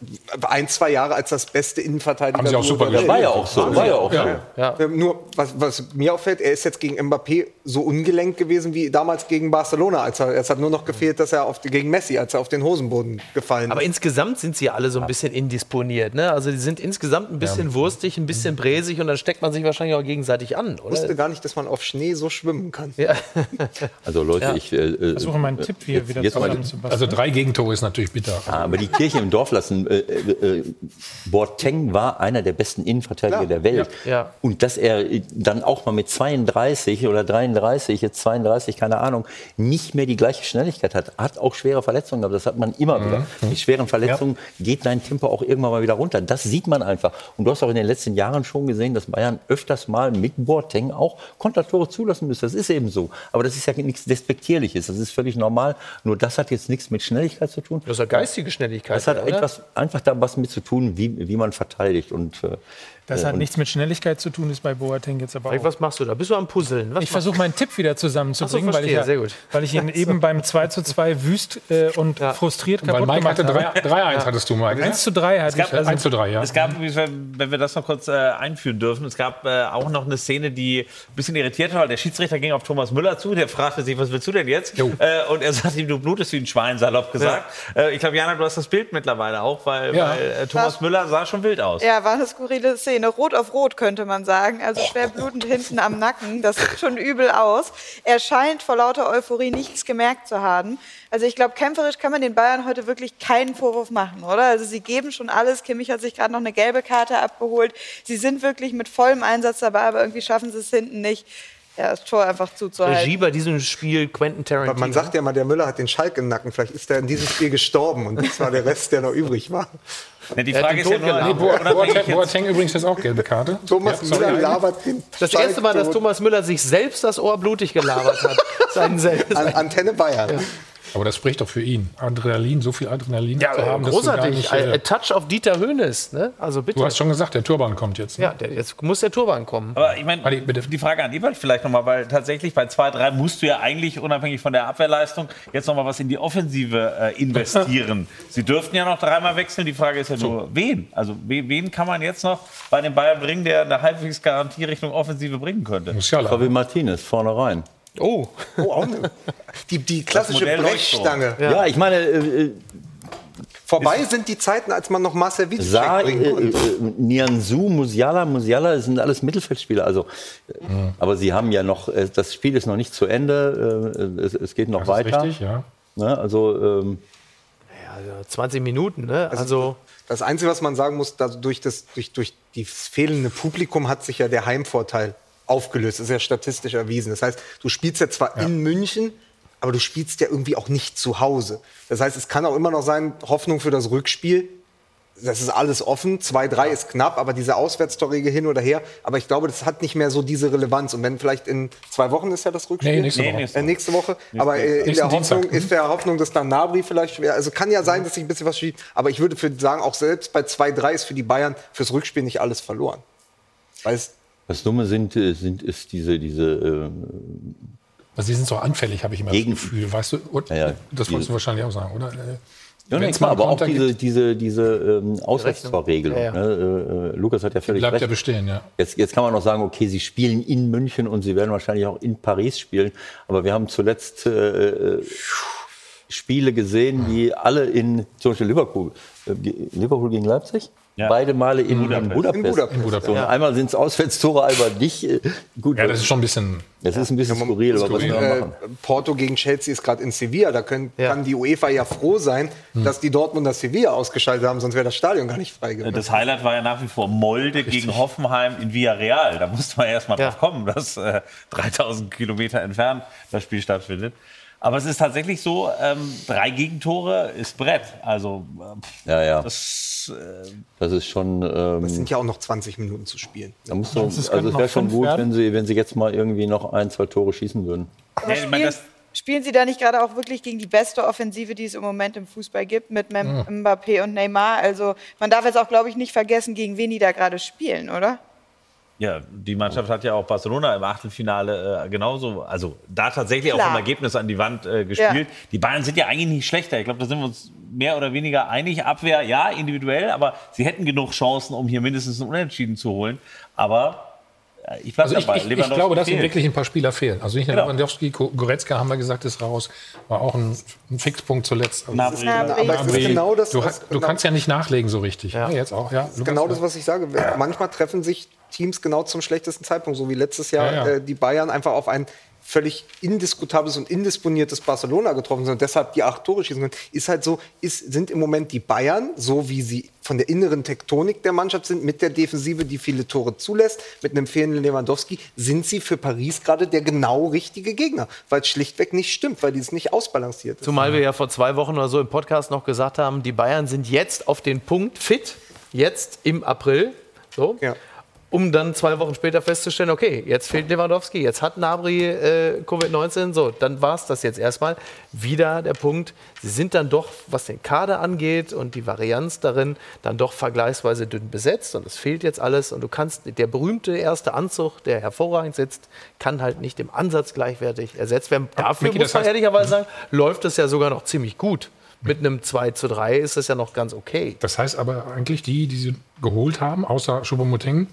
ein, zwei Jahre als das beste Innenverteidiger. Haben sie auch super gemacht. War ja auch so. War ja auch so. Ja. Nur, was, was, mir auffällt, er ist jetzt gegen Mbappé so ungelenkt gewesen wie damals gegen Barcelona. Als er, es hat nur noch gefehlt, dass er auf, gegen Messi, als er auf den Hosenboden gefallen ist. Aber insgesamt sind sie alle so ein bisschen indisponiert. Ne? Also die sind insgesamt ein bisschen ja. wurstig, ein bisschen bräsig und dann steckt man sich wahrscheinlich auch gegenseitig an. Oder? Ich wusste gar nicht, dass man auf Schnee so schwimmen kann. Ja. Also Leute, ja. ich äh, äh versuche meinen Tipp hier jetzt, wieder jetzt zusammenzufassen. Also drei Gegentore ist natürlich bitter. Ah, aber die Kirche im Dorf lassen. Äh, äh, äh Boateng war einer der besten Innenverteidiger der Welt. Ja. Und dass er dann auch mal mit 32 oder 33, jetzt 32, keine Ahnung, nicht mehr die gleiche Schnelligkeit hat, hat auch schwere Verletzungen gehabt. Das hat man immer mhm. wieder. Die schweren Verletzungen geht dein Tempo auch irgendwann mal wieder runter. Das sieht man einfach. Und du hast auch in den letzten Jahren schon gesehen, dass Bayern öfters mal mit Boateng auch Kontertore zulassen müsste. Das ist eben so. Aber das ist ja nichts Despektierliches. Das ist völlig normal. Nur das hat jetzt nichts mit Schnelligkeit zu tun. Das ist ja geistige Schnelligkeit. Das hat ja, etwas, einfach da was mit zu tun, wie, wie man verteidigt. Und äh, das hat nichts mit Schnelligkeit zu tun, ist bei Boateng jetzt aber auch. Was machst du da? Bist du am Puzzeln? Was ich versuche meinen Tipp wieder zusammenzubringen, so, weil, ich ja, weil ich ihn eben beim 2 zu 2 wüst äh, und ja. frustriert und kaputt weil Mike gemacht hatte 3-1 ja. hattest du, Mike. 1 zu 3 hatte ich. Also 1 zu 3, ja. Es gab, wenn wir das noch kurz äh, einführen dürfen, es gab äh, auch noch eine Szene, die ein bisschen irritiert war, weil der Schiedsrichter ging auf Thomas Müller zu, der fragte sich, was willst du denn jetzt? Äh, und er sagte ihm, du blutest wie ein Schwein, salopp gesagt. Äh, ich glaube, Jana, du hast das Bild mittlerweile auch, weil, weil äh, Thomas Müller sah schon wild aus. Ja, war eine skurrile Szene. Rot auf Rot könnte man sagen. Also schwer blutend hinten am Nacken. Das sieht schon übel aus. Er scheint vor lauter Euphorie nichts gemerkt zu haben. Also ich glaube, kämpferisch kann man den Bayern heute wirklich keinen Vorwurf machen, oder? Also sie geben schon alles. Kimmich hat sich gerade noch eine gelbe Karte abgeholt. Sie sind wirklich mit vollem Einsatz dabei, aber irgendwie schaffen sie es hinten nicht ja, das Tor einfach zuzuhalten. Regie bei diesem Spiel Quentin Tarantino. Man sagt ja mal, der Müller hat den Schalk im Nacken. Vielleicht ist er in diesem Spiel gestorben und das war der Rest, der noch übrig war. Ja, die Frage ist ja nur, nee, Boateng, Boateng übrigens jetzt auch gelbe Karte. Thomas ja, Müller labert den Das erste Mal, dass Thomas Müller sich selbst das Ohr blutig gelabert hat. Sein selbst. An Antenne Bayern. Ja. Aber das spricht doch für ihn. Adrenalin, so viel Adrenalin ja, zu haben. Großartig. Nicht, äh, A touch auf Dieter Höhnes. Ne? Also bitte. Du hast schon gesagt, der Turban kommt jetzt. Ne? Ja, der, jetzt muss der Turban kommen. Aber ich meine, die Frage an Ewald vielleicht nochmal, weil tatsächlich bei 2-3 musst du ja eigentlich unabhängig von der Abwehrleistung jetzt nochmal was in die Offensive äh, investieren. Sie dürften ja noch dreimal wechseln. Die Frage ist ja nur, so. wen? Also wen kann man jetzt noch bei den Bayern bringen, der eine halbwegs Garantie Richtung Offensive bringen könnte? Musiala. Javi Martinez vorne rein. Oh, oh auch eine. Die, die klassische Brechstange. Ja. ja. ich meine. Äh, äh Vorbei sind die Zeiten, als man noch Marcel bringen äh, konnte. Äh, Nianzu, Musiala, Musiala sind alles Mittelfeldspieler. Also, mhm. Aber sie haben ja noch, äh, das Spiel ist noch nicht zu Ende, äh, es, es, geht noch das weiter. Ist richtig, ja. Ne, also, ähm, ja, 20 Minuten, ne? Also, also das Einzige, was man sagen muss, durch, das, durch, durch die fehlende Publikum hat sich ja der Heimvorteil aufgelöst. Das ist ja statistisch erwiesen. Das heißt, du spielst ja zwar ja. in München, aber du spielst ja irgendwie auch nicht zu Hause. Das heißt, es kann auch immer noch sein, Hoffnung für das Rückspiel. Das ist alles offen. 2-3 ist knapp, aber diese Auswärtstorige hin oder her. Aber ich glaube, das hat nicht mehr so diese Relevanz. Und wenn vielleicht in zwei Wochen ist ja das Rückspiel. Nee, nächste Woche. Äh, nächste Woche. Aber äh, in der Hoffnung ist der Hoffnung, dass dann Nabri vielleicht schwer. Also kann ja sein, dass sich ein bisschen was schiebt. Aber ich würde für sagen, auch selbst bei 2-3 ist für die Bayern fürs Rückspiel nicht alles verloren. Weil es Das Dumme sind, äh, sind ist diese, diese äh, also sie sind so anfällig, habe ich immer Gegen- das Gefühl. Weißt du, und, Ja, ja. das wolltest du wahrscheinlich auch sagen, oder? Äh, Ja, nee, klar, aber auch diese, diese, diese ähm, Auswärtstorregelung. Ja, ja. Ne? Äh, Lukas hat ja völlig bleibt recht. ja bestehen, ja. Jetzt, jetzt kann man noch sagen, okay, sie spielen in München und sie werden wahrscheinlich auch in Paris spielen. Aber wir haben zuletzt äh, Spiele gesehen, die alle in, zum Beispiel Liverpool, äh, Liverpool gegen Leipzig. Ja. Beide Male in, in Budapest. In Budapest. In Budapest. So, und Einmal sind es Auswärtstore, einmal nicht. Äh, Gut, Ja, das ist schon ein bisschen. das ist ein bisschen skurril, was skurril. wir Äh, machen. Porto gegen Chelsea ist gerade in Sevilla. Da können, Ja. kann die UEFA ja froh sein, dass die Dortmunder Sevilla ausgeschaltet haben, sonst wäre das Stadion gar nicht frei gewesen. Das Highlight war ja nach wie vor Molde gegen Hoffenheim in Villarreal. Da musste man erst mal Ja. drauf kommen, dass äh, 3000 Kilometer entfernt das Spiel stattfindet. Aber es ist tatsächlich so, ähm, drei Gegentore ist Brett. Also äh, pff, Ja, ja. das, äh, Das ist schon. Ähm, Es sind ja auch noch 20 Minuten zu spielen. da musst du, also es wäre schon gut, werden? wenn sie, wenn sie jetzt mal irgendwie noch ein, zwei Tore schießen würden. Aber Nee, ich spielen, meine, das- spielen Sie da nicht gerade auch wirklich gegen die beste Offensive, die es im Moment im Fußball gibt, mit Mem Mbappé und Neymar? Also man darf jetzt auch, glaube ich, nicht vergessen, gegen wen die da gerade spielen, oder? Ja, die Mannschaft hat ja auch Barcelona im Achtelfinale äh, genauso, also da tatsächlich auch Klar. vom Ergebnis an die Wand äh, gespielt. Die Bayern sind ja eigentlich nicht schlechter. Ich glaube, da sind wir uns mehr oder weniger einig. Abwehr, ja, individuell, aber sie hätten genug Chancen, um hier mindestens einen Unentschieden zu holen. Aber ich bleibe Also ich, dabei. ich, ich glaube, dass ihm wirklich ein paar Spieler fehlen. Also nicht nur Genau. Lewandowski, Goretzka haben wir gesagt, ist raus. War auch ein, ein Fixpunkt zuletzt. Also. Aber genau das, du, was- du kannst ja nicht nachlegen so richtig. Ja. jetzt auch, ja. Das ist genau das, was ich sage. Manchmal treffen sich Teams genau zum schlechtesten Zeitpunkt, so wie letztes Jahr Ja, ja. Äh, die Bayern einfach auf ein völlig indiskutables und indisponiertes Barcelona getroffen sind und deshalb die acht Tore schießen können, ist halt so, ist, sind im Moment die Bayern, so wie sie von der inneren Tektonik der Mannschaft sind, mit der Defensive, die viele Tore zulässt, mit einem fehlenden Lewandowski, sind sie für Paris gerade der genau richtige Gegner, weil es schlichtweg nicht stimmt, weil die es nicht ausbalanciert ist. Zumal wir ja vor zwei Wochen oder so im Podcast noch gesagt haben, die Bayern sind jetzt auf den Punkt fit, jetzt im April, so, Ja. Um dann zwei Wochen später festzustellen, okay, jetzt fehlt Lewandowski, jetzt hat Nabri äh, Covid-19, so, dann war es das jetzt erstmal. Wieder der Punkt, sie sind dann doch, was den Kader angeht und die Varianz darin, dann doch vergleichsweise dünn besetzt und es fehlt jetzt alles und du kannst, der berühmte erste Anzug, der hervorragend sitzt, kann halt nicht im Ansatz gleichwertig ersetzt werden. Dafür Micky, muss das man ehrlicherweise sagen, läuft es ja sogar noch ziemlich gut. Mit einem 2 zu 3 ist es ja noch ganz okay. Das heißt aber eigentlich, die, die sie geholt haben, außer Choupo-Moting,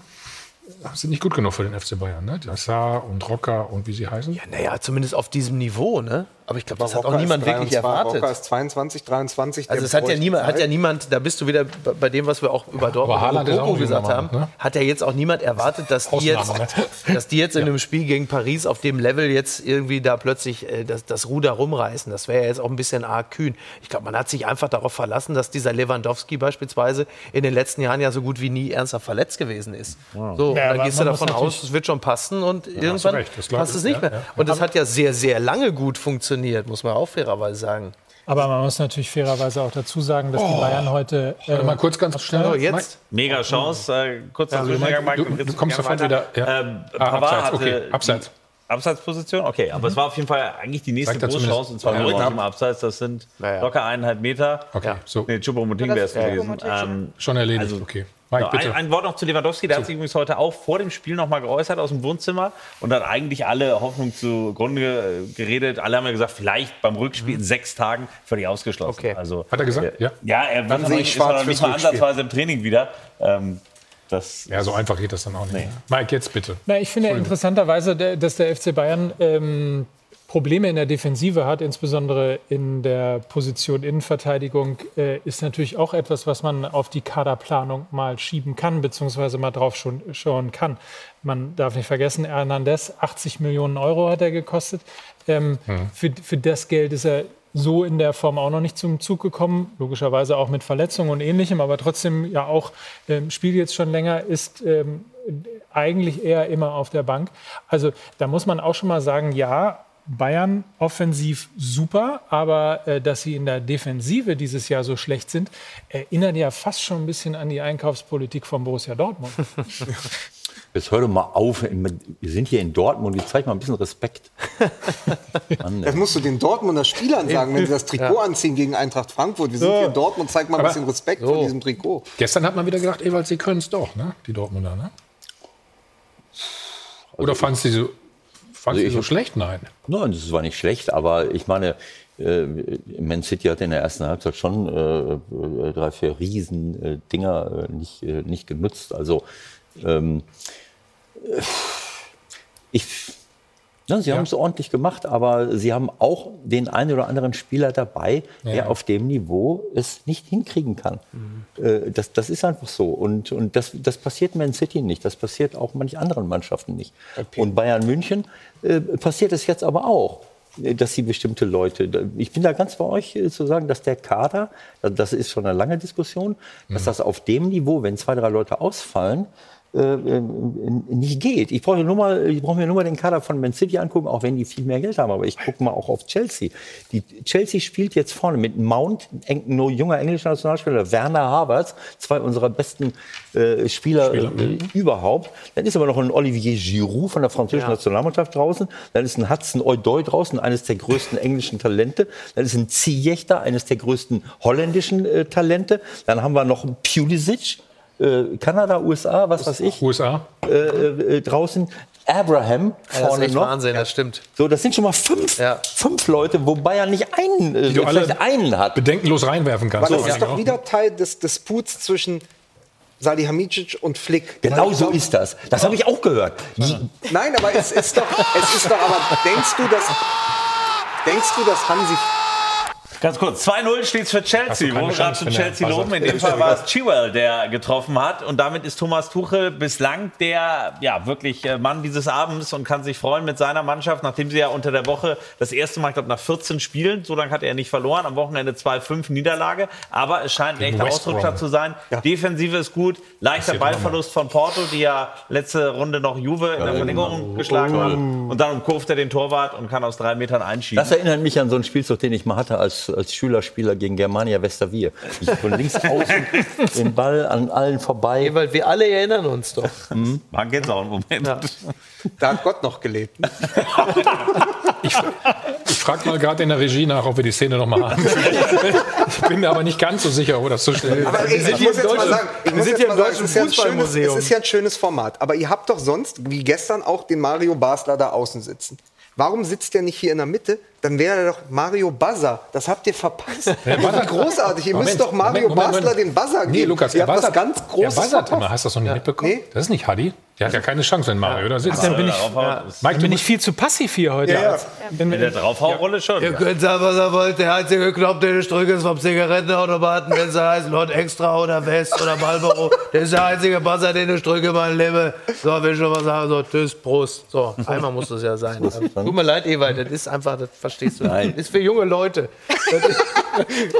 sind nicht gut genug für den FC Bayern. Ne? Saar und Rocker und wie sie heißen. Ja, naja, zumindest auf diesem Niveau, ne? Aber ich glaube, das hat auch niemand ist wirklich 23, erwartet. Rocker ist 22, 23. Also es hat ja, niemand, hat ja niemand, da bist du wieder bei dem, was wir auch über Dortmund und gesagt haben, Mann, ne? hat ja jetzt auch niemand erwartet, dass die jetzt, Ausnahme, dass die jetzt in einem Spiel gegen Paris auf dem Level jetzt irgendwie da plötzlich äh, das, das Ruder rumreißen. Das wäre ja jetzt auch ein bisschen arg kühn. Ich glaube, man hat sich einfach darauf verlassen, dass dieser Lewandowski beispielsweise in den letzten Jahren ja so gut wie nie ernsthaft verletzt gewesen ist. So, und Ja, dann gehst du davon aus, es wird schon passen und du irgendwann recht, passt es nicht ja, mehr. ja. Und das hat ja sehr, sehr lange gut funktioniert, muss man auch fairerweise sagen. Aber man muss natürlich fairerweise auch dazu sagen, dass die Bayern heute. Äh, mal kurz ganz schnell. So, jetzt Mega Chance. Äh, Also, Zwischengang, Mike, Mike. du- jetzt du kommst sofort weiter. wieder, ja. Ähm, Ah, abseits, hatte okay, abseits. Abseitsposition? Okay, aber es war auf jeden Fall eigentlich die nächste große. Chance, und zwar Ja, knapp. im Abseits. Das sind Ja, ja. locker eineinhalb Meter. Okay, Ja. so. Nee, Choupo-Moting Das wäre es gewesen. Ähm, Schon erledigt, also- okay. Mike, bitte. ein, ein Wort noch zu Lewandowski, der hat sich übrigens heute auch vor dem Spiel noch mal geäußert aus dem Wohnzimmer und hat eigentlich alle Hoffnung zugrunde äh, geredet. Alle haben ja gesagt, vielleicht beim Rückspiel in sechs Tagen völlig ausgeschlossen. Okay. Also, Hat er gesagt? Ja. ja, er wird Dann sehe nicht, ich ist schwarz noch nicht mal ansatzweise im Training wieder. Ähm, das Ja, so einfach geht das dann auch nicht. Mike, jetzt bitte. Na, ich finde interessanterweise, dass der FC Bayern ähm, Probleme in der Defensive hat, insbesondere in der Position Innenverteidigung, äh, ist natürlich auch etwas, was man auf die Kaderplanung mal schieben kann, beziehungsweise mal drauf schon, schauen kann. Man darf nicht vergessen, Hernandez, 80 Millionen Euro hat er gekostet. Ähm, für, für das Geld ist er so in der Form auch noch nicht zum Zug gekommen, logischerweise auch mit Verletzungen und ähnlichem, aber trotzdem ja auch ähm, spielt jetzt schon länger, ist ähm, eigentlich eher immer auf der Bank. Also da muss man auch schon mal sagen, ja, Bayern offensiv super, aber äh, dass sie in der Defensive dieses Jahr so schlecht sind, erinnert ja fast schon ein bisschen an die Einkaufspolitik von Borussia Dortmund. Jetzt hör doch mal auf. Wir sind hier in Dortmund. Jetzt zeig mal ein bisschen Respekt. Mann, Das musst du den Dortmunder Spielern sagen, wenn sie das Trikot anziehen gegen Eintracht Frankfurt. Wir sind hier in Dortmund, zeig mal ein Aber- bisschen Respekt vor diesem Trikot. Gestern hat man wieder gedacht, Ewald, sie können es doch, ne? die Dortmunder. Ne? Oder fandst du sie so, fandst Also du so ich- schlecht? Nein. Nein, das war nicht schlecht, aber ich meine, äh, Man City hat in der ersten Halbzeit schon äh, äh, drei, vier riesen äh, äh, nicht, äh, nicht genutzt. Also ähm, äh, ich, ja, sie haben es ordentlich gemacht, aber sie haben auch den einen oder anderen Spieler dabei, der Ja. auf dem Niveau es nicht hinkriegen kann. Äh, das, das ist einfach so. Und, und das, das passiert Man City nicht. Das passiert auch manch anderen Mannschaften nicht. Und Bayern München äh, passiert es jetzt aber auch äh, dass sie bestimmte Leute, ich bin da ganz bei euch äh, zu sagen, dass der Kader, also das ist schon eine lange Diskussion, dass das auf dem Niveau, wenn zwei, drei Leute ausfallen, äh, äh, nicht geht. Ich brauche nur mal, ich brauche mir nur mal den Kader von Man City angucken, auch wenn die viel mehr Geld haben. Aber ich gucke mal auch auf Chelsea. Die Chelsea spielt jetzt vorne mit Mount, nur junger englischer Nationalspieler, Werner Havertz, zwei unserer besten äh, Spieler, Äh, überhaupt. Dann ist aber noch ein Olivier Giroud von der französischen Nationalmannschaft draußen. Dann ist ein Hudson Odoi draußen, eines der größten englischen Talente. Dann ist ein Ziyech eines der größten holländischen äh, Talente. Dann haben wir noch einen Pulisic, äh, Kanada, USA, was weiß ich. USA. Äh, äh, draußen. Abraham Ja, das ist vorne echt noch. Wahnsinn, das stimmt. So, das sind schon mal fünf, fünf Leute, wo Bayern nicht einen, äh, vielleicht einen hat. bedenkenlos reinwerfen kannst. Aber das ist doch Dingen wieder Teil des Disputs zwischen Salihamidzic und Flick. Genau so ist das. Das habe ich auch gehört. Nein, aber es ist doch, es ist doch, aber denkst du, dass, denkst du, dass Hansi Ganz kurz, 2-0 steht für Chelsea. Wo wir gerade zu Chelsea buzzert. loben. In dem Fall war es Chilwell, der getroffen hat. Und damit ist Thomas Tuchel bislang der ja, wirklich äh, Mann dieses Abends und kann sich freuen mit seiner Mannschaft, nachdem sie ja unter der Woche das erste Mal, ich glaube, nach 14 Spielen, so lange hat er nicht verloren, am Wochenende 2-5 Niederlage. Aber es scheint ein echter Ausrutscher zu sein. Defensive ist gut. Leichter Ballverlust von Porto, die ja letzte Runde noch Juve in der Verlängerung geschlagen haben. Und dann umkurvt er den Torwart und kann aus drei Metern einschieben. Das erinnert mich an so einen Spielzug, den ich mal hatte als, als Schülerspieler gegen Germania Westerwier. Ich von links außen den Ball an allen vorbei. Weil wir alle erinnern uns doch. Man kennt auch einen Moment. da hat Gott noch gelebt? ne? Ich frage mal gerade in der Regie nach, ob wir die Szene noch mal haben. Ich bin mir aber nicht ganz so sicher, wo das so schnell ist. Aber ey, ich muss jetzt mal sagen, ich wir muss sind jetzt hier mal im sagen, Deutschen es ist, ja ein schönes, Fußballmuseum. es ist ja ein schönes Format. Aber ihr habt doch sonst, wie gestern, auch den Mario Basler da außen sitzen. Warum sitzt der nicht hier in der Mitte? Dann wäre er doch Mario Buzzer. Das habt ihr verpasst. Der Wie buzzert- großartig. Ihr Moment, müsst doch Mario Moment, Moment, Basler den Buzzer geben. Nee, Lukas, ihr habt was buzzert, ganz Großes buzzert verpasst. immer. Hast du das noch nicht mitbekommen? Nee. Das ist nicht Hadi. Der hat ja keine Chance, wenn Mario, oder? Sitzt Dann er? bin ich, Mike, dann du bin ich viel zu passiv hier heute. Ja, ja. Wenn In wir, der Draufhaurolle schon. Ihr könnt sagen, was ihr wollt. Der einzige Knopf, den ich drücke, ist vom Zigarettenautomaten, wenn sie heißt Lord Extra oder West oder Marlboro. Das ist der einzige Buzzer, den ich drücke, mein Leben. So, will ich schon mal sagen. So, tschüss, Prost. So, einmal muss das ja sein. Tut mir leid, Ewald, das ist einfach, das verstehst du. Nein. Das ist für junge Leute.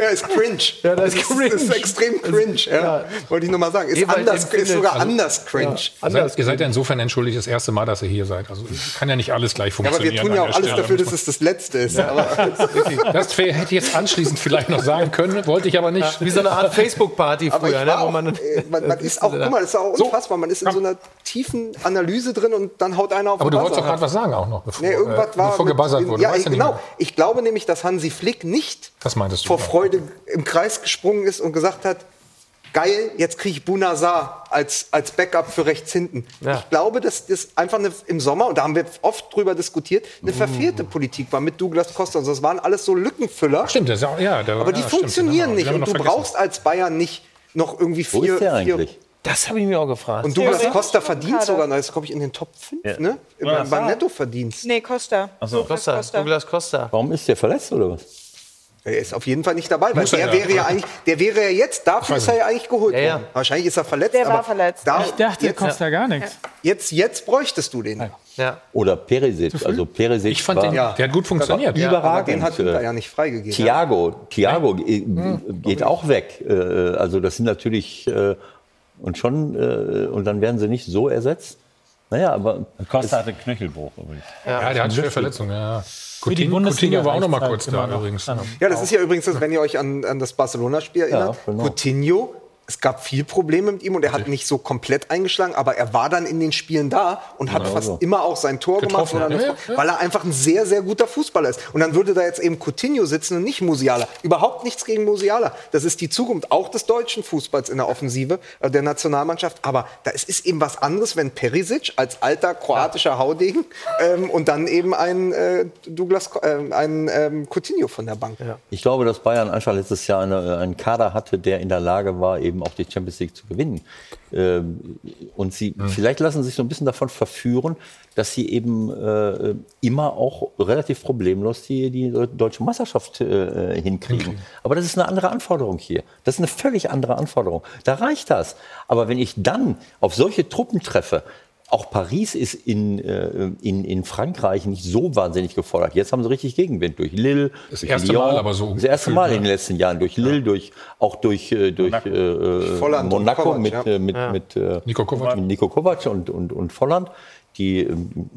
Ja, ist cringe. Ja, das ist ist, cringe. ist extrem cringe. Ja. Wollte ich nur mal sagen. Ist, Ewald anders, ist sogar also- anders cringe. Ja, ihr, anders. seid, ihr seid ja insofern entschuldigt das erste Mal, dass ihr hier seid. Also kann ja nicht alles gleich Ja, aber funktionieren. wir tun ja auch alles Stelle. dafür, dass es das Letzte ist. Aber Das hätte ich jetzt anschließend vielleicht noch sagen können, wollte ich aber nicht. Wie so eine Art Facebook-Party früher, war ne, wo auch, man. äh, man, man ist auch, guck mal, das ist auch unfassbar. Man ist in so einer tiefen Analyse drin und dann haut einer auf Aber du wolltest doch gerade was sagen auch noch, bevor, Nee, irgendwas äh, war. bevor mit- gebuzzert wurde. Ja, genau. Ich glaube nämlich, dass Hansi Flick nicht Das meintest du. vor genau. Freude im Kreis gesprungen ist und gesagt hat, geil, jetzt kriege ich Bunazar als, als Backup für rechts hinten. Ja. Ich glaube, dass das einfach eine, im Sommer, und da haben wir oft drüber diskutiert, eine verfehlte Politik war mit Douglas Costa. Und das waren alles so Lückenfüller. Stimmt, das ist auch, ja, der, Aber die ja, stimmt, funktionieren den nicht. Und du vergessen. brauchst als Bayern nicht noch irgendwie Wo vier. ist der vier eigentlich? Das habe ich mir auch gefragt. und Douglas Ja. Costa verdient sogar, das ist, glaube ich, in den Top 5, Ja. ne? Ja, Beim, Nettoverdienst. Nee, Costa. so. Costa, Douglas Costa. Warum ist der verletzt oder was? Er ist auf jeden Fall nicht dabei, weil er der ja. wäre ja eigentlich, der wäre ja jetzt, dafür ist er ja eigentlich geholt Ja, ja. worden. Wahrscheinlich ist er verletzt. Der war verletzt. Da, ich dachte, jetzt, kostet ja gar nichts. jetzt, jetzt bräuchtest du den. Ja. Oder Perisic. Also Perisic Ich fand war den, der hat gut funktioniert. Aber überragend. den hat Äh, ja nicht freigegeben. Thiago, Thiago äh, geht auch weg. Äh, Also das sind natürlich äh, und schon äh, und dann werden sie nicht so ersetzt. Naja, aber Costa hatte Knöchelbruch übrigens. Ja, der hat schwere Verletzungen. Ja. Für die Coutinho, Coutinho war auch noch mal reicht's kurz halt da noch. übrigens. Ja, das ist ja übrigens, das, wenn ihr euch an, an das Barcelona-Spiel erinnert. genau. Coutinho es gab viel Probleme mit ihm und er hat nicht so komplett eingeschlagen, aber er war dann in den Spielen da und hat Genau fast so. immer auch sein Tor Getroffen, gemacht, ja, oder ja, ja. weil er einfach ein sehr, sehr guter Fußballer ist. Und dann würde da jetzt eben Coutinho sitzen und nicht Musiala. Überhaupt nichts gegen Musiala. Das ist die Zukunft auch des deutschen Fußballs in der Offensive äh, der Nationalmannschaft. Aber da ist, ist eben was anderes, wenn Perisic als alter kroatischer Haudegen ähm, und dann eben ein äh, Douglas, äh, ein ähm, Coutinho von der Bank. Ich glaube, dass Bayern einfach letztes Jahr eine, einen Kader hatte, der in der Lage war, eben auch die Champions League zu gewinnen. Ähm, und sie vielleicht lassen sich so ein bisschen davon verführen, dass sie eben äh, immer auch relativ problemlos die, die deutsche Meisterschaft äh, hinkriegen. Aber das ist eine andere Anforderung hier. Das ist eine völlig andere Anforderung. Da reicht das. Aber wenn ich dann auf solche Truppen treffe, auch Paris ist in, äh, in, in Frankreich nicht so wahnsinnig gefordert. Jetzt haben sie richtig Gegenwind durch Lille. Das durch erste Mal aber so Das erste Mal ne? in den letzten Jahren. Durch Lille, durch, auch durch, äh, durch Monaco, äh, und Monaco Kovac, mit, ja. äh, mit, Ja. mit äh, Nico Kovac. mit Nico Kovac und, und, und Volland. Die ähm,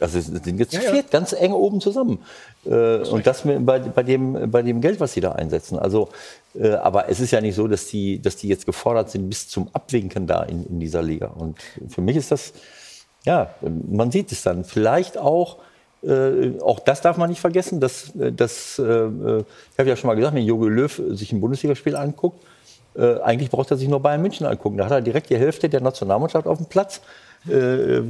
also sind jetzt Ja, ja. ganz eng oben zusammen. Äh, und das mit, bei, bei, dem, bei dem Geld, was sie da einsetzen. Also, äh, aber es ist ja nicht so, dass die, dass die jetzt gefordert sind bis zum Abwinken da in, in dieser Liga. Und für mich ist das, ja, man sieht es dann. Vielleicht auch, äh, auch das darf man nicht vergessen, dass, äh, dass äh, ich habe ja schon mal gesagt, wenn Jogi Löw sich ein Bundesligaspiel anguckt, äh, eigentlich braucht er sich nur Bayern München angucken. Da hat er direkt die Hälfte der Nationalmannschaft auf dem Platz. Äh,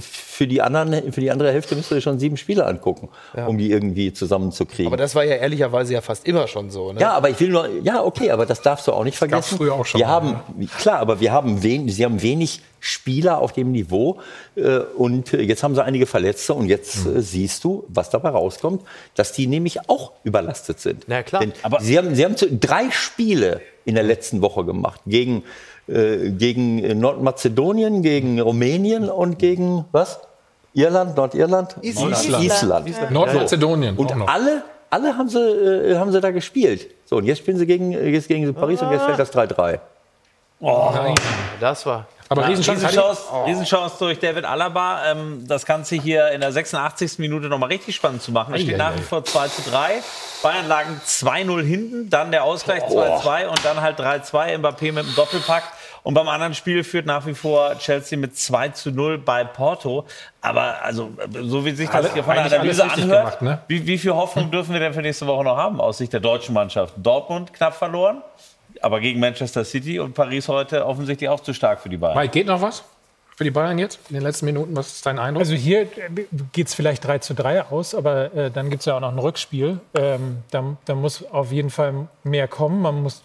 für, die anderen, für die andere Hälfte müsst ihr schon sieben Spiele angucken, um die irgendwie zusammenzukriegen. Aber das war ja ehrlicherweise ja fast immer schon so. Ne? Ja, aber ich will nur, ja, okay, aber das darfst du auch nicht vergessen. früher auch schon Wir mal, haben, klar, aber wir haben wenig, sie haben wenig Spieler auf dem Niveau äh, und jetzt haben sie einige Verletzte und jetzt Hm. äh, siehst du, was dabei rauskommt, dass die nämlich auch überlastet sind. Na klar. Denn sie haben, sie haben drei Spiele in der letzten Woche gemacht gegen, äh, gegen Nordmazedonien, gegen Rumänien und gegen was? Irland, Nordirland? Island. Island. Island. Island. Nordmazedonien. Und auch noch. alle, alle haben, sie, äh, haben sie da gespielt. So, und jetzt spielen sie gegen, jetzt gegen Paris und jetzt fällt das 3-3. Nein. Das war. Aber Ja, Riesenchance. Riesenchance, Riesenchance durch David Alaba. Ähm, das Ganze hier in der 86. Minute nochmal richtig spannend zu machen. Es steht nach wie vor 2 zu 3. Bayern lagen 2-0 hinten, dann der Ausgleich 2-2 und dann halt 3-2. Mbappé mit dem Doppelpack. Und beim anderen Spiel führt nach wie vor Chelsea mit 2 zu 0 bei Porto. Aber also, so wie sich das hier von der Analyse anhört, gemacht, ne? wie, wie viel Hoffnung dürfen wir denn für nächste Woche noch haben aus Sicht der deutschen Mannschaft? Dortmund knapp verloren, aber gegen Manchester City und Paris heute offensichtlich auch zu stark für die Bayern. Mike, geht noch was für die Bayern jetzt in den letzten Minuten? Was ist dein Eindruck? Also hier geht es vielleicht 3 zu 3 aus, aber äh, dann gibt es ja auch noch ein Rückspiel. Ähm, da, da muss auf jeden Fall mehr kommen. Man muss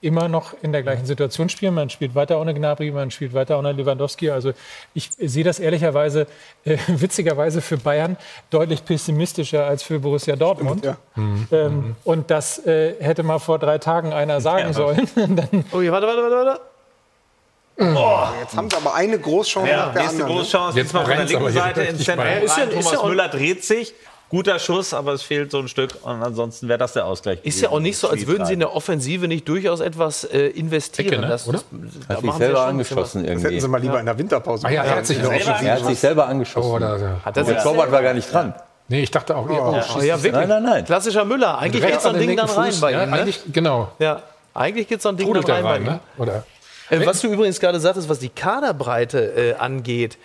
immer noch in der gleichen Situation spielen. Man spielt weiter ohne Gnabry, man spielt weiter ohne Lewandowski. Also ich sehe das ehrlicherweise, äh, witzigerweise für Bayern deutlich pessimistischer als für Borussia Dortmund. Ja. Ähm, und das äh, hätte mal vor drei Tagen einer sagen Ja. sollen. Dann, Oh, hier, warte, warte, warte, warte. Jetzt haben sie aber eine Großchance Ja, nach der nächste anderen. ne? Großchance, Jetzt diesmal von der linken Seite ins Zentrum bei. rein. Ist ja- ist Thomas ja Müller dreht sich. Guter Schuss, aber es fehlt so ein Stück. Und ansonsten wäre das der Ausgleich. Ist ja auch nicht so, als würden sie in der Offensive nicht durchaus etwas äh, investieren. Ecke, ne? Das, Oder? da Hat sich selber angeschossen Das hätten irgendwie. sie mal lieber in der Winterpause Ah ja, er hat sich Ja, selber Er hat sich selber angeschossen. Oh, da, da. Hat er Der Torwart war gar nicht dran. Nee, ich dachte auch, oh, Oh, ja, wirklich. Nein, nein, nein. Klassischer Müller. Eigentlich geht so an ein den Ding dann rein Fuß. bei ja, ihm. Ne? Eigentlich, genau. Ja, eigentlich geht so ein Ding Trudelt dann rein, bei ihm. ne? Oder? Äh, was du übrigens gerade sagtest, was die Kaderbreite äh, angeht,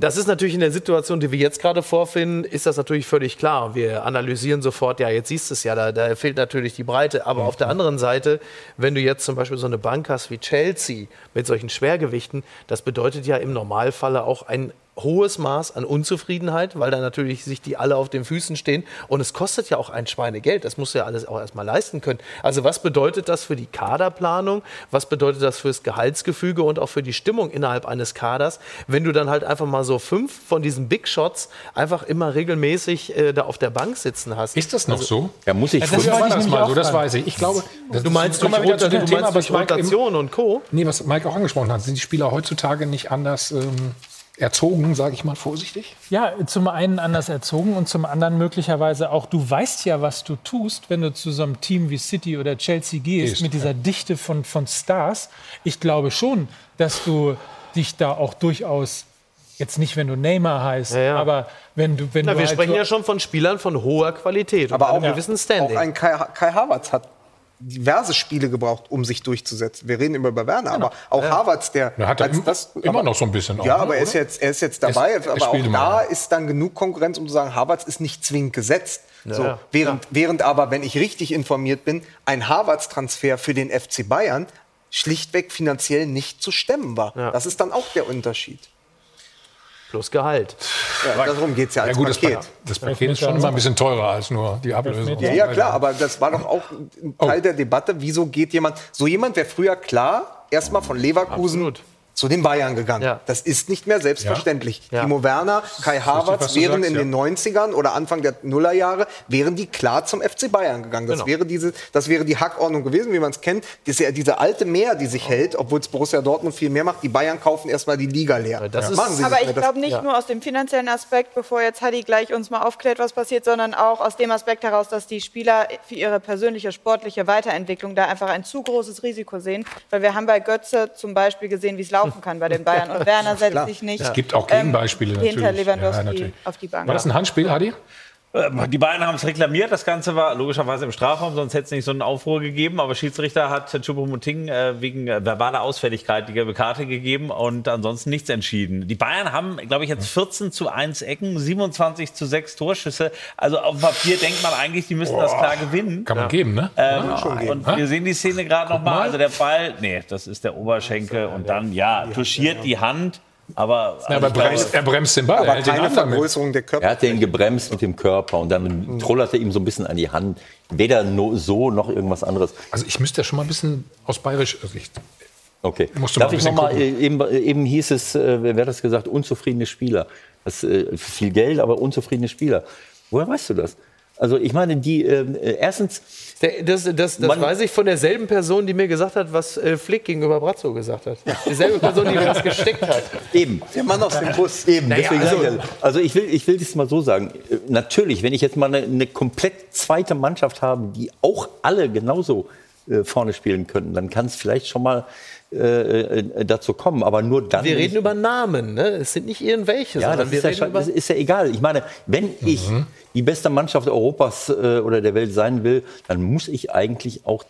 das ist natürlich in der Situation, die wir jetzt gerade vorfinden, ist das natürlich völlig klar. Wir analysieren sofort, ja, jetzt siehst du es ja, da, da fehlt natürlich die Breite. Aber auf der anderen Seite, wenn du jetzt zum Beispiel so eine Bank hast wie Chelsea mit solchen Schwergewichten, das bedeutet ja im Normalfalle auch ein hohes Maß an Unzufriedenheit, weil da natürlich sich die alle auf den Füßen stehen. Und es kostet ja auch ein Schweinegeld. Das musst du ja alles auch erstmal leisten können. Also was bedeutet das für die Kaderplanung? Was bedeutet das fürs Gehaltsgefüge und auch für die Stimmung innerhalb eines Kaders, wenn du dann halt einfach mal so fünf von diesen Big Shots einfach immer regelmäßig äh, da auf der Bank sitzen hast? Ist das noch so? Ja, muss ich das Früher wollte war ich das mal so, das weiß ich. Ich glaube, das Du meinst durch, wieder zu dem du Thema, meinst was durch Mike, im, Rotation und Co.? nee, was Mike auch angesprochen hat. Sind die Spieler heutzutage nicht anders ähm, erzogen, sage ich mal vorsichtig? Ja, zum einen anders erzogen und zum anderen möglicherweise auch, du weißt ja, was du tust, wenn du zu so einem Team wie City oder Chelsea gehst, Gehst, mit dieser Dichte von, von Stars. Ich glaube schon, dass du dich da auch durchaus, jetzt nicht, wenn du Neymar heißt, Ja, ja. aber wenn du, wenn Na, du wir halt sprechen so- ja schon von Spielern von hoher Qualität Aber und auch, einem gewissen auch Standing. ein Kai, Kai Havertz hat diverse Spiele gebraucht, um sich durchzusetzen. Wir reden immer über Werner, aber auch Ja. Havertz, der Er hat er als im- immer aber- noch so ein bisschen. ja, auch, aber ne, er ist jetzt, er ist jetzt dabei. Er aber auch da ja. ist dann genug Konkurrenz, um zu sagen, Havertz ist nicht zwingend gesetzt. Ja, so, ja. während, während aber, wenn ich richtig informiert bin, ein Havertz-Transfer für den FC Bayern schlichtweg finanziell nicht zu stemmen war. Ja. Das ist dann auch der Unterschied. Plus Gehalt. Ja, darum geht es ja Ja als gut, das, Paket. Pa- das Paket ist schon immer ein bisschen teurer als nur die Ablösung. Ja, ja, klar, aber das war doch auch ein Oh. Teil der Debatte. Wieso geht jemand, so jemand wäre früher klar, erstmal von Leverkusen zu den Bayern gegangen. Das ist nicht mehr selbstverständlich. Ja. Timo Werner, Kai Havertz du wären sagst, in ja. den 90ern oder Anfang der Nullerjahre, wären die klar zum FC Bayern gegangen. Das, Genau. wäre, diese, das wäre die Hackordnung gewesen, wie man es kennt. Das ist ja diese alte Mehr, die sich hält, obwohl es Borussia Dortmund viel mehr macht. Die Bayern kaufen erstmal die Liga leer. das ist- Machen sie Aber ich glaube nicht ja. nur aus dem finanziellen Aspekt, bevor jetzt Hadi gleich uns mal aufklärt, was passiert, sondern auch aus dem Aspekt heraus, dass die Spieler für ihre persönliche sportliche Weiterentwicklung da einfach ein zu großes Risiko sehen. Weil wir haben bei Götze zum Beispiel gesehen, wie es laufen kann bei den Bayern. Und Werner setzt sich nicht Es gibt auch Gegenbeispiele ähm, hinter natürlich. Lewandowski Ja, natürlich. auf die Bank. War das ein Handspiel, Hadi? Äh, Die beiden haben es reklamiert. Das Ganze war logischerweise im Strafraum, sonst hätte es nicht so einen Aufruhr gegeben. Aber Schiedsrichter hat Choupo-Moting äh, wegen äh, verbaler Ausfälligkeit die gelbe Karte gegeben und ansonsten nichts entschieden. Die Bayern haben, glaube ich, jetzt 14 zu 1 Ecken, 27 zu 6 Torschüsse. Also auf dem Papier denkt man eigentlich, die müssen das klar gewinnen. Kann man geben, ne? Ähm, geben. und wir sehen die Szene gerade noch mal. mal. Also der Ball, nee, das ist der Oberschenkel und dann ja, touchiert die Hand. Aber, Ja, aber also glaube, bremst, er bremst den Ball. er aber keine. Vergrößerung der Körper. Er hat den gebremst mit dem Körper und dann trollert er ihm so ein bisschen an die Hand. Weder no, so noch irgendwas anderes. Also ich müsste ja schon mal ein bisschen aus bayerischer Sicht. Okay. Musst du mal Darf ein ich bisschen noch mal, gucken. äh, eben, äh, eben hieß es, äh, wer hat das gesagt, unzufriedene Spieler. Das, äh, viel Geld, aber unzufriedene Spieler. Woher weißt du das? Also ich meine, die äh, erstens, Das, das, das Man- weiß ich von derselben Person, die mir gesagt hat, was äh, Flick gegenüber Brazzo gesagt hat. Dieselbe Person, die mir das gesteckt hat. eben, Der Mann aus dem Bus. Eben, Naja, deswegen also- sag ich also ich will, ich will das mal so sagen. Äh, Natürlich, wenn ich jetzt mal eine, eine komplett zweite Mannschaft habe, die auch alle genauso äh, vorne spielen könnten, dann kann es vielleicht schon mal äh, äh, dazu kommen. Aber nur dann. Wir reden über Namen, ne? Es sind nicht irgendwelche, ja, sondern das ist ja, das ist ja egal. Ich meine, wenn ich die beste Mannschaft Europas äh, oder der Welt sein will, dann muss ich eigentlich auch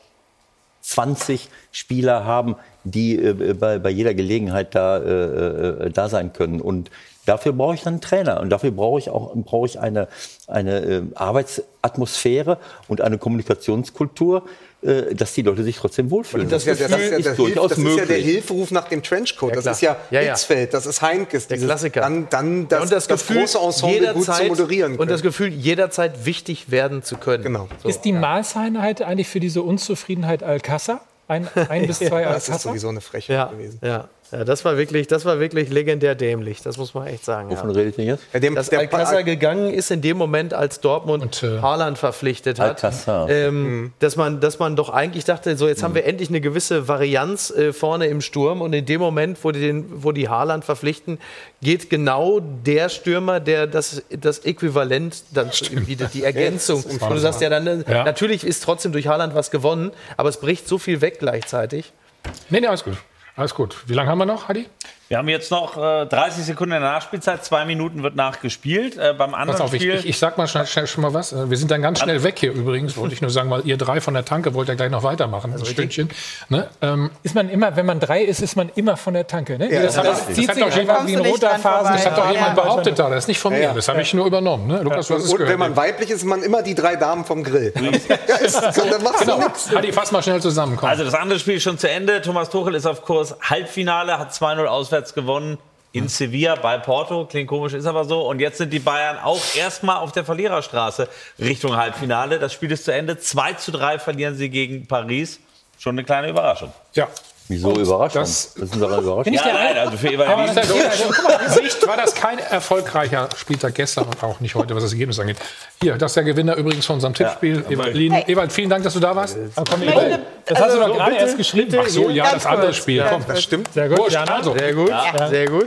20 Spieler haben, die äh, bei, bei jeder Gelegenheit da, äh, äh, da sein können. Und dafür brauche ich dann einen Trainer. Und dafür brauche ich auch brauche ich eine, eine äh, Arbeitsatmosphäre und eine Kommunikationskultur, äh, dass die Leute sich trotzdem wohlfühlen. Das ist ja, der, das ist ja, der, Hilf, durchaus das ist ja der. Hilferuf nach dem Trenchcoat. Ja, das ist ja, Ja, ja. Hitzfeld, das ist Heinkes. Der dieses- Klassiker. Dann, dann das, und das, Gefühl, große Ensemble gut zu jederzeit- moderieren Und können. das Gefühl, jederzeit wichtig werden zu können. Genau. So. Ist die Maßeinheit eigentlich für diese Unzufriedenheit Alcázar? Ein, ein bis zwei das ist sowieso eine Frechheit ja, gewesen. ja, ja, das war wirklich, das war wirklich legendär dämlich. Das muss man echt sagen. Wovon Ja. redet ihr jetzt? Ja, dem, Dass der, Alcázar gegangen ist in dem Moment, als Dortmund Und, äh, Haaland verpflichtet hat, Alcázar. ähm, dass, man, dass man doch eigentlich dachte, so jetzt haben wir endlich eine gewisse Varianz äh, vorne im Sturm und in dem Moment, wo die, den, wo die Haaland verpflichten, geht genau der Stürmer, der das, das Äquivalent dann bietet, die Ergänzung. und du sagst ja dann, äh, Ja. natürlich ist trotzdem durch Haaland was gewonnen, aber es bricht so viel weg gleichzeitig. Nee, nee, alles gut. Alles gut. Wie lange haben wir noch, Hadi? Wir haben jetzt noch äh, 30 Sekunden in der Nachspielzeit, zwei Minuten wird nachgespielt. Äh, beim anderen Pass auf, ich, Spiel. ich, ich sag mal schnell, schnell schon mal was. Äh, Wir sind dann ganz schnell weg hier übrigens, wollte ich nur sagen, weil ihr drei von der Tanke wollt ja gleich noch weitermachen, ein Stündchen. Ne? Ähm, Ist man immer, wenn man drei ist, ist man immer von der Tanke. Ne? Ja, das, das das, hat- zieht das hat sich doch jemand- wie ein du roter vorbei. das hat doch Ja, jemand ja. behauptet da, das ist nicht von mir, das habe ich nur übernommen. Ne? Lukas, du und gehört. wenn man weiblich ist, ist man immer die drei Damen vom Grill. ist, dann machst du genau. nichts. Hadi, fass mal schnell zusammen. Komm. Also das andere Spiel ist schon zu Ende. Thomas Tuchel ist auf Kurs Halbfinale, hat 2-0 auswärts gewonnen in Sevilla bei Porto. Klingt komisch, ist aber so. Und jetzt sind die Bayern auch erstmal auf der Verliererstraße Richtung Halbfinale. Das Spiel ist zu Ende. 2 zu 3 verlieren sie gegen Paris. Schon eine kleine Überraschung. ja. Wieso Überraschung? das- Das, ist eine Überraschung. Ja, nein, also für Aber aus der Sicht war das kein erfolgreicher Spieltag gestern und auch nicht heute, was das Ergebnis angeht. Hier, das ist der Gewinner übrigens von unserem Tippspiel. Ewald, Lien. Hey. Ewald, vielen Dank, dass du da warst. Ich möchte Das hast du doch gerade erst geschrieben. Ach so, ja, das andere Spiel. Komm, Das stimmt. Sehr gut. Jana. also. Sehr gut, sehr gut.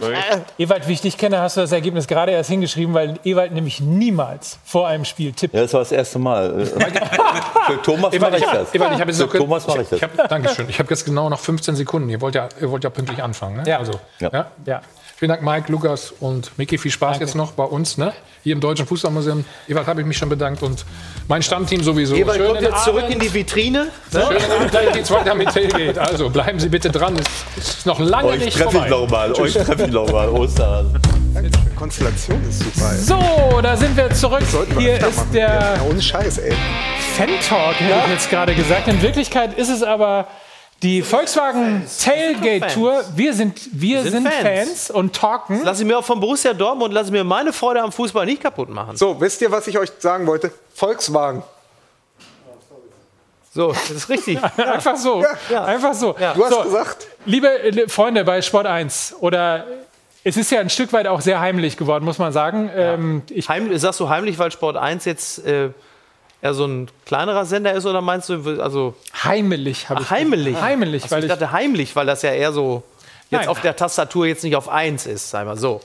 Ewald, wie ich dich kenne, hast du das Ergebnis gerade erst hingeschrieben, weil Ewald nämlich niemals vor einem Spiel tippt. Ja, das war das erste Mal. Für Thomas Ewald, mache ich das. Ewald, ich habe jetzt Für noch Thomas mache ich das. Dankeschön. Ich habe jetzt genau noch 15 Sekunden. Ihr wollt ja, ihr wollt ja pünktlich anfangen. Ne? Ja. Also, Ja. ja. Ja. Vielen Dank, Mike, Lukas und Miki. Viel Spaß jetzt noch bei uns, ne? hier im Deutschen Fußballmuseum. Ewald habe ich mich schon bedankt und mein Stammteam sowieso. Ewald Schönen kommt jetzt zurück Abend. in die Vitrine. Schönen Abend, gleich geht's weiter mit Tailgate. Also bleiben Sie bitte dran. Es ist noch lange Euch nicht treffe ich vorbei. nochmal. Euch treffe ich nochmal. Osterhasen. Konstellation ist super. ey. So, da sind wir zurück. Wir Hier ist machen. der Ja, ohne Scheiß, ey. Fan-Talk, hätte ich jetzt gerade gesagt. In Wirklichkeit ist es aber die Volkswagen Tailgate Tour. Wir sind, wir sind sind, Fans. Fans. und talken. Lass ich mir auch von Borussia Dortmund, lass ich mir meine Freude am Fußball nicht kaputt machen. So, wisst ihr, was ich euch sagen wollte? Volkswagen. So, das ist richtig. Einfach so. Ja. Einfach so. Du hast so, gesagt, Liebe Freunde bei Sport 1 oder es ist ja ein Stück weit auch sehr heimlich geworden, muss man sagen. Ähm, ich, Heimlich, sagst du heimlich, weil Sport 1 jetzt äh, eher so ein kleinerer Sender ist oder meinst du, also heimelig habe ich. ach, heimlich? Heimlich, Achso, weil ich ich, dachte heimlich, weil das ja eher so jetzt Nein. auf der Tastatur jetzt nicht auf 1 ist, sei mal so.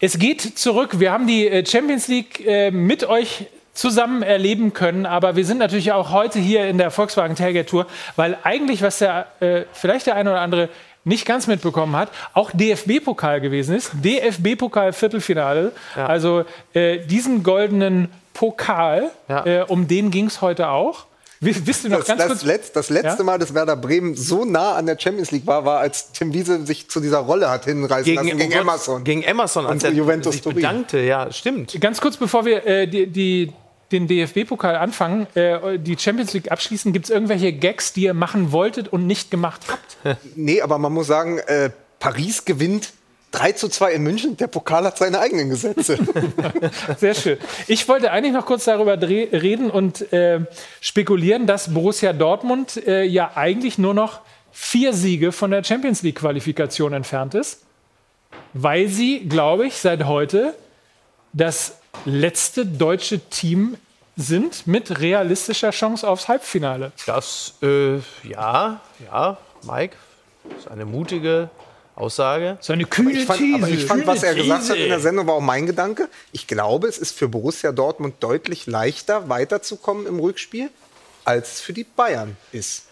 Es geht zurück. Wir haben die äh, Champions League äh, mit euch zusammen erleben können, aber wir sind natürlich auch heute hier in der Volkswagen Tailgate Tour, weil eigentlich, was der, äh, vielleicht der eine oder andere nicht ganz mitbekommen hat, auch DFB-Pokal gewesen ist. DFB-Pokal-Viertelfinale. Also äh, diesen goldenen Pokal, Ja. äh, um den ging es heute auch. Wi- Wisst ihr noch das, ganz das, kurz? letz, das letzte Ja? Mal, dass Werder Bremen so nah an der Champions League war, war, als Tim Wiese sich zu dieser Rolle hat hinreißen lassen gegen oh Gott, Emerson. Gegen Emerson, als er Juventus sich Turin. bedankte. Ja, stimmt. Ganz kurz, bevor wir äh, die, die, den DFB-Pokal anfangen, äh, die Champions League abschließen, gibt es irgendwelche Gags, die ihr machen wolltet und nicht gemacht habt? Nee, aber man muss sagen, äh, Paris gewinnt 3 zu 2 in München. Der Pokal hat seine eigenen Gesetze. Sehr schön. Ich wollte eigentlich noch kurz darüber reden und äh, spekulieren, dass Borussia Dortmund äh, ja eigentlich nur noch vier Siege von der Champions League-Qualifikation entfernt ist, weil sie, glaube ich, seit heute das letzte deutsche Team sind mit realistischer Chance aufs Halbfinale. Das, äh, ja, ja, Mike, ist eine mutige Aussage. So eine kühle ich fand, aber ich fand, was er gesagt hat in der Sendung, war auch mein Gedanke. Ich glaube, es ist für Borussia Dortmund deutlich leichter, weiterzukommen im Rückspiel, als es für die Bayern ist.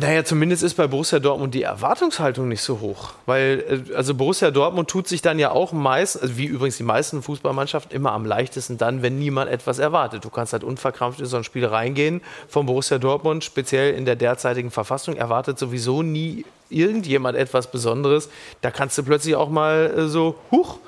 Naja, zumindest ist bei Borussia Dortmund die Erwartungshaltung nicht so hoch. Weil, äh, also Borussia Dortmund tut sich dann ja auch meist, also wie übrigens die meisten Fußballmannschaften, immer am leichtesten dann, wenn niemand etwas erwartet. Du kannst halt unverkrampft in so ein Spiel reingehen. Von Borussia Dortmund, speziell in der derzeitigen Verfassung, erwartet sowieso nie irgendjemand etwas Besonderes. Da kannst du plötzlich auch mal äh, so, huch,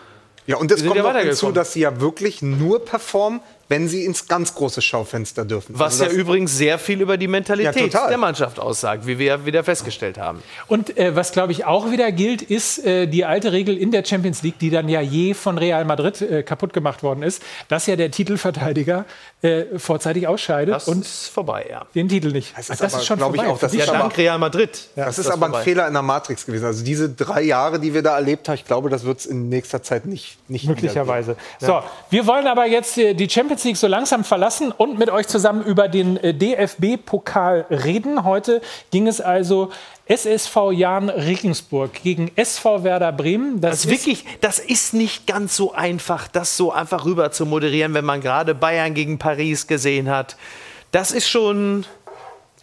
Ja, und es kommt ja noch hinzu, dass sie ja wirklich nur performen, wenn sie ins ganz große Schaufenster dürfen. Was Also ja das- übrigens sehr viel über die Ja, Mentalität total. der Mannschaft aussagt, wie wir ja wieder festgestellt haben. Und äh, was, glaube ich, auch wieder gilt, ist äh, die alte Regel in der Champions League, die dann ja je von Real Madrid äh, kaputt gemacht worden ist, dass ja der Titelverteidiger äh, vorzeitig ausscheidet Das und ist vorbei, ja. den Titel nicht. Das ist aber, glaub ich, vorbei. auch, das ist Ja, aber- dank Real Madrid. Das ist das aber ein vorbei. Fehler in der Matrix gewesen. Also diese drei Jahre, die wir da erlebt haben, ich glaube, das wird es in nächster Zeit nicht, nicht Möglicherweise. So, wir wollen aber jetzt äh, die Champions League so langsam verlassen und mit euch zusammen über den äh, DFB-Pokal reden. Heute ging es also SSV Jahn Regensburg gegen SV Werder Bremen. Das ist wirklich, das ist nicht ganz so einfach, das so einfach rüber zu moderieren, wenn man gerade Bayern gegen Paris gesehen hat. Das ist schon.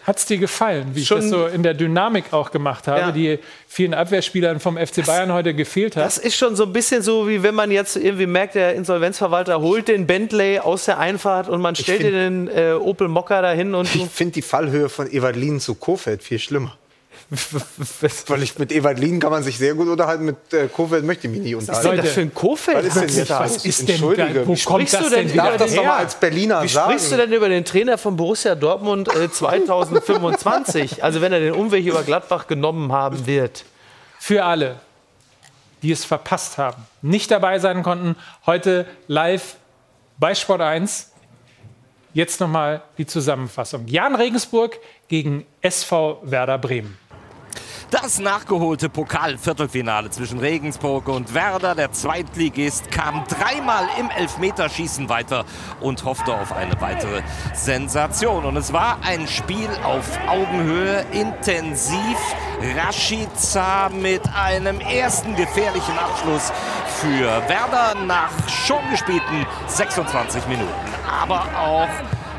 Hat es dir gefallen, wie Schon- ich das so in der Dynamik auch gemacht habe, Ja. die vielen Abwehrspielern vom FC Bayern heute gefehlt hat? Das ist schon so ein bisschen so, wie wenn man jetzt irgendwie merkt, der Insolvenzverwalter holt den Bentley aus der Einfahrt und man stellt dir den äh, Opel Mokka dahin und Ich finde die Fallhöhe von Evalin zu Kofeld viel schlimmer. Weil ich mit Evalin kann man sich sehr gut unterhalten, mit äh, Kofeld möchte ich mich nie Was ist denn unterhalten. das für ein Kofeld? Was ist denn jetzt was ist denn Entschuldige. da- wo sprichst du denn das doch her? als Berliner Wie sagen. sprichst du denn über den Trainer von Borussia Dortmund äh, 2025? also wenn er den Umweg über Gladbach genommen haben wird. Für alle, die es verpasst haben, nicht dabei sein konnten, heute live bei Sport 1. Jetzt nochmal die Zusammenfassung. Jan Regensburg gegen SV Werder Bremen. Das nachgeholte Pokal-Viertelfinale zwischen Regensburg und Werder, der Zweitligist, kam dreimal im Elfmeterschießen weiter und hoffte auf eine weitere Sensation. Und es war ein Spiel auf Augenhöhe, intensiv. Rashica mit einem ersten gefährlichen Abschluss für Werder nach schon gespielten 26 Minuten. Aber auch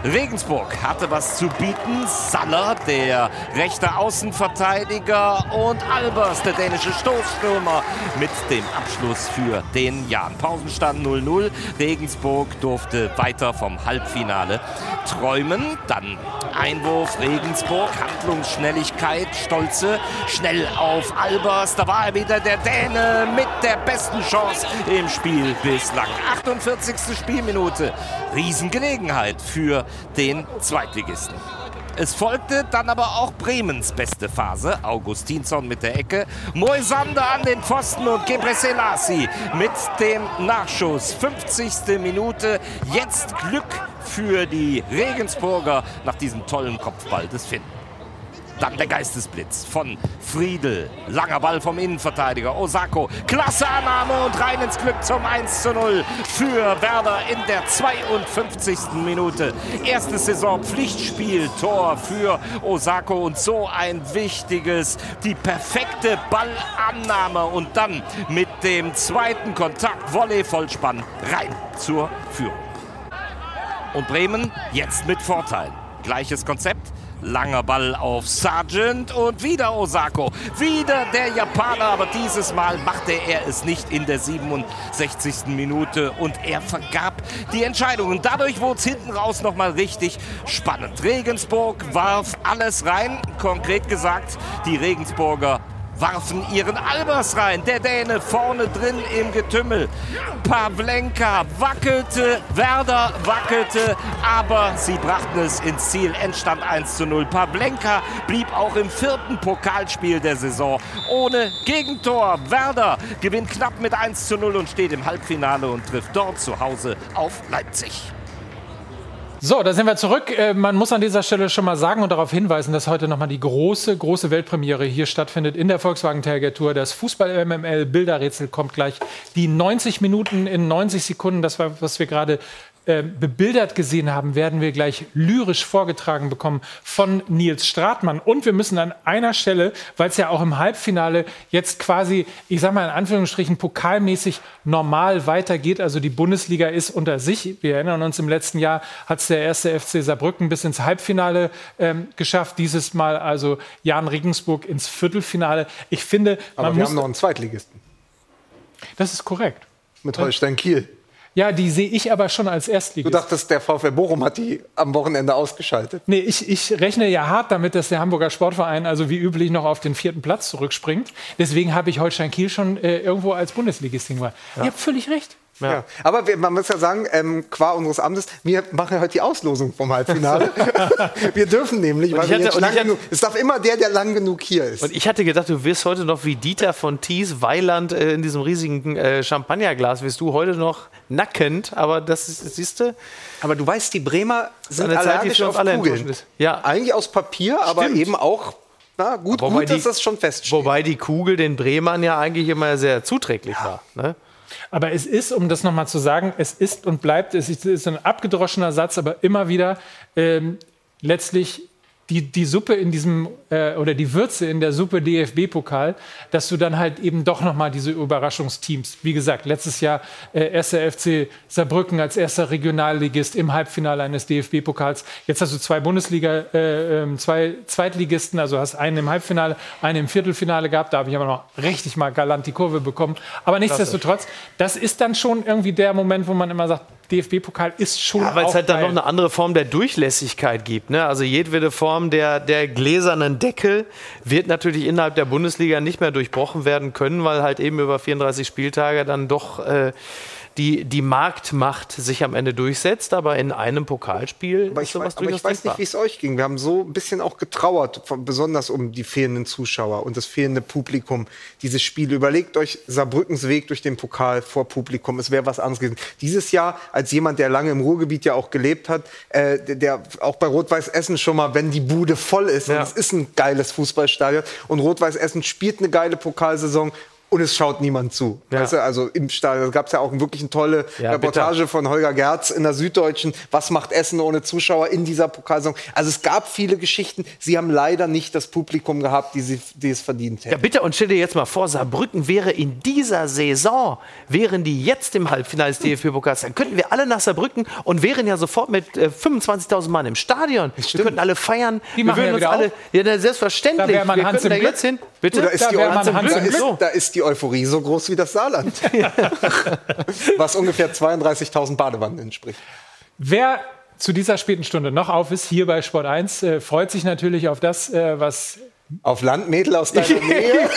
Regensburg hatte was zu bieten. Saller, der rechte Außenverteidiger und Albers, der dänische Stoßstürmer mit dem Abschluss für den Jan. Pausenstand 0-0. Regensburg durfte weiter vom Halbfinale träumen. Dann Einwurf Regensburg, Handlungsschnelligkeit, Stolze, schnell auf Albers. Da war er wieder der Däne mit der besten Chance im Spiel bislang. 48. Spielminute. Riesengelegenheit für den Zweitligisten. Es folgte dann aber auch Bremens beste Phase. Augustinsson mit der Ecke, Moisander an den Pfosten und Gebre mit dem Nachschuss. 50. Minute. Jetzt Glück für die Regensburger nach diesem tollen Kopfball des Finn. Dann der Geistesblitz von Friedel. Langer Ball vom Innenverteidiger Osako. Klasse Annahme und rein ins Glück zum 1 zu 0 für Werder in der 52. Minute. Erstes Saison-Pflichtspiel, Tor für Osako und so ein wichtiges, die perfekte Ballannahme und dann mit dem zweiten Kontakt, Volley, Vollspann, rein zur Führung. Und Bremen jetzt mit Vorteil. Gleiches Konzept, Langer Ball auf Sargent und wieder Osako. Wieder der Japaner, aber dieses Mal machte er es nicht in der 67. Minute und er vergab die Entscheidung. Und dadurch wurde es hinten raus nochmal richtig spannend. Regensburg warf alles rein. Konkret gesagt, die Regensburger warfen ihren Albers rein. Der Däne vorne drin im Getümmel. Pavlenka wackelte, Werder wackelte, aber sie brachten es ins Ziel. Endstand 1 zu 0. Pavlenka blieb auch im vierten Pokalspiel der Saison ohne Gegentor. Werder gewinnt knapp mit 1 zu 0 und steht im Halbfinale und trifft dort zu Hause auf Leipzig. So, da sind wir zurück. Äh, man muss an dieser Stelle schon mal sagen und darauf hinweisen, dass heute nochmal die große, große Weltpremiere hier stattfindet in der Volkswagen Tiger Tour. Das Fußball-MML Bilderrätsel kommt gleich. Die 90 Minuten in 90 Sekunden, das war, was wir gerade äh, bebildert gesehen haben, werden wir gleich lyrisch vorgetragen bekommen von Nils Stratmann. Und wir müssen an einer Stelle, weil es ja auch im Halbfinale jetzt quasi, ich sage mal in Anführungsstrichen, pokalmäßig normal weitergeht. Also die Bundesliga ist unter sich. Wir erinnern uns, im letzten Jahr hat es der erste FC Saarbrücken bis ins Halbfinale ähm, geschafft. Dieses Mal also Jan Regensburg ins Viertelfinale. Ich finde, Aber wir haben noch einen Zweitligisten. Das ist korrekt. Mit Holstein Kiel. Ja, die sehe ich aber schon als Erstligist. Du dachtest, der VfL Bochum hat die am Wochenende ausgeschaltet? Nee, ich, ich rechne ja hart damit, dass der Hamburger Sportverein also wie üblich noch auf den vierten Platz zurückspringt. Deswegen habe ich Holstein Kiel schon äh, irgendwo als Bundesligist hingebracht. Ja. Ihr habt völlig recht. Ja. ja. Aber wir, man muss ja sagen, ähm, qua unseres Amtes, wir machen ja heute die Auslosung vom Halbfinale. wir dürfen nämlich, weil hatte, jetzt lang genug, es darf immer der, der lang genug hier ist. Und ich hatte gedacht, du wirst heute noch wie Dieter von Thies Weiland äh, in diesem riesigen äh, Champagnerglas, wirst du heute noch nackend, aber das siehst du. Aber du weißt, die Bremer sind allergisch Zeit, auf alle Kugeln. Ja. Eigentlich aus Papier, aber Stimmt. eben auch na, gut, wobei gut, die, dass das schon feststeht. Wobei die Kugel den Bremern ja eigentlich immer sehr zuträglich ja. war. Ne? Aber es ist, um das nochmal zu sagen, es ist und bleibt, es ist ein abgedroschener Satz, aber immer wieder ähm, letztlich die, die Suppe in diesem äh, oder die Würze in der Suppe DFB-Pokal, dass du dann halt eben doch nochmal diese Überraschungsteams, wie gesagt, letztes Jahr äh, erster FC Saarbrücken als erster Regionalligist im Halbfinale eines DFB-Pokals. Jetzt hast du zwei Bundesliga, äh, ähm, zwei Zweitligisten, also hast einen im Halbfinale, einen im Viertelfinale gehabt. Da habe ich aber noch richtig mal galant die Kurve bekommen. Aber nichtsdestotrotz, das ist dann schon irgendwie der Moment, wo man immer sagt, DFB-Pokal ist schon. Ja, weil es halt dann noch eine andere Form der Durchlässigkeit gibt. Ne? Also jedwede Form der, der gläsernen Deckel wird natürlich innerhalb der Bundesliga nicht mehr durchbrochen werden können, weil halt eben über 34 Spieltage dann doch. Äh, die, die Marktmacht sich am Ende durchsetzt, aber in einem Pokalspiel aber ist ich, sowas weiß, aber ich weiß denkbar. nicht, wie es euch ging. Wir haben so ein bisschen auch getrauert, von- besonders um die fehlenden Zuschauer und das fehlende Publikum. Dieses Spiel. Überlegt euch Saarbrückens Weg durch den Pokal vor Publikum. Es wäre was anderes gewesen. Dieses Jahr, als jemand, der lange im Ruhrgebiet ja auch gelebt hat, äh, der, auch bei Rot-Weiß Essen schon mal, wenn die Bude voll ist, und es ist ein geiles Fußballstadion und Rot-Weiß Essen spielt eine geile Pokalsaison. Und es schaut niemand zu. Weißt du, also im Stadion gab es ja auch wirklich eine tolle Ja, Reportage von Holger Gerz in der Süddeutschen. Was macht Essen ohne Zuschauer in dieser Pokalsaison? Also es gab viele Geschichten. Sie haben leider nicht das Publikum gehabt, die, sie, die es verdient Ja, hätten. bitte, und stell dir jetzt mal vor, Saarbrücken wäre in dieser Saison, wären die jetzt im Halbfinale des DFB-Pokals, dann könnten wir alle nach Saarbrücken und wären ja sofort mit äh, 25.000 Mann im Stadion. Wir könnten alle feiern. Die wir machen würden ja uns alle, auf. ja, selbstverständlich. Da wär man wir Hans könnten da im Glück. jetzt hin. Bitte? Da, ist die, wär man Hans Glück. da, Glück. da ist die Euphorie so groß wie das Saarland. Was ungefähr 32.000 Badewannen entspricht. Wer zu dieser späten Stunde noch auf ist, hier bei Sport 1, äh, freut sich natürlich auf das, äh, was Auf Landmädel aus deiner Nähe.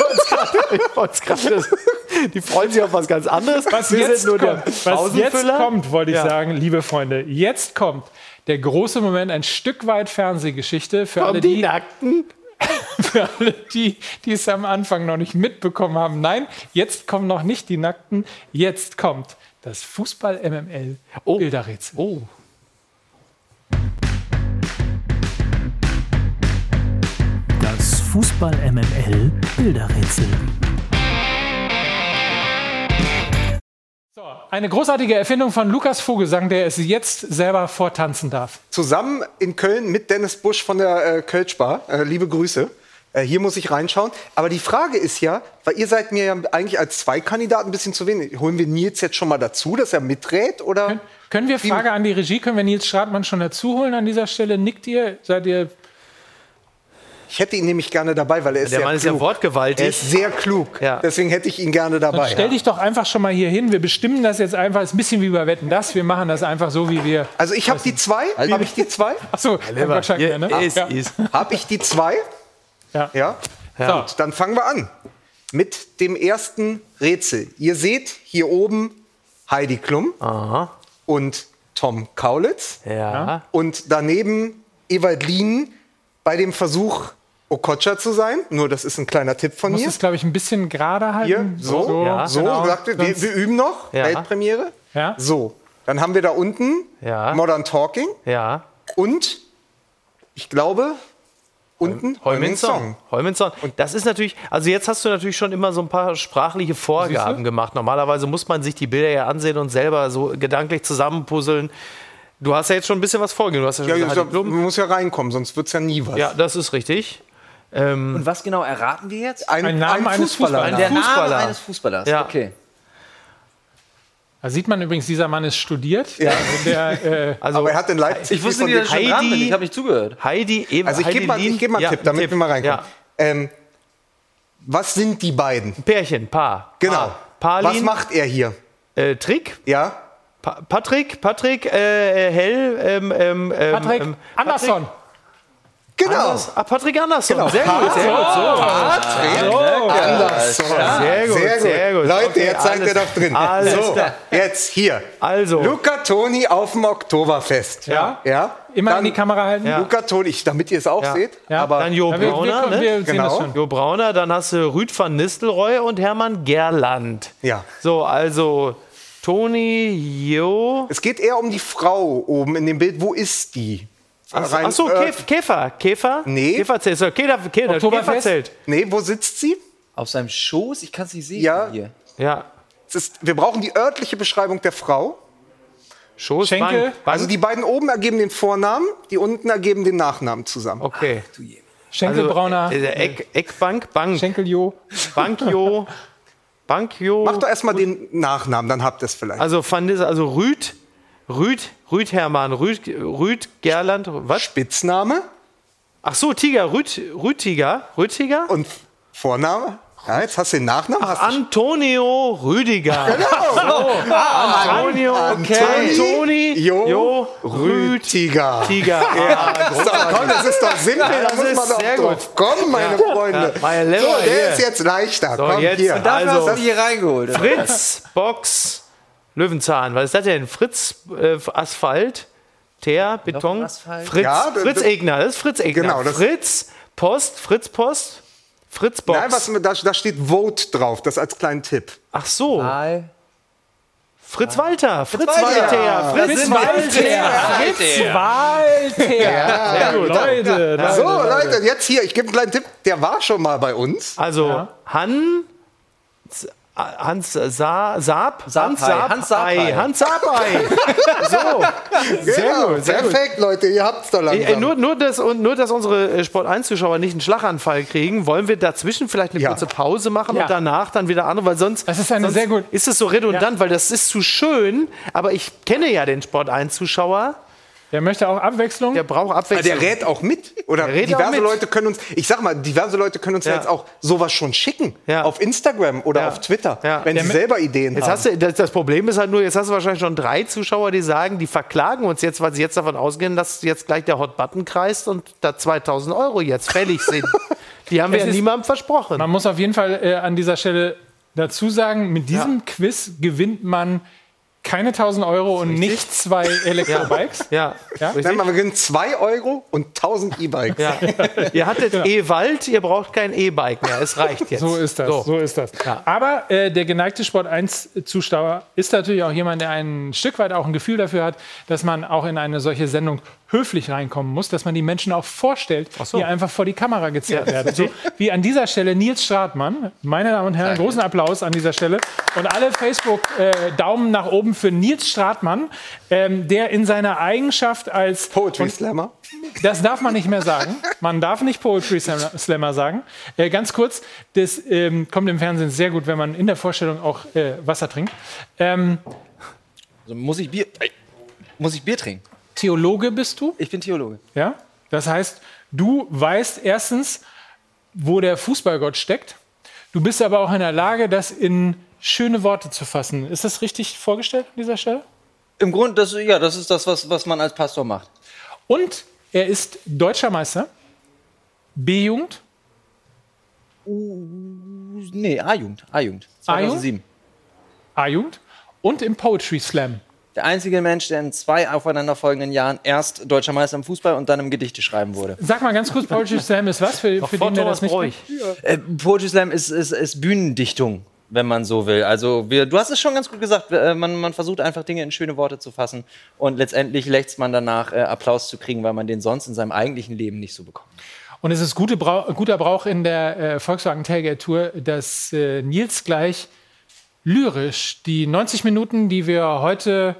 Ich wollt's gerade- die freuen sich auf was ganz anderes. Was jetzt, sind nur der kommt, was jetzt kommt, wollte ich Ja. sagen, liebe Freunde. Jetzt kommt der große Moment, ein Stück weit Fernsehgeschichte für Kommen alle, die die, Nackten? für alle die, die es am Anfang noch nicht mitbekommen haben. Nein, jetzt kommen noch nicht die Nackten. Jetzt kommt das Fußball-MML-Bilderrätsel. Oh. Das Fußball-MML So, eine großartige Erfindung von Lukas Vogelsang, der es jetzt selber vortanzen darf. Zusammen in Köln mit Dennis Busch von der äh, Kölschbar. Äh, liebe Grüße. Äh, hier muss ich reinschauen. Aber die Frage ist ja, weil ihr seid mir ja eigentlich als zwei Kandidaten ein bisschen zu wenig. Holen wir Nils jetzt schon mal dazu, dass er miträt? Oder? Können wir, Frage an die Regie, können wir Nils Stratmann schon dazu holen an dieser Stelle? Nickt ihr? Seid ihr Ich hätte ihn nämlich gerne dabei, weil er ist Der sehr Mann ist ja klug. wortgewaltig. Er ist sehr klug. Ja. Deswegen hätte ich ihn gerne dabei. Dann stell dich doch einfach schon mal hier hin. Wir bestimmen das jetzt einfach. Ist ein bisschen wie bei Wetten das. Wir machen das einfach so, wie wir. Also ich habe die zwei. Habe ich die zwei? Achso, Gottschalk, ja, ne? ist, ja. ist. Habe ich die zwei? Ja. Ja. So. Gut, dann fangen wir an mit dem ersten Rätsel. Ihr seht hier oben Heidi Klum Aha. und Tom Kaulitz Ja. und daneben Ewald Lien bei dem Versuch, Okocha zu sein. Nur das ist ein kleiner Tipp von mir. es, glaube ich, ein bisschen gerade halten. Hier, so, so, ja. so, genau. sagte, wir, wir üben noch, Ja. Weltpremiere. Ja. So, dann haben wir da unten Ja. Modern Talking Ja. und ich glaube unten Heumin Song. Heumin Song. Und das ist natürlich, also jetzt hast du natürlich schon immer so ein paar sprachliche Vorgaben gemacht. Normalerweise muss man sich die Bilder ja ansehen und selber so gedanklich zusammenpuzzeln. Du hast ja jetzt schon ein bisschen was vorgegeben. Du hast ja schon Ja, gesagt, Klum. man muss ja reinkommen, sonst wird es ja nie was. ja, das ist richtig. Ähm, Und was genau erraten wir jetzt? Ein, Ein Name eines Fußballers. Der Name Fußballer. eines Fußballers. Ja. Okay. Da sieht man übrigens, dieser Mann ist studiert. Ja. Der, äh, also Aber er hat in Leipzig Ich wusste von nicht, dass. Heidi- Ich habe nicht zugehört. Heidi, eben Also ich gebe mal, ich geb mal einen Ja, Tipp, damit wir mal reinkommen. Ja. Ähm, was sind die beiden? Pärchen, Paar. Genau. Paar. Parlin, was macht er hier? äh, Trick? Ja? Pa Patrick, Patrick, äh, Hell, ähm, ähm, ähm, Patrick ähm, Andersson. Genau. Anders, ah, Patrick Andersson. Genau. Sehr gut, sehr gut. So. Patrick Andersson. Sehr gut, Sehr gut. sehr gut. Leute, Okay, jetzt seid ihr doch drin. alles so, klar. jetzt hier. Also, Luca Toni auf dem Oktoberfest. Ja. ja? Immer Dann in die Kamera halten. Ja. Luca Toni, damit ihr es auch Ja. seht. Ja. Aber dann Jo Ja, Brauner, wir, wir ne? Genau. Jo Brauner, dann hast du Rüd van Nistelrooy und Hermann Gerland. ja. So, also Toni, Jo. Es geht eher um die Frau oben in dem Bild. Wo ist die? Ach, Rein- ach so, äh, Käf- Käfer. Käfer? Nee. Käferzelt. So, Käfer, Käfer? Käferzelt. Nee, wo sitzt sie? Auf seinem Schoß? Ich kann es nicht sehen Ja. hier. Ja. Es ist, wir brauchen die örtliche Beschreibung der Frau. Schoß, Schenkel? Bank, Bank. Also die beiden oben ergeben den Vornamen, die unten ergeben den Nachnamen zusammen. Okay. Schenkelbrauner. Also, äh, Eck, Eckbank, Bank. Schenkeljo. Bankjo. Bankjo. Macht doch erstmal den Nachnamen, dann habt ihr es vielleicht. Also also Rüd, Rüd, Rüd Hermann, Rüd, Rüd Gerland, was? Spitzname Ach so, Tiger, Rüd, Rüdtiger, Rüdtiger? und Vorname. Ja, jetzt hast du den Nachnamen. hast du Antonio Rüdiger. Genau. Antonio, Antoni- Toni, Jo, Jo, Rüd, Tiger. Ah, So, komm, das ist doch simpel, Ja, da das muss ist man doch sehr drauf kommen, meine Freunde. Ja, so, der hier. ist jetzt leichter. So, komm jetzt- hier. Und dafür Dafür Also- hast du hier reingeholt. Fritz, Box, Löwenzahn. Was ist das denn? Fritz äh, Asphalt, Teer, Beton, Asphalt? Fritz, Ja, das- Fritz Egner, das ist Fritz Egner. Genau, das- Fritz Post, Fritz Post, Fritz Box. Nein, was, da, da steht Vote drauf, das als kleinen Tipp. Ach so. Hi. Fritz Walter, Fritz Walter. Fritz Walter. Fritz Walter. Leute, Leute, So, Leute. Leute, jetzt hier, ich gebe einen kleinen Tipp, der war schon mal bei uns. Also Han, Hans Sa Saab, Hans Sapai, Hans Sapai. Hans Sapai. so, sehr Genau, gut, sehr gut. Perfekt, Leute, ihr habt's doch langsam. Ey, nur, nur, dass, und nur, dass unsere äh, Sport 1-Zuschauer nicht einen Schlaganfall kriegen, wollen wir dazwischen vielleicht eine Ja. kurze Pause machen Ja. und danach dann wieder andere, weil sonst, Das ist eine sonst sehr gut- ist es so redundant, weil das ist zu schön, aber ich kenne ja den Sport 1-Zuschauer, Der möchte auch Abwechslung. der braucht Abwechslung. der rät auch mit. Oder Der rät auch diverse mit. Leute können uns, ich sag mal, diverse Leute können uns ja. Jetzt auch sowas schon schicken. Ja. Auf Instagram oder Ja. auf Twitter, Ja. wenn Der sie selber Ideen Jetzt haben. hast du, das, das Problem ist halt nur, jetzt hast du wahrscheinlich schon drei Zuschauer, die sagen, die verklagen uns jetzt, weil sie jetzt davon ausgehen, dass jetzt gleich der Hot Button kreist und da 2000 Euro jetzt fällig sind. Die haben wir Es ja ist- niemandem versprochen. Man muss auf jeden Fall äh, an dieser Stelle dazu sagen, mit diesem Quiz gewinnt man keine 1000 Euro und nicht zwei Elektrobikes. Ja, Ja? richtig. Nein, man gewinnt 2 Euro und 1000 E-Bikes. Ja. ihr hattet E-Wald, ihr braucht kein E-Bike mehr. Es reicht jetzt. So ist das. So. So, ist das. Ja. Aber äh, der geneigte Sport 1 Zuschauer ist natürlich auch jemand, der ein Stück weit auch ein Gefühl dafür hat, dass man auch in eine solche Sendung höflich reinkommen muss, dass man die Menschen auch vorstellt, so. die einfach vor die Kamera gezerrt Ja. werden. So wie an dieser Stelle Nils Stratmann. Meine Damen und Herren, großen Applaus an dieser Stelle. Und alle Facebook-Daumen nach oben für Nils Stratmann, ähm, der in seiner Eigenschaft als Poetry Slammer. das darf man nicht mehr sagen. Man darf nicht Poetry Slam- Slammer sagen. Äh, ganz kurz, das ähm, kommt im Fernsehen sehr gut, wenn man in der Vorstellung auch äh, Wasser trinkt. Ähm, Also muss ich Bier, muss ich Bier trinken? Theologe bist du, Ich bin Theologe. ja? Das heißt, du weißt erstens, wo der Fußballgott steckt. Du bist aber auch in der Lage, das in schöne Worte zu fassen. Ist das richtig vorgestellt an dieser Stelle? Im Grunde, das, ja, das ist das, was, was man als Pastor macht. Und er ist deutscher Meister, B-Jugend, Nee, A-Jugend. A-Jugend. A-Jugend? 2007. A-Jugend und im Poetry Slam. Der einzige Mensch, der in zwei aufeinanderfolgenden Jahren erst deutscher Meister im Fußball und dann im Gedichte schreiben wurde. Sag mal ganz kurz, Poetry Slam ist was für, für den, der das nicht kennt? Äh, Poetry Slam ist, ist, ist Bühnendichtung, wenn man so will. Also wir, du hast es schon ganz gut gesagt, äh, man, man versucht einfach Dinge in schöne Worte zu fassen und letztendlich lächzt man danach, äh, Applaus zu kriegen, weil man den sonst in seinem eigentlichen Leben nicht so bekommt. Und es ist gute Brau guter Brauch in der äh, Volkswagen Tailgate Tour, dass äh, Nils gleich lyrisch die 90 Minuten, die wir heute,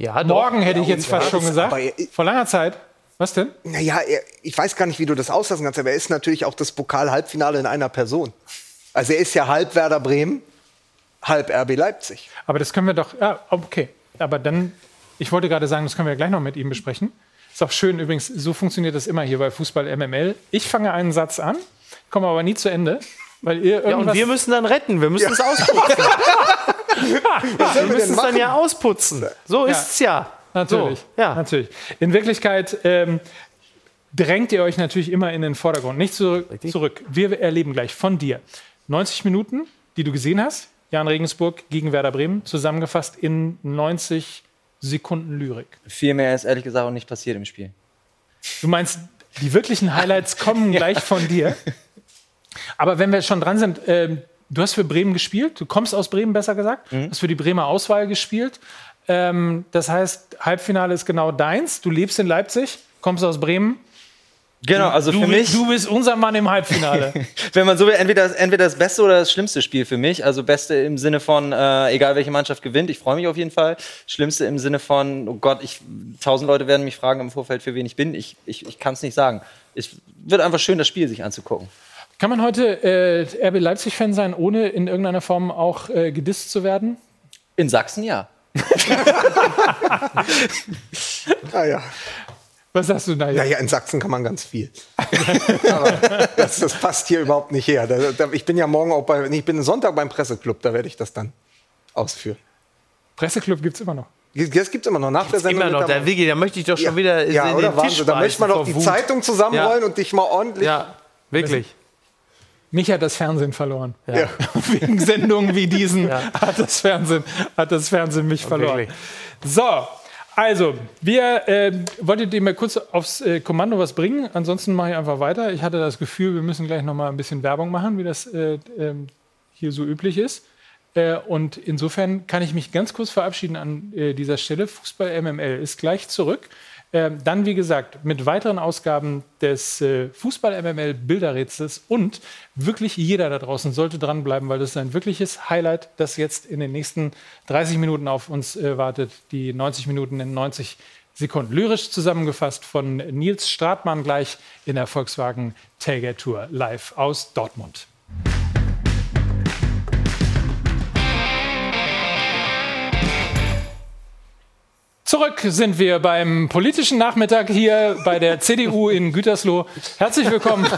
Ja, morgen hätte ich Ja, jetzt und fast ja, schon gesagt, aber, vor langer Zeit. Was denn? Naja, ich weiß gar nicht, wie du das auslassen kannst, aber er ist natürlich auch das Pokal-Halbfinale in einer Person. Also er ist ja halb Werder Bremen, halb RB Leipzig. Aber das können wir doch. Ja, okay. Aber dann, ich wollte gerade sagen, das können wir gleich noch mit ihm besprechen. Ist auch schön übrigens, so funktioniert das immer hier bei Fußball MML. Ich fange einen Satz an, komme aber nie zu Ende, weil ihr Ja, und irgendwas. wir müssen dann retten. Wir müssen es ausputzen. wir müssen es dann ja ausputzen. So Ja. ist es ja. Natürlich. So, ja. natürlich. In Wirklichkeit ähm, drängt ihr euch natürlich immer in den Vordergrund. Nicht zurück. zurück. Wir erleben gleich von dir 90 Minuten, die du gesehen hast. Jan Regensburg gegen Werder Bremen, zusammengefasst in 90 Sekunden Lyrik. Viel mehr ist ehrlich gesagt auch nicht passiert im Spiel. Du meinst, die wirklichen Highlights kommen gleich von dir. Aber wenn wir schon dran sind, ähm, du hast für Bremen gespielt, du kommst aus Bremen, besser gesagt, Mhm. hast für die Bremer Auswahl gespielt. Ähm, das heißt, Halbfinale ist genau deins. Du lebst in Leipzig, kommst aus Bremen. Genau, also du, für mich. Du bist unser Mann im Halbfinale. Wenn man so will, entweder, entweder das beste oder das schlimmste Spiel für mich. Also beste im Sinne von, äh, egal welche Mannschaft gewinnt, ich freue mich auf jeden Fall. Schlimmste im Sinne von, oh Gott, ich, tausend Leute werden mich fragen im Vorfeld, für wen ich bin. Ich, ich, ich kann es nicht sagen. Es wird einfach schön, das Spiel sich anzugucken. Kann man heute äh, RB Leipzig-Fan sein, ohne in irgendeiner Form auch äh, gedisst zu werden? In Sachsen ja. Ah ja. Was sagst du, Naja? Naja, in Sachsen kann man ganz viel. Aber das, das passt hier überhaupt nicht her. Da, da, ich bin ja morgen auch bei, ich bin Sonntag beim Presseclub, da werde ich das dann ausführen. Presseclub gibt es immer noch. Das gibt es immer noch nach der Sendung. Immer noch, der Wigi, da möchte ich doch schon Ja, wieder ja, in oder den. Tisch Da möchte man doch die. Zeitung zusammenrollen und dich mal ordentlich. Ja, wirklich. Mich hat das Fernsehen verloren. Ja. Wegen Sendungen wie diesen ja. hat, das Fernsehen, hat das Fernsehen mich okay. verloren. So, also, wir äh, wolltet ihr mal kurz aufs äh, Kommando was bringen? Ansonsten mache ich einfach weiter. Ich hatte das Gefühl, wir müssen gleich noch mal ein bisschen Werbung machen, wie das äh, ähm, hier so üblich ist. Äh, und insofern kann ich mich ganz kurz verabschieden an äh, dieser Stelle. Fußball MML ist gleich zurück. Ähm, dann, wie gesagt, mit weiteren Ausgaben des äh, Fußball-MML Bilderrätsels und wirklich jeder da draußen sollte dranbleiben, weil das ist ein wirkliches Highlight, das jetzt in den nächsten 30 Minuten auf uns äh, wartet. Die 90 Minuten in 90 Sekunden. Lyrisch zusammengefasst von Nils Stratmann gleich in der Volkswagen Tailgate Tour live aus Dortmund. Zurück sind wir beim politischen Nachmittag hier bei der CDU in Gütersloh. Herzlich willkommen.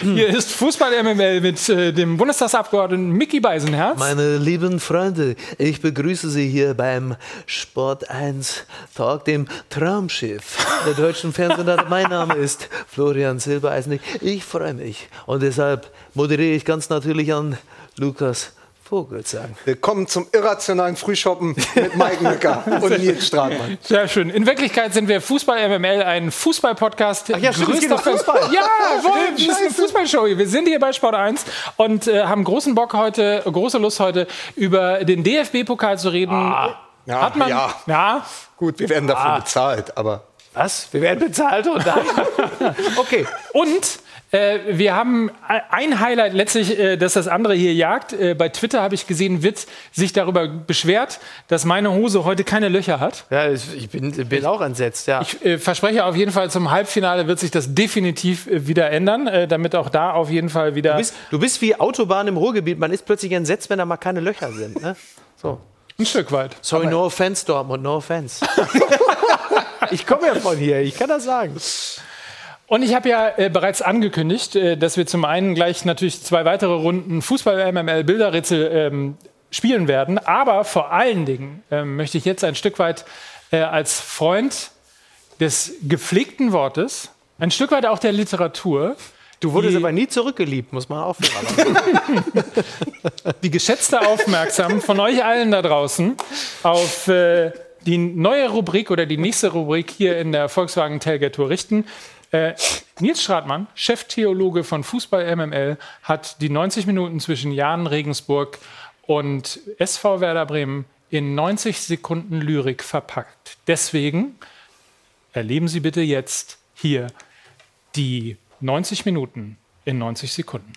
hier ist Fußball MML mit äh, dem Bundestagsabgeordneten Mickey Beisenherz. Meine lieben Freunde, ich begrüße Sie hier beim Sport 1 Talk, dem Traumschiff der deutschen Fernsehen. mein Name ist Florian Silbereisen. Ich freue mich und deshalb moderiere ich ganz natürlich an Lukas Vogelsang. Willkommen zum irrationalen Frühshoppen mit Mike Mücker und Nils Stratmann. Sehr schön. In Wirklichkeit sind wir Fußball MML, ein Fußball-Podcast. Ach ja, stimmt, es geht um Fußball. Ja, wohl, das ist eine Fußballshow. Wir sind hier bei Sport 1 und äh, haben großen Bock heute, große Lust heute über den DFB-Pokal zu reden. Ah, ja, Hat man, ja. ja. Gut, wir werden dafür ah. bezahlt, aber was? Wir werden bezahlt und okay. Und äh, wir haben ein Highlight letztlich, äh, dass das andere hier jagt. Äh, bei Twitter habe ich gesehen, wird sich darüber beschwert, dass meine Hose heute keine Löcher hat. Ja, ich bin, bin auch entsetzt, ja. Ich äh, verspreche auf jeden Fall, zum Halbfinale wird sich das definitiv äh, wieder ändern, damit auch da auf jeden Fall wieder. Du bist, du bist wie Autobahn im Ruhrgebiet. Man ist plötzlich entsetzt, wenn da mal keine Löcher sind. Ne? So. Ein Stück weit. Sorry, no offense, Dortmund, no offense. ich komme ja von hier, ich kann das sagen. Und ich habe ja äh, bereits angekündigt, äh, dass wir zum einen gleich natürlich zwei weitere Runden Fußball-MML-Bilderrätsel ähm, spielen werden. Aber vor allen Dingen ähm, möchte ich jetzt ein Stück weit äh, als Freund des gepflegten Wortes, ein Stück weit auch der Literatur, Du wurdest aber nie zurückgeliebt, muss man aufhören. die geschätzte Aufmerksamkeit von euch allen da draußen auf äh, die neue Rubrik oder die nächste Rubrik hier in der Volkswagen Tailgate Tour richten. Äh, Nils Stratmann, Cheftheologe von Fußball MML, hat die 90 Minuten zwischen Jan Regensburg und SV Werder Bremen in 90 Sekunden Lyrik verpackt. Deswegen erleben Sie bitte jetzt hier die 90 Minuten in 90 Sekunden.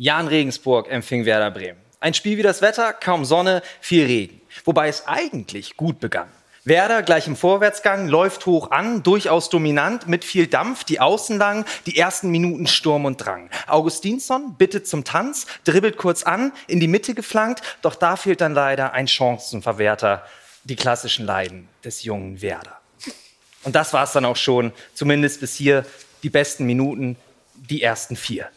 Jan Regensburg empfing Werder Bremen. Ein Spiel wie das Wetter, kaum Sonne, viel Regen. Wobei es eigentlich gut begann. Werder gleich im Vorwärtsgang, läuft hoch an, durchaus dominant, mit viel Dampf, die Außen lang, die ersten Minuten Sturm und Drang. Augustinsson bittet zum Tanz, dribbelt kurz an, in die Mitte geflankt, doch da fehlt dann leider ein Chancenverwerter, die klassischen Leiden des jungen Werder. Und das war es dann auch schon, zumindest bis hier die besten Minuten, die ersten vier.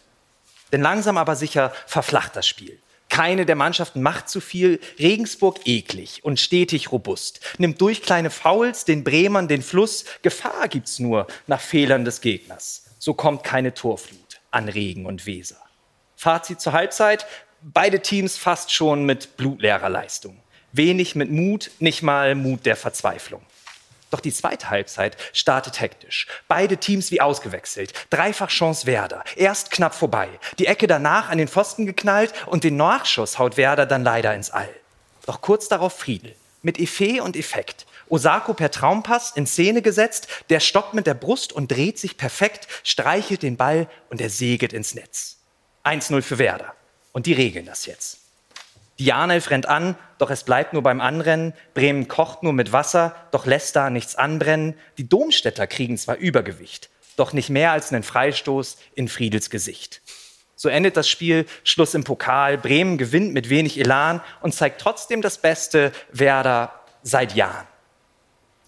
Denn langsam aber sicher verflacht das Spiel. Keine der Mannschaften macht zu viel. Regensburg eklig und stetig robust. Nimmt durch kleine Fouls den Bremern den Fluss. Gefahr gibt's nur nach Fehlern des Gegners. So kommt keine Torflut an Regen und Weser. Fazit zur Halbzeit. Beide Teams fast schon mit blutleerer Leistung. Wenig mit Mut, nicht mal Mut der Verzweiflung. Doch die zweite Halbzeit startet hektisch. Beide Teams wie ausgewechselt. Dreifach Chance Werder. Erst knapp vorbei. Die Ecke danach an den Pfosten geknallt und den Nachschuss haut Werder dann leider ins All. Doch kurz darauf Friedel. Mit Effet und Effekt. Osako per Traumpass in Szene gesetzt. Der stoppt mit der Brust und dreht sich perfekt, streichelt den Ball und er segelt ins Netz. 1-0 für Werder. Und die regeln das jetzt. Dianelf rennt an, doch es bleibt nur beim Anrennen. Bremen kocht nur mit Wasser, doch lässt da nichts anbrennen. Die Domstädter kriegen zwar Übergewicht, doch nicht mehr als einen Freistoß in Friedels Gesicht. So endet das Spiel, Schluss im Pokal. Bremen gewinnt mit wenig Elan und zeigt trotzdem das Beste Werder seit Jahren.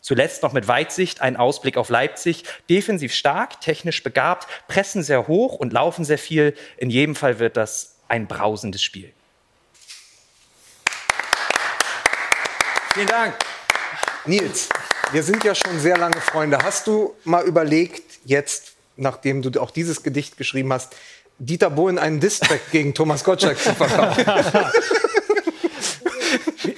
Zuletzt noch mit Weitsicht ein Ausblick auf Leipzig. Defensiv stark, technisch begabt, pressen sehr hoch und laufen sehr viel. In jedem Fall wird das ein brausendes Spiel. Vielen Dank. Nils, wir sind ja schon sehr lange Freunde. Hast du mal überlegt, jetzt, nachdem du auch dieses Gedicht geschrieben hast, Dieter Bohlen einen Distrack gegen Thomas Gottschalk zu verkaufen?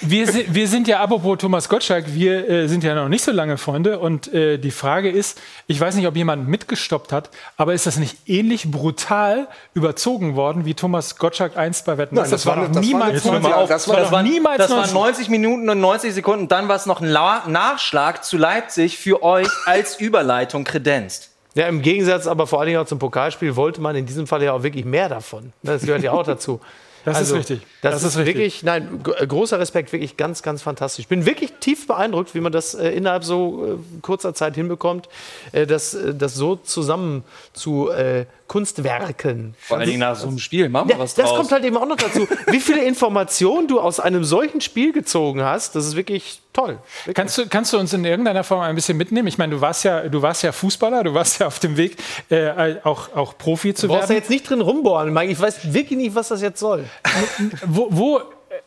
wir, wir sind ja, apropos Thomas Gottschalk, wir äh, sind ja noch nicht so lange Freunde. Und äh, die Frage ist, ich weiß nicht, ob jemand mitgestoppt hat, aber ist das nicht ähnlich brutal überzogen worden, wie Thomas Gottschalk einst bei Wetten? Nein, das, das, war, noch niemals das, war, das, war, das war niemals das waren 90 Minuten und 90 Sekunden. Dann war es noch ein La Nachschlag zu Leipzig für euch als Überleitung kredenzt. Ja, im Gegensatz aber vor allen Dingen auch zum Pokalspiel wollte man in diesem Fall ja auch wirklich mehr davon. Das gehört ja auch dazu. Das also, ist richtig. Das, das ist, richtig. wirklich, nein, äh, großer Respekt, wirklich ganz, ganz fantastisch. Ich bin wirklich tief beeindruckt, wie man das äh, innerhalb so äh, kurzer Zeit hinbekommt, äh, das, äh, das so zusammen zu äh, Kunstwerken. Vor allen Dingen nach so einem Spiel, machen wir ja, was draus. Das kommt halt eben auch noch dazu. Wie viele Informationen du aus einem solchen Spiel gezogen hast, das ist wirklich toll. Wirklich. Kannst, du, kannst du uns in irgendeiner Form ein bisschen mitnehmen? Ich meine, du warst ja, du warst ja Fußballer, du warst ja auf dem Weg, äh, auch, auch Profi zu du werden. Du brauchst ja jetzt nicht drin rumbohren, Mike. Ich weiß wirklich nicht, was das jetzt soll. wo, wo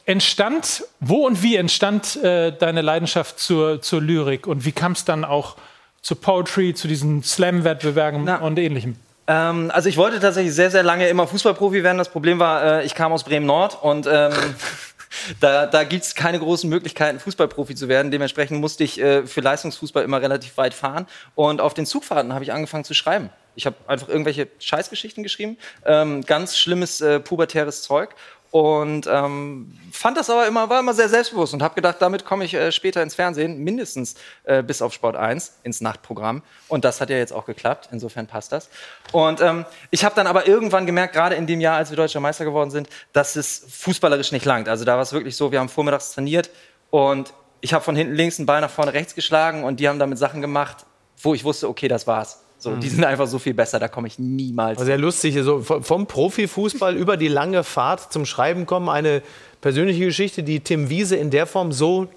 entstand, wo und wie entstand äh, deine Leidenschaft zur, zur Lyrik und wie kam es dann auch zu Poetry, zu diesen Slam-Wettbewerben und ähnlichem? Ähm, also ich wollte tatsächlich sehr, sehr lange immer Fußballprofi werden. Das Problem war, äh, ich kam aus Bremen-Nord und ähm, da, da gibt es keine großen Möglichkeiten, Fußballprofi zu werden. Dementsprechend musste ich äh, für Leistungsfußball immer relativ weit fahren. Und auf den Zugfahrten habe ich angefangen zu schreiben. Ich habe einfach irgendwelche Scheißgeschichten geschrieben, ähm, ganz schlimmes äh, pubertäres Zeug und ähm, fand das aber immer, war immer sehr selbstbewusst und habe gedacht, damit komme ich äh, später ins Fernsehen, mindestens äh, bis auf Sport 1, ins Nachtprogramm. Und das hat ja jetzt auch geklappt, insofern passt das. Und ähm, ich habe dann aber irgendwann gemerkt, gerade in dem Jahr, als wir deutscher Meister geworden sind, dass es fußballerisch nicht langt. Also da war es wirklich so, wir haben vormittags trainiert und ich habe von hinten links einen Ball nach vorne rechts geschlagen und die haben damit Sachen gemacht, wo ich wusste, okay, das war's. So, Die mhm. sind einfach so viel besser, da komme ich niemals. Sehr lustig, so vom Profifußball über die lange Fahrt zum Schreiben kommen, eine persönliche Geschichte, die Tim Wiese in der Form so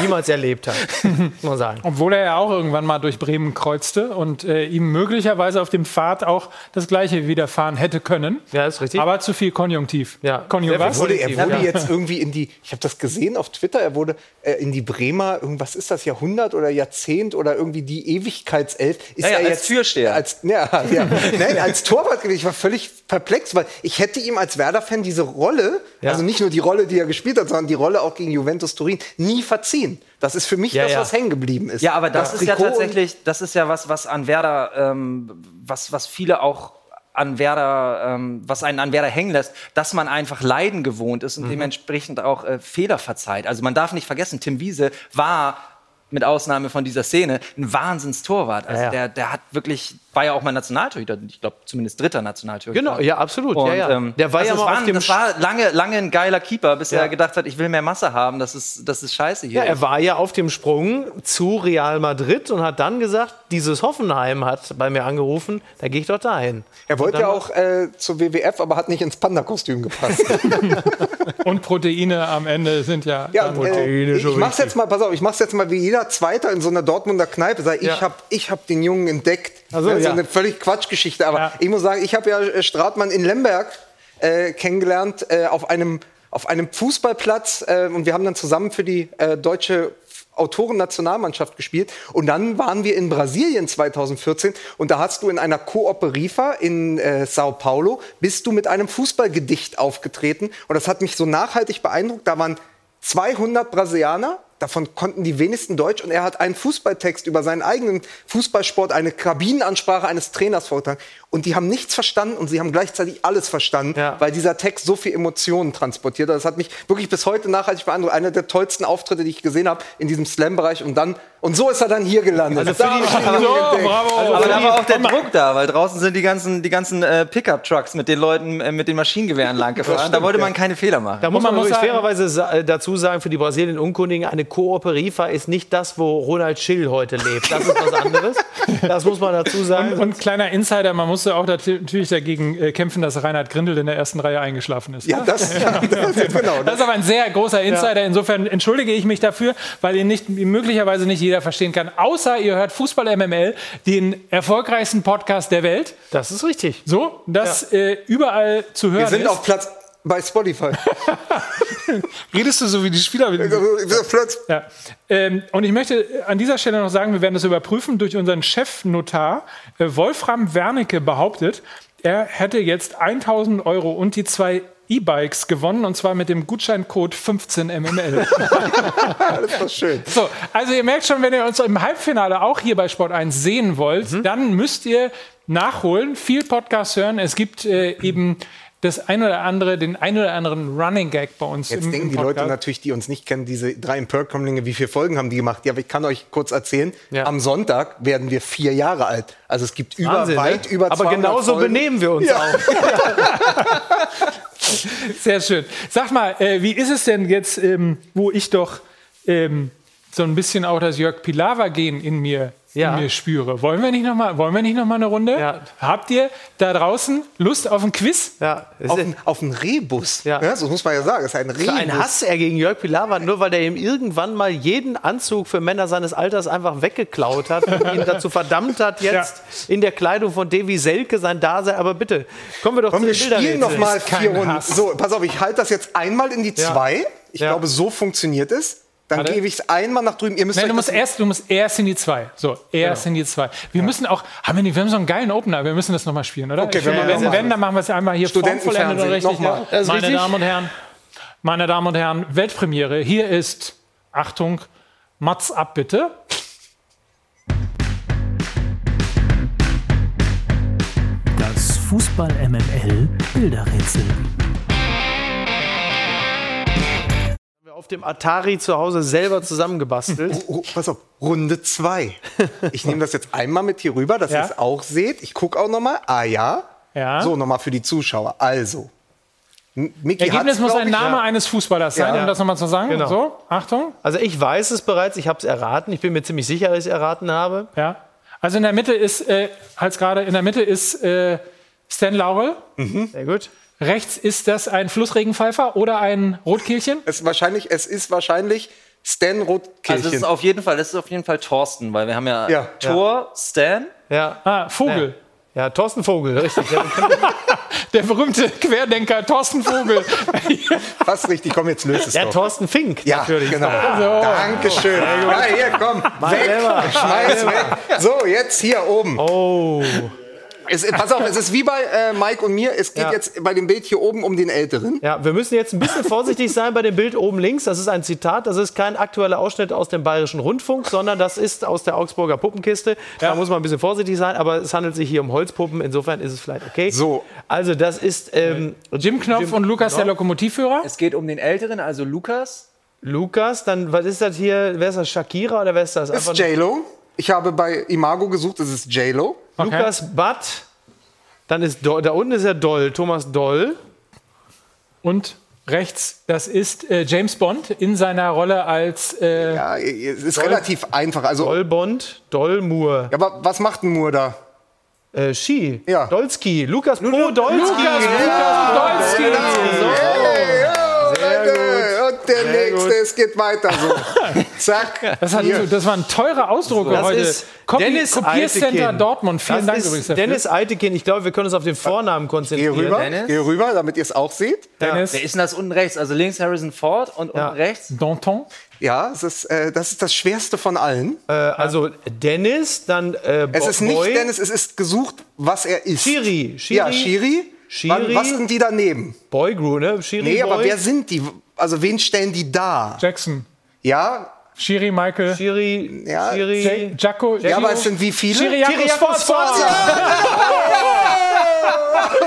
niemals erlebt hat, muss man sagen. Obwohl er ja auch irgendwann mal durch Bremen kreuzte und äh, ihm möglicherweise auf dem Pfad auch das Gleiche widerfahren hätte können. Ja, ist richtig. Aber zu viel Konjunktiv. Ja. Konjunktiv. Er wurde, er wurde ja. jetzt irgendwie in die, ich habe das gesehen auf Twitter, er wurde äh, in die Bremer, irgendwas ist das, Jahrhundert oder Jahrzehnt oder irgendwie die Ewigkeitself. Ist ja, ja, er als jetzt, Türsteher. Als, ja, ja. Nein, als Torwart gewesen. Ich war völlig perplex, weil ich hätte ihm als Werder-Fan diese Rolle, also nicht nur die Rolle, die er gespielt hat, sondern die Rolle auch gegen Juventus Turin nie verziehen. Das ist für mich ja, das, ja. was hängen geblieben ist. Ja, aber das, das ist Trikot ja tatsächlich, das ist ja was, was an Werder, ähm, was, was viele auch an Werder, ähm, was einen an Werder hängen lässt, dass man einfach Leiden gewohnt ist und mhm. dementsprechend auch äh, Fehler verzeiht. Also man darf nicht vergessen, Tim Wiese war mit Ausnahme von dieser Szene, ein Wahnsinnstorwart. Also ja, ja. Der, der hat wirklich, war ja auch mal Nationaltorhüter, ich glaube zumindest dritter Nationaltorhüter. Genau, ja, absolut. Und, ja, ja. Ähm, der war ja mal war, auf dem das war lange, lange ein geiler Keeper, bis er gedacht hat, ich will mehr Masse haben, das ist, das ist scheiße hier. Ja, er war ja auf dem Sprung zu Real Madrid und hat dann gesagt, dieses Hoffenheim hat bei mir angerufen, da gehe ich doch dahin. Er wollte ja auch äh, zur WWF, aber hat nicht ins Panda-Kostüm gepasst. und Proteine am Ende sind ja, ja Proteine. Äh, ich, mach's jetzt mal, pass auf, ich mach's jetzt mal wie jeder Zweiter in so einer Dortmunder Kneipe sagt, ja. ich habe ich hab den Jungen entdeckt. Also, ja. So eine völlig Quatschgeschichte. Aber ja. ich muss sagen, ich habe ja äh, Stratmann in Lemberg äh, kennengelernt äh, auf, einem, auf einem Fußballplatz. Äh, und wir haben dann zusammen für die äh, deutsche Autoren-Nationalmannschaft gespielt. Und dann waren wir in Brasilien 2014 und da hast du in einer Coop in äh, Sao Paulo, bist du mit einem Fußballgedicht aufgetreten. Und das hat mich so nachhaltig beeindruckt. Da waren 200 Brasilianer davon konnten die wenigsten Deutsch und er hat einen Fußballtext über seinen eigenen Fußballsport, eine Kabinenansprache eines Trainers vorgetragen und die haben nichts verstanden und sie haben gleichzeitig alles verstanden, ja. weil dieser Text so viel Emotionen transportiert. Das hat mich wirklich bis heute nachhaltig beeindruckt. Einer der tollsten Auftritte, die ich gesehen habe in diesem Slam-Bereich und dann und so ist er dann hier gelandet. Also für die, aber, so, bravo. Also aber da war auch der Druck da, weil draußen sind die ganzen, die ganzen äh, Pickup-Trucks mit den Leuten äh, mit den Maschinengewehren lang gefahren. Da wollte man keine Fehler machen. Da muss man, man muss fairerweise äh, dazu sagen, für die Brasilien Unkundigen, eine Kooperifa ist nicht das, wo Ronald Schill heute lebt. Das ist was anderes. das muss man dazu sagen. Und, und kleiner Insider, man musste auch natürlich dagegen äh, kämpfen, dass Reinhard Grindel in der ersten Reihe eingeschlafen ist. Ja, das, ja, das, genau. Das ist aber ein sehr großer Insider. Insofern entschuldige ich mich dafür, weil ihr nicht möglicherweise nicht jeder verstehen kann. Außer ihr hört Fußball MML, den erfolgreichsten Podcast der Welt. Das ist richtig. So, das ja. äh, überall zu hören Wir sind ist. auf Platz Bei Spotify. Redest du so wie die Spieler? Ja. Ähm, und ich möchte an dieser Stelle noch sagen, wir werden das überprüfen durch unseren Chefnotar. Äh, Wolfram Wernicke behauptet, er hätte jetzt 1000 Euro und die zwei E-Bikes gewonnen und zwar mit dem Gutscheincode 15MML. das ist doch schön. So, also ihr merkt schon, wenn ihr uns im Halbfinale auch hier bei Sport 1 sehen wollt, Mhm. dann müsst ihr nachholen, viel Podcast hören. Es gibt äh, eben das ein oder andere, den ein oder anderen Running Gag bei uns Jetzt im, denken im die Leute natürlich, die uns nicht kennen, diese drei Imperkommlinge, wie viele Folgen haben die gemacht? Ja, aber ich kann euch kurz erzählen, am Sonntag werden wir vier Jahre alt. Also es gibt über, Wahnsinn, ne? weit über Aber 200 genauso Folgen. benehmen wir uns Ja. auch. Sehr schön. Sag mal, äh, wie ist es denn jetzt, ähm, wo ich doch ähm, so ein bisschen auch das Jörg Pilawa-Gen in mir, Ja. in mir spüre? Wollen wir nicht noch mal, wollen wir nicht noch mal eine Runde? Habt ihr da draußen Lust auf ein Quiz? Ja, Auf, einen- auf einen Rebus. Ja. Ja. so muss man ja sagen. Es ist ein Rebus. Für einen Hass er gegen Jörg Pilawa, nur weil der ihm irgendwann mal jeden Anzug für Männer seines Alters einfach weggeklaut hat und ihn dazu verdammt hat, jetzt in der Kleidung von Davy Selke sein Dasein. Aber bitte, kommen wir doch Komm, zu wir den spielen Bilderrätseln. noch mal Ist kein vier Runden. So, pass auf, ich halte das jetzt einmal in die Ja. zwei. Ich Ja. glaube, so funktioniert es. Dann Warte. gebe ich es einmal nach drüben. Ihr müsst Nein, du musst erst, du musst erst in die zwei. So, erst in die zwei. Wir müssen auch, haben wir nicht, wir haben so einen geilen Opener, wir müssen das nochmal spielen, oder? Okay, Ich wir finde, machen wenn, wenn, dann machen wir es einmal hier Studentenfernsehen, formvollendet und richtig. nochmal. Ja. Meine richtig. Damen und Herren, meine Damen und Herren, Weltpremiere. Hier ist, Achtung, Mats ab bitte. Das Fußball MML Bilderrätsel. Auf dem Atari zu Hause selber zusammengebastelt. Oh, pass auf, Runde zwei. Ich nehme das jetzt einmal mit hier rüber, dass Ja. ihr es auch seht. Ich gucke auch noch mal. Ah ja. Ja. So, nochmal für die Zuschauer. Also. M- Micky Ergebnis muss ein. Name Ja. eines Fußballers sein, Ja. um das nochmal zu sagen. Genau. So, Achtung. Also ich weiß es bereits, ich habe es erraten. Ich bin mir ziemlich sicher, dass ich es erraten habe. Ja. Also in der Mitte ist, äh, als gerade in der Mitte ist äh, Stan Laurel. Sehr gut. Rechts ist das ein Flussregenpfeifer oder ein Rotkehlchen? Es, ist wahrscheinlich, es ist wahrscheinlich Stan Rotkirchen. Also es ist auf jeden Fall, das ist auf jeden Fall Thorsten, weil wir haben ja, Ja. Tor, Stan. Ja. Ah, Vogel. Ja, Thorsten Vogel, richtig. Ja, Der berühmte Querdenker Thorsten Vogel. Fast richtig, komm, jetzt löst es ja doch. Thorsten Fink, Ja, natürlich. genau. So. Dankeschön. Ja, hier, komm. Weg. Schmeiß weg. So, jetzt hier oben. Oh. Es, pass auf, es ist wie bei äh, Mike und mir. Es geht Ja. jetzt bei dem Bild hier oben um den Älteren. Ja, wir müssen jetzt ein bisschen vorsichtig sein bei dem Bild oben links. Das ist ein Zitat. Das ist kein aktueller Ausschnitt aus dem Bayerischen Rundfunk, sondern das ist aus der Augsburger Puppenkiste. Da muss man ein bisschen vorsichtig sein, aber es handelt sich hier um Holzpuppen. Insofern ist es vielleicht okay. So. Also, das ist ähm, Jim Knopf und Lukas, der Lokomotivführer. Es geht um den Älteren, also Lukas. Lukas. Dann, was ist das hier? Wer ist das? Shakira oder wer ist das? Das ist J-Lo. Ich habe bei Imago gesucht, es ist J-Lo. Lukas Butt. Dann ist Do da unten ist ja Doll, Thomas Doll. Und rechts, das ist äh, James Bond in seiner Rolle als. Äh, Ja, es ist relativ einfach. Also, Doll Bond, Doll Moore. ja, aber was macht ein Moore da? Äh, Ski. Ja. Dolski. Lukas Pro Dolski. Lukas Podolski. Hey, yo, Leute. Und der nächste, es geht weiter so. Zack. Das, hat, das waren teure Ausdrucke Das heute. ist Copy, Dennis Kopiercenter Eitekin. Dortmund. Vielen das Dank ist übrigens dafür. Dennis Eitekin. Ich glaube, wir können uns auf den Vornamen Geh konzentrieren. rüber, Dennis? geh rüber, damit ihr es auch seht. Dennis Wer ist denn das unten rechts? Also links Harrison Ford und Ja. unten rechts. Danton. Ja, es ist, äh, das ist das Schwerste von allen. Äh, also Dennis, dann äh, Es ist nicht. Dennis, es ist gesucht, was er ist. Shiri. Shiri. Ja, Shiri. Shiri. Was sind die daneben? Boy Gru, ne? Shiri Nee, Boy. aber wer sind die? Also wen stellen die da? Jackson. Ja, Shiri Michael. Shiri. Ja, Shiri. J- Jacko. ja, aber es sind wie viele? Chiriakos Chiriakos Sforza.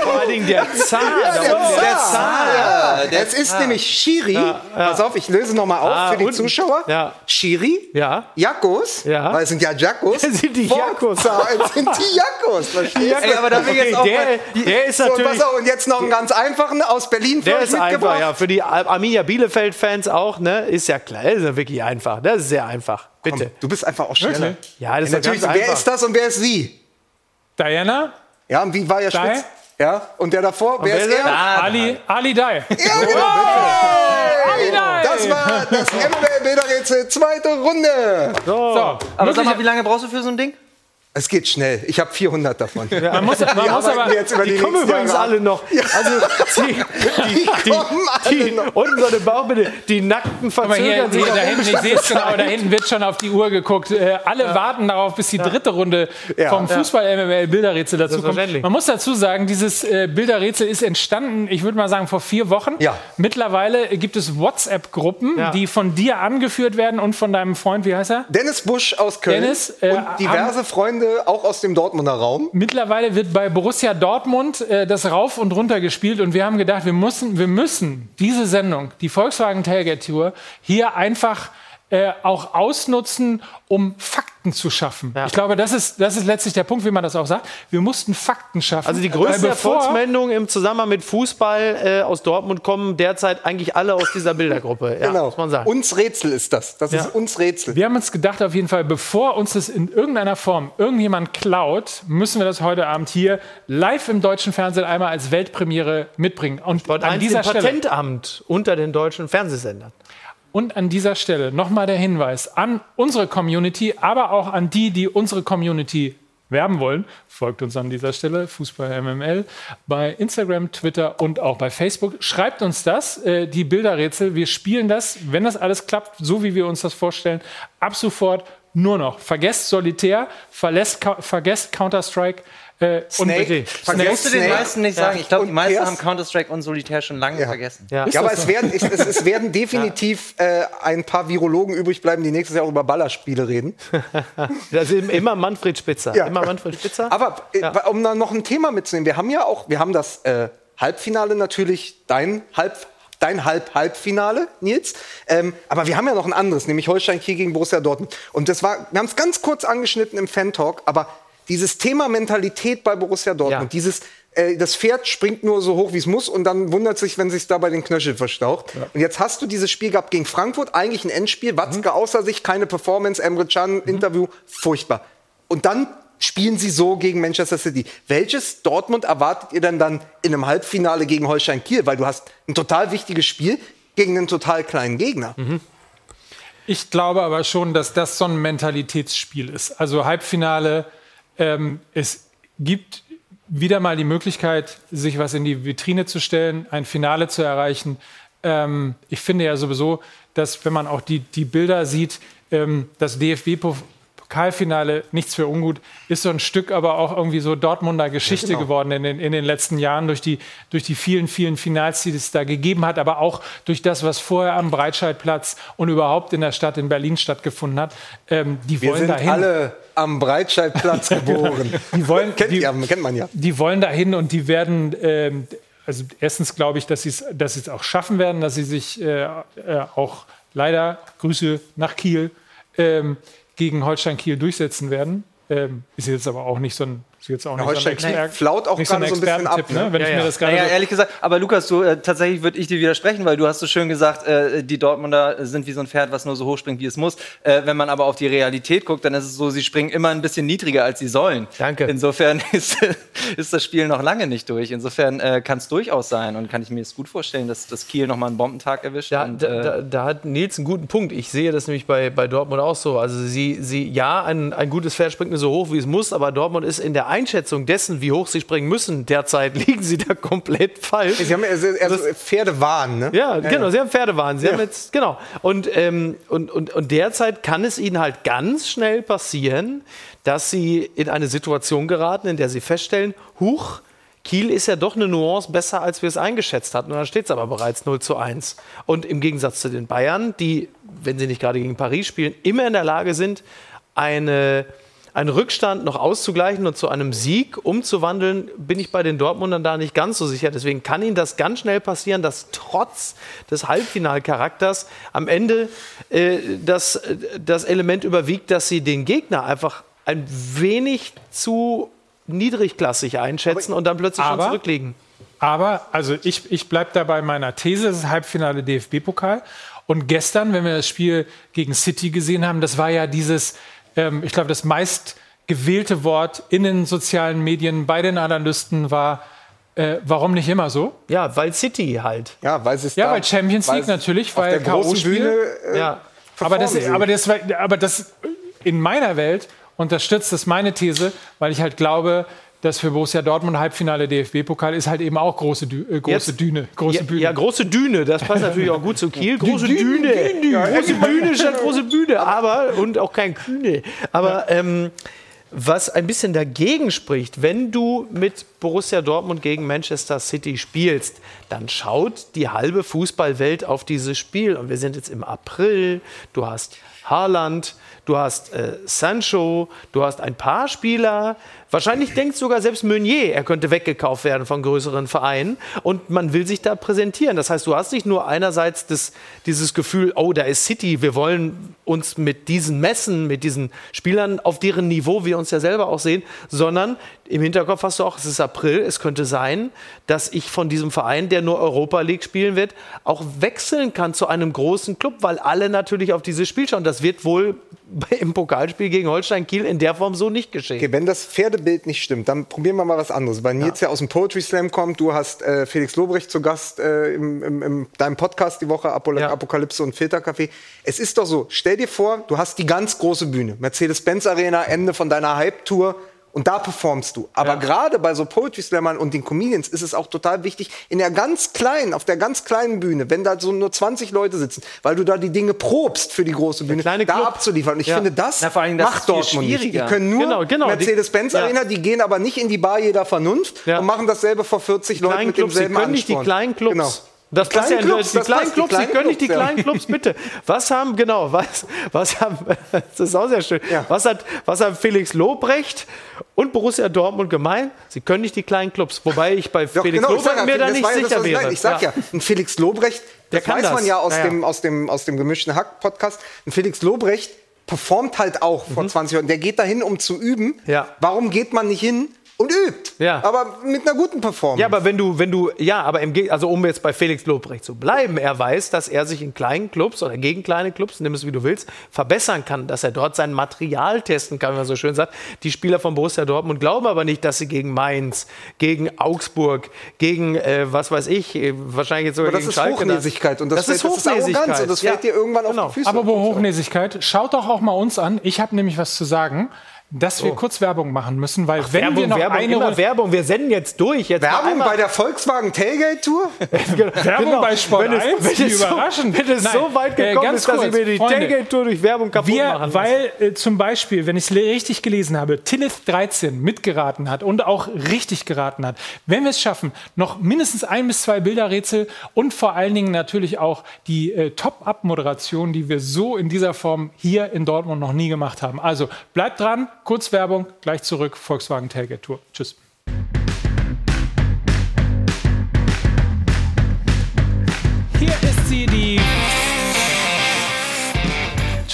Vor allen Dingen der Zahn. Ja, da der unten der Zahn. Zahn. Ja, es ist nämlich Shiri. Pass auf, ich löse nochmal auf Ah, für die unten. Zuschauer. Ja. Shiri, Ja. Jakos, Ja. weil es sind ja Jakos. Das sind die Jakos. Es sind die Jakos. Verstehst du? Aber da will ich jetzt auch der, mal, der ist So, und natürlich. pass auf, und jetzt noch einen ganz einfachen aus Berlin für Der ist einfach, mitgebracht. ja. Für die Ar- Arminia Bielefeld-Fans auch, ne? Ist ja klar. Das ist ja wirklich einfach. Das ist sehr einfach. Bitte. Du bist einfach auch schneller. Ja, das ist Ja, ja natürlich, ganz wer ist das und wer ist sie? Diana. Ja, und wie war Dai? Spitz? Ja, und der davor, wer wer ist er? er? Ali, Ali Dai. Ja, genau, Ali bitte. Dai. Das war das MWL-Bilderrätsel, zweite Runde. So, aber sag mal, wie lange brauchst du für so ein Ding? Es geht schnell. Ich habe 400 davon. Ja, man muss, man Die muss aber, jetzt über Die die kommen übrigens Jahre alle noch. Also die, die, die, kommen alle die, noch. unten so eine Bauchbitte, die Nackten hier, verzögern sich. hier da hinten, ich sehe es genau, da hinten wird schon auf die Uhr geguckt. Äh, alle warten darauf, bis die dritte Runde Ja. vom Fußball-MML-Bilderrätsel dazu kommt. Man muss dazu sagen, dieses äh, Bilderrätsel ist entstanden, ich würde mal sagen, vor vier Wochen. Ja. Mittlerweile gibt es WhatsApp-Gruppen, Ja. die von dir angeführt werden und von deinem Freund, wie heißt er? Dennis Busch aus Köln Dennis, äh, und diverse Freunde auch aus dem Dortmunder Raum. Mittlerweile wird bei Borussia Dortmund äh, das rauf und runter gespielt und wir haben gedacht, wir müssen, wir müssen diese Sendung, die Volkswagen Tailgate Tour, hier einfach äh, auch ausnutzen, um Fakten zu schaffen. Ich glaube, das ist, das ist letztlich der Punkt, wie man das auch sagt. Wir mussten Fakten schaffen. Also die größte Weil bevor- Erfolgsmeldung im Zusammenhang mit Fußball äh, aus Dortmund kommen derzeit eigentlich alle aus dieser Bildergruppe. Ja, genau. muss man sagen. Uns Rätsel ist das. Das Ja. ist uns Rätsel. Wir haben uns gedacht, auf jeden Fall, bevor uns das in irgendeiner Form irgendjemand klaut, müssen wir das heute Abend hier live im deutschen Fernsehen einmal als Weltpremiere mitbringen. Und an dieser im Stelle Patentamt unter den deutschen Fernsehsendern. Und an dieser Stelle nochmal der Hinweis an unsere Community, aber auch an die, die unsere Community werben wollen. Folgt uns an dieser Stelle, Fußball MML, bei Instagram, Twitter und auch bei Facebook. Schreibt uns das, äh, die Bilderrätsel. Wir spielen das, wenn das alles klappt, so wie wir uns das vorstellen, ab sofort nur noch. Vergesst Solitär, vergesst Counter-Strike. Äh, und Snake. Musst du den meisten nicht sagen. Ich glaube, die meisten Pierce? haben Counter-Strike und Solitär schon lange vergessen. Ja, Ist aber das es so? werden, es, es werden definitiv äh, ein paar Virologen übrig bleiben, die nächstes Jahr auch über Ballerspiele reden. Das ist immer Manfred Spitzer. Ja. Immer Manfred Spitzer. Aber äh, um dann noch ein Thema mitzunehmen, wir haben ja auch, wir haben das äh, Halbfinale natürlich, dein Halb dein Halb-Halbfinale, Nils. Ähm, aber wir haben ja noch ein anderes, nämlich Holstein Kiel gegen Borussia Dortmund. Und das war, wir haben es ganz kurz angeschnitten im Fan-Talk, aber dieses Thema Mentalität bei Borussia Dortmund, dieses äh, das Pferd springt nur so hoch, wie es muss und dann wundert sich, wenn sich da bei den Knöcheln verstaucht. Und jetzt hast du dieses Spiel gehabt gegen Frankfurt, eigentlich ein Endspiel, Watzke außer sich, keine Performance, Emre Can, Interview, furchtbar. Und dann spielen sie so gegen Manchester City. Welches Dortmund erwartet ihr denn dann in einem Halbfinale gegen Holstein Kiel? Weil du hast ein total wichtiges Spiel gegen einen total kleinen Gegner. Ich glaube aber schon, dass das so ein Mentalitätsspiel ist. Also Halbfinale, ähm, es gibt wieder mal die Möglichkeit, sich was in die Vitrine zu stellen, ein Finale zu erreichen. Ähm, ich finde ja sowieso, dass wenn man auch die, die Bilder sieht, ähm, das DFB-Pokalfinale, nichts für ungut, ist so ein Stück aber auch irgendwie so Dortmunder Geschichte genau. geworden in den, in den letzten Jahren durch die, durch die vielen, vielen Finals, die es da gegeben hat, aber auch durch das, was vorher am Breitscheidplatz und überhaupt in der Stadt in Berlin stattgefunden hat. Ähm, die Wir wollen sind dahin. alle am Breitscheidplatz geboren. Die wollen, kennt, die, ihr, kennt man ja. die wollen dahin und die werden, ähm, also erstens glaube ich, dass sie es dass sie's auch schaffen werden, dass sie sich äh, äh, auch leider, Grüße nach Kiel, ähm, gegen Holstein Kiel durchsetzen werden. Ähm, ist jetzt aber auch nicht so ein, ist jetzt auch nicht Holstein so ein Kiel flaut auch nicht so ein so ein bisschen ab, ne? ne? Wenn Ja, ich mir ja. das gerade naja, so ehrlich gesagt, aber Lukas, du, äh, tatsächlich würde ich dir widersprechen, weil du hast so schön gesagt, äh, die Dortmunder sind wie so ein Pferd, was nur so hoch springt, wie es muss. Äh, wenn man aber auf die Realität guckt, dann ist es so, sie springen immer ein bisschen niedriger, als sie sollen. Danke. Insofern ist, ist das Spiel noch lange nicht durch. Insofern äh, kann es durchaus sein und kann ich mir jetzt gut vorstellen, dass das Kiel noch mal einen Bombentag erwischt. Da, und, da, äh, da, da hat Nils einen guten Punkt. Ich sehe das nämlich bei, bei Dortmund auch so. Also sie, sie ja, ein, ein gutes Pferd springt nur so hoch, wie es muss, aber Dortmund ist in der Einschätzung dessen, wie hoch sie springen müssen, derzeit liegen sie da komplett falsch. Sie haben also, also Pferdewahn, ne? Ja, genau, sie haben Pferdewahn. Sie Ja. haben jetzt, genau. Und, ähm, und, und, und derzeit kann es ihnen halt ganz schnell passieren, dass sie in eine Situation geraten, in der sie feststellen, huch, Kiel ist ja doch eine Nuance besser, als wir es eingeschätzt hatten. Und dann steht es aber bereits 0 zu 1. Und im Gegensatz zu den Bayern, die, wenn sie nicht gerade gegen Paris spielen, immer in der Lage sind, eine, einen Rückstand noch auszugleichen und zu einem Sieg umzuwandeln, bin ich bei den Dortmundern da nicht ganz so sicher. Deswegen kann ihnen das ganz schnell passieren, dass trotz des Halbfinalcharakters am Ende äh, das, das Element überwiegt, dass sie den Gegner einfach ein wenig zu niedrigklassig einschätzen und dann plötzlich schon aber- zurückliegen. Aber, also ich, ich bleibe da bei meiner These, das ist Halbfinale DFB-Pokal. Und gestern, wenn wir das Spiel gegen City gesehen haben, das war ja dieses, ähm, ich glaube, das meist gewählte Wort in den sozialen Medien bei den Analysten war, äh, warum nicht immer so? Ja, weil City halt. Ja, weil es Ja, da- weil Champions League natürlich, auf weil der großen K.O.-Spiel. Bühne äh, Ja. Aber das, aber, das, aber das in meiner Welt, unterstützt das meine These, weil ich halt glaube, dass für Borussia Dortmund Halbfinale DFB-Pokal ist halt eben auch große, Dü äh, große Jetzt- Düne, große ja, Bühne. Ja, große Düne, das passt natürlich auch gut zu Kiel. Große Dü- Düne. Dü- Dü- Ja, große Bühne statt große Bühne, aber und auch kein Kühne. Aber ähm, was ein bisschen dagegen spricht, wenn du mit Borussia Dortmund gegen Manchester City spielst, dann schaut die halbe Fußballwelt auf dieses Spiel. Und wir sind jetzt im April, du hast Haaland, du hast äh, Sancho, du hast ein paar Spieler. Wahrscheinlich denkt sogar selbst Meunier, er könnte weggekauft werden von größeren Vereinen. Und man will sich da präsentieren. Das heißt, du hast nicht nur einerseits das, dieses Gefühl, oh, da ist City, wir wollen uns mit diesen messen, mit diesen Spielern auf deren Niveau wir uns ja selber auch sehen, sondern im Hinterkopf hast du auch, es ist April, es könnte sein, dass ich von diesem Verein, der nur Europa League spielen wird, auch wechseln kann zu einem großen Club, weil alle natürlich auf dieses Spiel schauen. Das wird wohl im Pokalspiel gegen Holstein Kiel in der Form so nicht geschehen. Okay, wenn das Pferdebild nicht stimmt, dann probieren wir mal was anderes. Weil Nils ja. aus dem Poetry Slam kommt, du hast äh, Felix Lobrecht zu Gast äh, im, im, im deinem Podcast die Woche, Apol Apokalypse und Filterkaffee. Es ist doch so, stell dir vor, du hast die ganz große Bühne, Mercedes-Benz Arena, Ende von deiner Hype-Tour. Und da performst du. Aber gerade bei so Poetry Slammern und den Comedians ist es auch total wichtig, in der ganz kleinen, auf der ganz kleinen Bühne, wenn da so nur 20 Leute sitzen, weil du da die Dinge probst für die große Bühne, da abzuliefern. Und ich Ja. finde, das, Na, allem, das macht Dortmund nicht. Die können nur Genau, genau. Mercedes-Benz Die- ja. Die gehen aber nicht in die Bar jeder Vernunft und machen dasselbe vor 40 Leuten mit Clubs, sie demselben können nicht die Ansporn. kleinen Clubs. Genau. Das Die passt ja kleinen in Clubs, die kleinen die Clubs, die kleinen können nicht die Clubs, ja. kleinen Clubs, bitte. Was haben, genau, was, was haben, das ist auch sehr schön. Was hat, was haben Felix Lobrecht und Borussia Dortmund gemein? Sie können nicht die kleinen Clubs. Wobei ich bei Doch, Felix genau, sag Lobrecht ja, mir da das nicht ja das, sicher ich wäre. Ich sag ja, ein Felix Lobrecht, Der das weiß das. man ja aus, Ja, ja. Dem, aus, dem, aus dem gemischten Hack-Podcast. Ein Felix Lobrecht performt halt auch vor 20 Jahren. Der geht dahin, um zu üben. Mhm. Ja. Warum geht man nicht hin und übt? Ja. Aber mit einer guten Performance. Ja, aber wenn du, wenn du, ja, aber im, also um jetzt bei Felix Lobrecht zu bleiben, er weiß, dass er sich in kleinen Clubs oder gegen kleine Clubs, nimm es wie du willst, verbessern kann, dass er dort sein Material testen kann, wie man so schön sagt. Die Spieler von Borussia Dortmund glauben aber nicht, dass sie gegen Mainz, gegen Augsburg, gegen, äh, was weiß ich, äh, wahrscheinlich jetzt sogar Aber das gegen ist Schalke. Hochnäsigkeit und das, das ist fällt- das ist Arroganz Hochnäsigkeit. und das Ja. fällt dir irgendwann Genau. auf die Füße. Aber wo Hochnäsigkeit, schaut doch auch mal uns an. Ich habe nämlich was zu sagen, dass wir Oh. kurz Werbung machen müssen, weil wenn Werbung, wir noch Werbung, eine immer Runde- Werbung. Wir senden jetzt durch. Jetzt Werbung bei der Volkswagen Tailgate Tour? Werbung bei Sport Genau. wenn es, 1, wenn es so, überraschend. Wenn es Nein, so weit äh, gekommen ganz ist, dass kurz, ich mir die Freunde. Tailgate-Tour durch Werbung kaputt Wir, machen weil äh, zum Beispiel, wenn ich es richtig gelesen habe, Tillith 13 mitgeraten hat und auch richtig geraten hat, wenn wir es schaffen, noch mindestens ein bis zwei Bilderrätsel und vor allen Dingen natürlich auch die äh, Top-Up-Moderation, die wir so in dieser Form hier in Dortmund noch nie gemacht haben. Also bleibt dran, kurz Werbung, gleich zurück, Volkswagen Tailgate Tour. Tschüss. Hier ist sie, die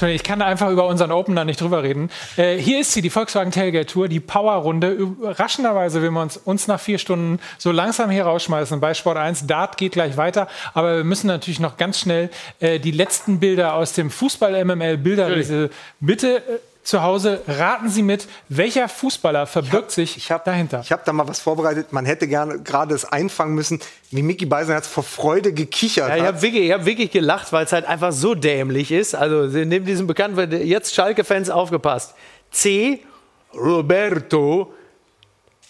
Entschuldigung, ich kann da einfach über unseren Opener nicht drüber reden. Äh, hier ist sie, die Volkswagen Tailgate Tour, die Power-Runde. Überraschenderweise will man uns, uns nach vier Stunden so langsam hier rausschmeißen bei Sport 1. Dart geht gleich weiter, aber wir müssen natürlich noch ganz schnell äh, die letzten Bilder aus dem Fußball-MML-Bilderriese. Bitte äh, zu Hause raten Sie mit, welcher Fußballer verbirgt sich dahinter. Ich habe da mal was vorbereitet. Man hätte gerne gerade es einfangen müssen, wie Mickey Beisenherz vor Freude gekichert Ja, ich hat. habe wirklich, ich hab wirklich gelacht, weil es halt einfach so dämlich ist. Also neben diesem bekannten, jetzt Schalke-Fans aufgepasst. C. Roberto,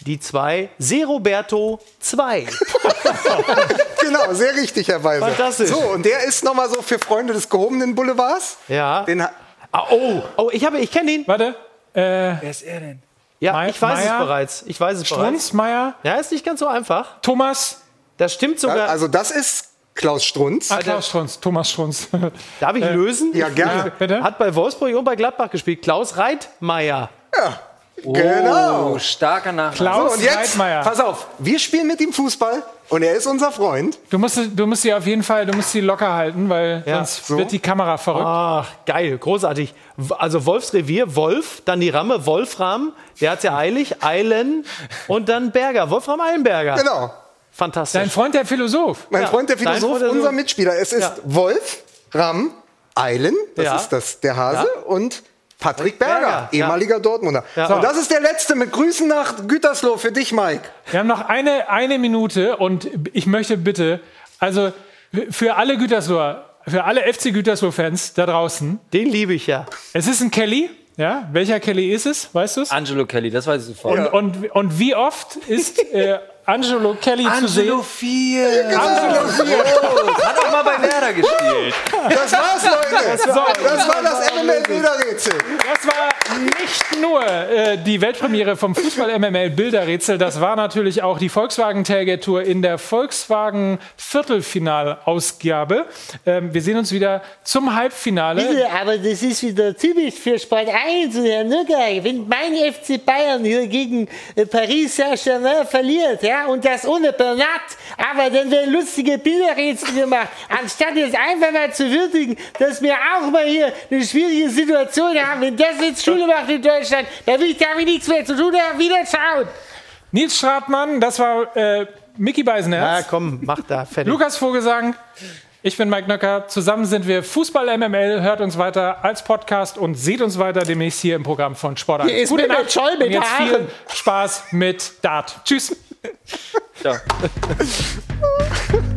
die zwei. Se Roberto 2. genau, sehr richtig, Herr Weiser. Fantastisch. So, und der ist nochmal so für Freunde des gehobenen Boulevards. Ja. Den oh, oh, ich, habe- ich kenne ihn. Warte. Äh, Wer ist er denn? Ja, Mei- ich weiß Meier? es bereits. Ich weiß es Strunz, bereits. Meier, Ja, ist nicht ganz so einfach. Thomas. Das stimmt sogar. Also das ist Klaus Strunz. Ah, Klaus Strunz, Thomas Strunz. Darf ich Äh, lösen? ja, gerne. Bitte? Hat bei Wolfsburg und bei Gladbach gespielt. Klaus Reitmeier. Genau. Oh, starker Nachname. Klaus So, und jetzt, Reitmeier. pass auf, wir spielen mit ihm Fußball und er ist unser Freund. Du musst, du musst sie auf jeden Fall, du musst sie locker halten, weil Ja, sonst so. wird die Kamera verrückt. Ach, geil, großartig. Also Wolfsrevier, Wolf, dann die Ramme, Wolfram, der hat's ja eilig, Eilen und dann Berger, Wolfram Eilenberger. Genau. Fantastisch. Dein Freund der Philosoph. Mein Ja, Freund der Philosoph, Freund der unser Philosoph. Mitspieler. Es ist Ja. Wolf, Ram, Eilen, das Ja. ist das, der Hase, und Patrick Berger, Berger, ja. ehemaliger Dortmunder. Ja. So, und das ist der letzte mit Grüßen nach Gütersloh für dich, Mike. Wir haben noch eine, eine Minute und ich möchte bitte, also für alle Gütersloher, für alle FC Gütersloh-Fans da draußen, Den liebe ich ja. es ist ein Kelly Ja, welcher Kelly ist es? Weißt du es? Angelo Kelly, das weiß ich sofort. Und, und, und wie oft ist äh, Angelo Kelly zu sehen? Angelo 4. Angelo 4. Hat auch mal bei Werder gespielt. Das war's, Leute. Das war- Das war das MML-Bilderrätsel. Das war nicht nur äh, die Weltpremiere vom Fußball MML Bilderrätsel, das war natürlich auch die Volkswagen Tailgate Tour in der Volkswagen Viertelfinalausgabe. Ähm, wir sehen uns wieder zum Halbfinale. Bitte, aber das ist wieder typisch für Sport 1 und Herr Nürnberg. Wenn mein FC Bayern hier gegen äh, Paris Saint-Germain verliert, ja, und das ohne Bernat, aber dann werden lustige Bilderrätsel gemacht, anstatt jetzt einfach mal zu würdigen, dass wir auch mal hier eine schwierige Situation haben. Wenn das jetzt Schule macht in Deutschland, dann will ich damit nichts mehr zu tun haben. Wieder schauen. Nils Stratmann, das war äh, Mickey Beisenherz. Ja, komm, mach da fertig. Lukas Vogelsang, ich bin Mike Nöcker. Zusammen sind wir Fußball MML. Hört uns weiter als Podcast und seht uns weiter demnächst hier im Programm von Sport 1. Hier ist Gute Nacht Scholl mit und jetzt viel. Spaß mit Dart. Tschüss. Ciao.